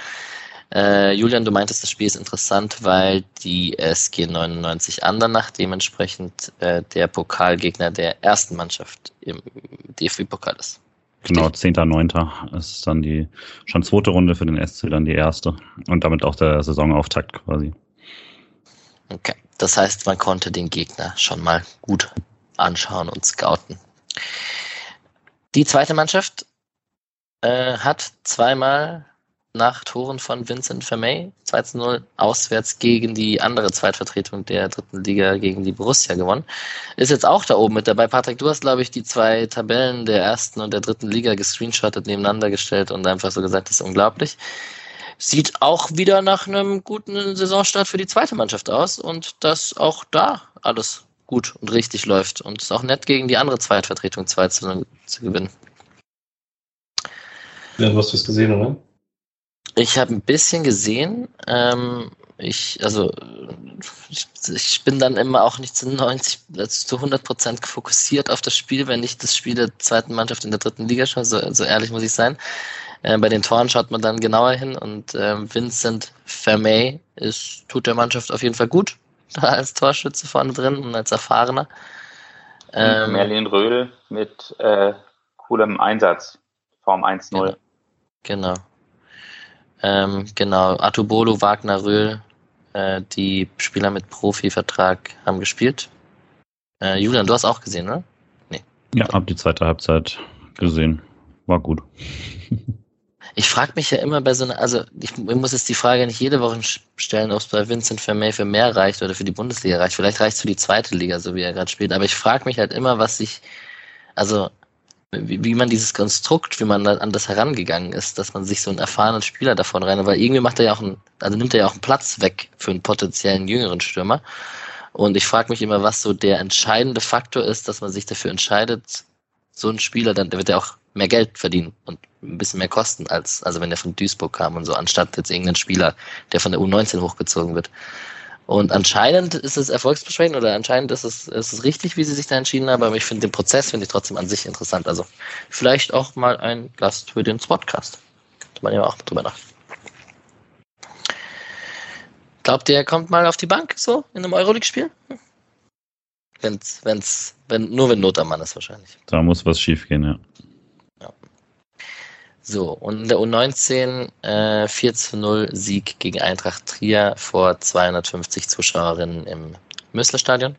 Äh, Julian, du meintest, das Spiel ist interessant, weil die SG 99 Andernach dementsprechend äh, der Pokalgegner der ersten Mannschaft im DFB-Pokal ist. Genau, 10.9. ist dann die schon zweite Runde für den SC, dann die erste. Und damit auch der Saisonauftakt quasi. Okay, das heißt, man konnte den Gegner schon mal gut anschauen und scouten. Die zweite Mannschaft äh, hat zweimal nach Toren von Vincent Vermey 2 zu 0 auswärts gegen die andere Zweitvertretung der dritten Liga, gegen die Borussia gewonnen. Ist jetzt auch da oben mit dabei. Patrick, du hast, glaube ich, die zwei Tabellen der ersten und der dritten Liga gescreenshottet, nebeneinander gestellt und einfach so gesagt, das ist unglaublich. Sieht auch wieder nach einem guten Saisonstart für die zweite Mannschaft aus und dass auch da alles gut und richtig läuft und es ist auch nett gegen die andere Zweitvertretung 2 zu 0 zu gewinnen. Ja, du hast es gesehen, oder? Ich habe ein bisschen gesehen. Ähm, ich, also, ich, bin dann immer auch nicht zu 90, also zu 100 Prozent fokussiert auf das Spiel, wenn ich das Spiel der zweiten Mannschaft in der dritten Liga schaue. So, so ehrlich muss ich sein. Äh, bei den Toren schaut man dann genauer hin und äh, Vincent Vermey ist, tut der Mannschaft auf jeden Fall gut, [laughs] da als Torschütze vorne drin und als Erfahrener. Ähm, Merlin Röhl mit äh, coolem Einsatz, Form 1-0. Genau. Genau. Ähm, genau, Atubolo, Wagner, Röhl, äh, die Spieler mit Profivertrag haben gespielt. Äh, Julian, du hast auch gesehen, ne? Nee. Ja, hab die zweite Halbzeit gesehen. War gut. [laughs] Ich frage mich ja immer bei so einer, also ich, ich, muss jetzt die Frage nicht jede Woche stellen, ob es bei Vincent Vermey für mehr reicht oder für die Bundesliga reicht. Vielleicht reicht es für die zweite Liga, so wie er gerade spielt. Aber ich frage mich halt immer, was sich, also wie, wie man dieses Konstrukt, wie man an das herangegangen ist, dass man sich so einen erfahrenen Spieler davon rein, weil irgendwie macht er ja auch einen, also nimmt er ja auch einen Platz weg für einen potenziellen jüngeren Stürmer. Und ich frage mich immer, was so der entscheidende Faktor ist, dass man sich dafür entscheidet, so ein Spieler, dann der wird ja auch mehr Geld verdienen und ein bisschen mehr kosten, als also wenn der von Duisburg kam und so, anstatt jetzt irgendein Spieler, der von der U19 hochgezogen wird. Und anscheinend ist es erfolgsversprechend oder anscheinend ist es, ist es richtig, wie sie sich da entschieden haben, aber ich finde den Prozess finde ich trotzdem an sich interessant. Also vielleicht auch mal ein Gast für den Spotcast. Könnte man ja auch drüber nach. Glaubt ihr, er kommt mal auf die Bank so in einem Euroleague-Spiel? Wenn's, wenn's, wenn, nur wenn Not am Mann ist wahrscheinlich. Da muss was schief gehen, ja. So, und in der U19 äh, 4 zu 0 Sieg gegen Eintracht Trier vor 250 Zuschauerinnen im Müsselstadion.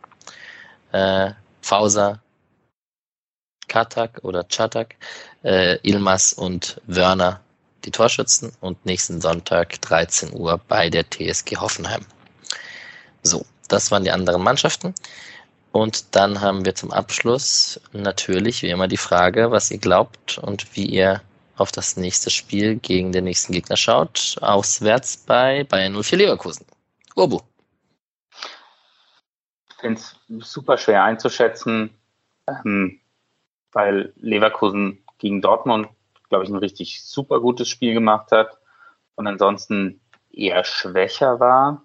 Äh, Fauser, Katak oder Chatak, äh, Ilmas und Wörner die Torschützen und nächsten Sonntag 13 Uhr bei der TSG Hoffenheim. So, das waren die anderen Mannschaften. Und dann haben wir zum Abschluss natürlich wie immer die Frage, was ihr glaubt und wie ihr auf das nächste Spiel gegen den nächsten Gegner schaut. Auswärts bei Bayern 04 Leverkusen. Urbu. Ich finde es super schwer einzuschätzen, ähm, weil Leverkusen gegen Dortmund, glaube ich, ein richtig super gutes Spiel gemacht hat und ansonsten eher schwächer war,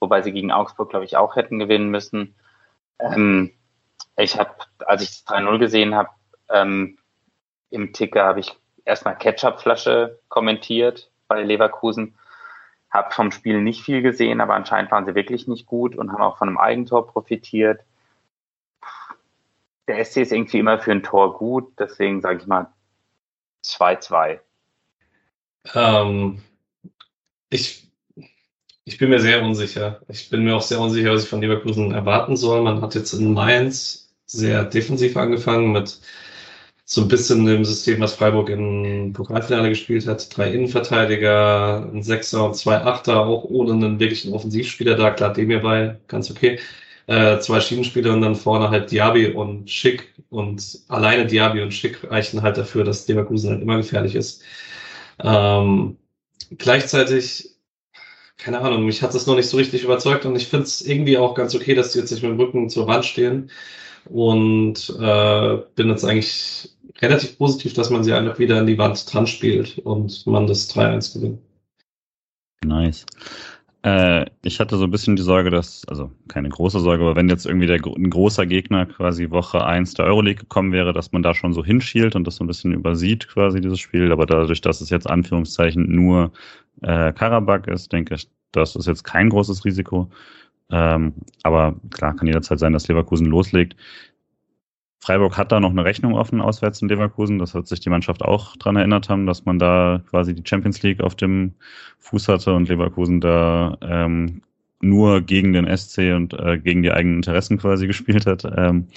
wobei sie gegen Augsburg, glaube ich, auch hätten gewinnen müssen. Ähm, ich habe, als ich das 3-0 gesehen habe, ähm, im Ticker habe ich erstmal Ketchupflasche kommentiert bei Leverkusen. Hab vom Spiel nicht viel gesehen, aber anscheinend waren sie wirklich nicht gut und haben auch von einem Eigentor profitiert. Der SC ist irgendwie immer für ein Tor gut, deswegen sage ich mal 2-2. Ähm, ich, ich bin mir sehr unsicher. Ich bin mir auch sehr unsicher, was ich von Leverkusen erwarten soll. Man hat jetzt in Mainz sehr defensiv angefangen mit so ein bisschen im System, was Freiburg im Pokalfinale gespielt hat. Drei Innenverteidiger, ein Sechser und zwei Achter, auch ohne einen wirklichen Offensivspieler da. Klar, dem hierbei ganz okay. Äh, zwei Schienenspieler und dann vorne halt Diaby und Schick. Und alleine Diaby und Schick reichen halt dafür, dass Leverkusen halt immer gefährlich ist. Ähm, gleichzeitig, keine Ahnung, mich hat das noch nicht so richtig überzeugt und ich finde es irgendwie auch ganz okay, dass die jetzt nicht mit dem Rücken zur Wand stehen und äh, bin jetzt eigentlich relativ positiv, dass man sie einfach wieder an die Wand dran spielt und man das 3-1 gewinnt. Nice. Äh, ich hatte so ein bisschen die Sorge, dass, also keine große Sorge, aber wenn jetzt irgendwie der, ein großer Gegner quasi Woche 1 der Euroleague gekommen wäre, dass man da schon so hinschielt und das so ein bisschen übersieht, quasi dieses Spiel. Aber dadurch, dass es jetzt Anführungszeichen nur äh, Karabakh ist, denke ich, das ist jetzt kein großes Risiko. Ähm, aber klar, kann jederzeit sein, dass Leverkusen loslegt. Freiburg hat da noch eine Rechnung offen auswärts in Leverkusen. Das wird sich die Mannschaft auch dran erinnert haben, dass man da quasi die Champions League auf dem Fuß hatte und Leverkusen da ähm, nur gegen den SC und äh, gegen die eigenen Interessen quasi [laughs] gespielt hat. Ähm,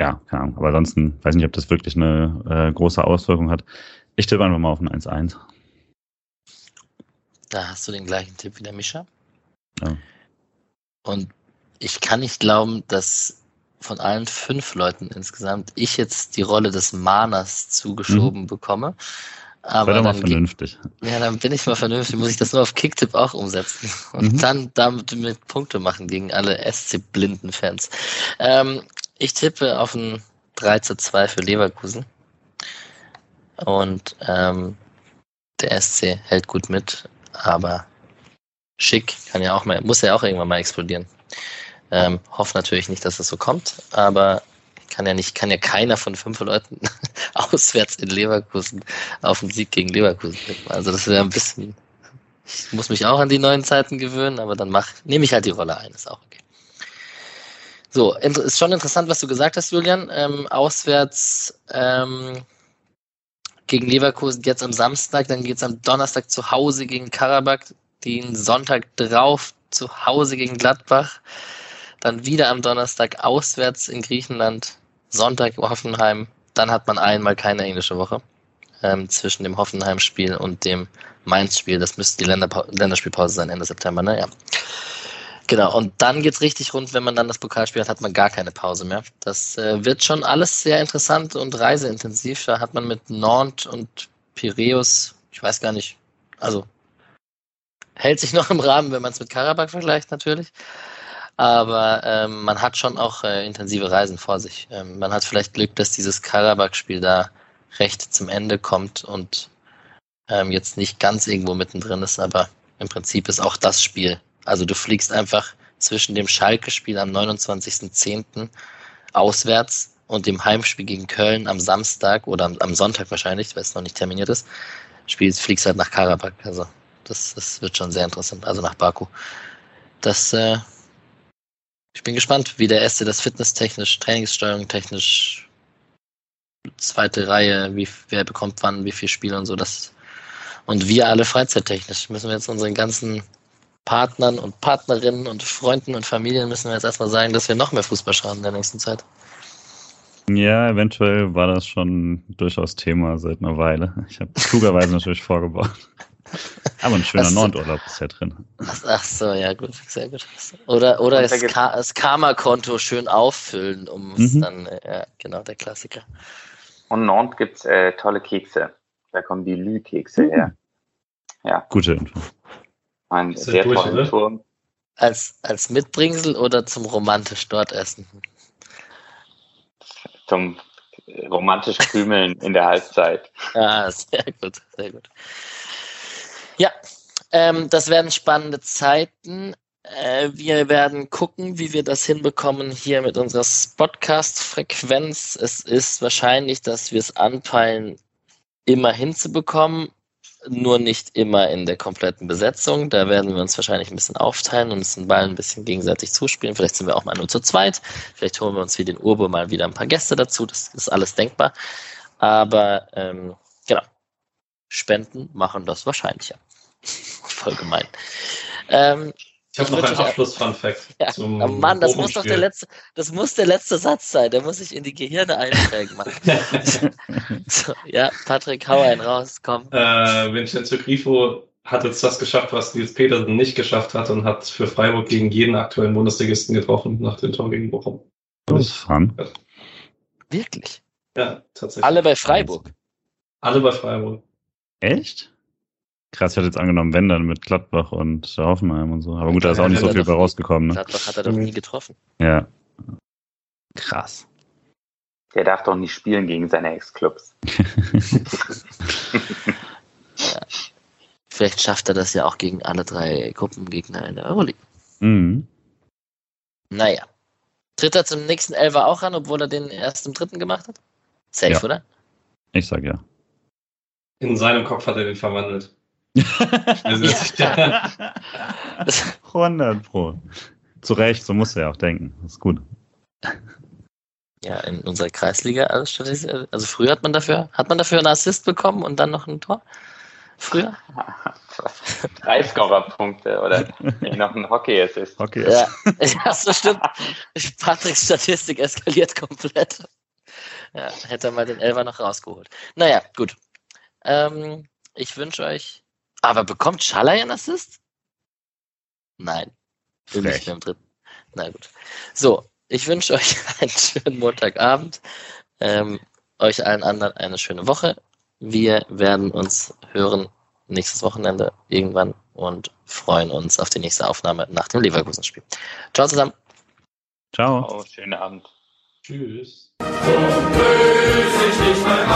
ja, keine Ahnung. Aber ansonsten weiß nicht, ob das wirklich eine äh, große Auswirkung hat. Ich tippe einfach mal auf ein 1-1. Da hast du den gleichen Tipp wie der Mischa. Ja. Und ich kann nicht glauben, dass von allen fünf Leuten insgesamt ich jetzt die Rolle des Mahners zugeschoben Mhm. bekomme. Aber mal dann, ge- vernünftig. ja, dann bin ich mal vernünftig, muss ich das nur auf Kicktipp auch umsetzen und Mhm. dann damit mit Punkte machen gegen alle SC-blinden Fans. Ähm, ich tippe auf ein 3 zu 2 für Leverkusen. Und ähm, der SC hält gut mit, aber schick kann ja auch mal, muss ja auch irgendwann mal explodieren. Ähm, hoffe natürlich nicht, dass es so kommt, aber kann ja nicht, kann ja keiner von fünf Leuten [laughs] auswärts in Leverkusen auf den Sieg gegen Leverkusen tippen. Also das wäre ein bisschen, ich muss mich auch an die neuen Zeiten gewöhnen, aber dann mach, nehme ich halt die Rolle ein, ist auch okay. So, ist schon interessant, was du gesagt hast, Julian. Ähm, auswärts ähm, gegen Leverkusen jetzt am Samstag, dann geht's am Donnerstag zu Hause gegen Karabakh, den Sonntag drauf zu Hause gegen Gladbach, dann wieder am Donnerstag auswärts in Griechenland, Sonntag Hoffenheim, dann hat man einmal keine englische Woche ähm, zwischen dem Hoffenheim-Spiel und dem Mainz-Spiel. Das müsste die Länderpa Länderspielpause sein, Ende September, ne? Ja. Genau, und dann geht's richtig rund, wenn man dann das Pokalspiel hat, hat man gar keine Pause mehr. Das äh, wird schon alles sehr interessant und reiseintensiv. Da hat man mit Nantes und Piräus, ich weiß gar nicht, also hält sich noch im Rahmen, wenn man es mit Karabakh vergleicht natürlich. Aber ähm, man hat schon auch äh, intensive Reisen vor sich. Ähm, man hat vielleicht Glück, dass dieses Karabakh-Spiel da recht zum Ende kommt und ähm, jetzt nicht ganz irgendwo mittendrin ist, aber im Prinzip ist auch das Spiel. Also du fliegst einfach zwischen dem Schalke-Spiel am 29.10. auswärts und dem Heimspiel gegen Köln am Samstag oder am, am Sonntag wahrscheinlich, weil es noch nicht terminiert ist, spielst, fliegst halt nach Karabakh. Also das, das wird schon sehr interessant, also nach Baku. Das, äh, ich bin gespannt, wie der erste das fitnesstechnisch, Trainingssteuerung technisch, zweite Reihe, wie wer bekommt wann, wie viel Spiele und so, das und wir alle freizeittechnisch müssen wir jetzt unseren ganzen Partnern und Partnerinnen und Freunden und Familien müssen wir jetzt erstmal sagen, dass wir noch mehr Fußball schauen in der nächsten Zeit. Ja, eventuell war das schon durchaus Thema seit einer Weile. Ich habe klugerweise [laughs] natürlich vorgebaut. Aber ein schöner Nordurlaub ist ja drin. Ach, so, ja gut, sehr gut. Oder, oder das, Ka das Karma-Konto schön auffüllen, um es Mhm. dann, ja, genau, der Klassiker. Und Nantes gibt's äh, tolle Kekse. Da kommen die Lü-Kekse her. Ja, Gute Info. ein sehr durch, tollen? Turm. Als, als Mitbringsel oder zum romantisch dort essen? zum romantisch Krümeln in der Halbzeit. Ah, sehr gut, sehr gut. Ja, ähm, das werden spannende Zeiten. Äh, wir werden gucken, wie wir das hinbekommen hier mit unserer Podcast-Frequenz. Es ist wahrscheinlich, dass wir es anpeilen, immer hinzubekommen, nur nicht immer in der kompletten Besetzung. Da werden wir uns wahrscheinlich ein bisschen aufteilen und uns den Ball ein bisschen gegenseitig zuspielen. Vielleicht sind wir auch mal nur zu zweit. Vielleicht holen wir uns wie den Urbo mal wieder ein paar Gäste dazu. Das ist alles denkbar. Aber ähm, genau, Spenden machen das wahrscheinlicher. [laughs] Voll gemein. Ähm, Ich habe Ich noch einen Abschluss-Fun-Fact. [laughs] ja, zum oh Mann, das muss doch der letzte, das muss der letzte Satz sein. Der muss sich in die Gehirne einprägen, Mann. [laughs] so, ja, Patrick, hau einen raus, komm. äh, Vincenzo Grifo hat jetzt das geschafft, was Nils Petersen nicht geschafft hat und hat für Freiburg gegen jeden aktuellen Bundesligisten getroffen nach dem Tor gegen Bochum. Das ist fun. Wirklich. Ja, tatsächlich. Alle bei Freiburg. Alle bei Freiburg. Echt? Krass, ich hatte jetzt angenommen, wenn dann mit Gladbach und Hoffenheim und so. Aber gut, da ist auch nicht so viel bei rausgekommen, ne? Gladbach hat er doch nie getroffen. Ja. Krass. Der darf doch nicht spielen gegen seine Ex-Clubs. [laughs] Vielleicht schafft er das ja auch gegen alle drei Gruppengegner in der Euroleague. Mhm. Naja. Tritt er zum nächsten Elfer auch an, obwohl er den erst im dritten gemacht hat? Safe, Ja. oder? Ich sag ja. In seinem Kopf hat er den verwandelt. [laughs] Also, ja. 100 [laughs] Pro. Zu Recht, so muss er ja auch denken. Das ist gut. Ja, in unserer Kreisliga, also, also früher hat man dafür, hat man dafür einen Assist bekommen und dann noch ein Tor? Früher? [laughs] Drei Scorerpunkte oder noch ein Hockey-Assist. Hockey Ja, ja, so stimmt. Patricks Statistik eskaliert komplett. Ja, hätte er mal den Elfer noch rausgeholt. Naja, gut. Ähm, ich wünsche euch. Aber bekommt Schalay einen Assist? Nein. Nicht mehr im dritten. Na gut. So, ich wünsche euch [laughs] einen schönen Montagabend. Ähm, euch allen anderen eine schöne Woche. Wir werden uns hören nächstes Wochenende irgendwann und freuen uns auf die nächste Aufnahme nach dem Leverkusen-Spiel. Ciao zusammen. Ciao. Oh, schönen Abend. Tschüss. Böse ich nicht mein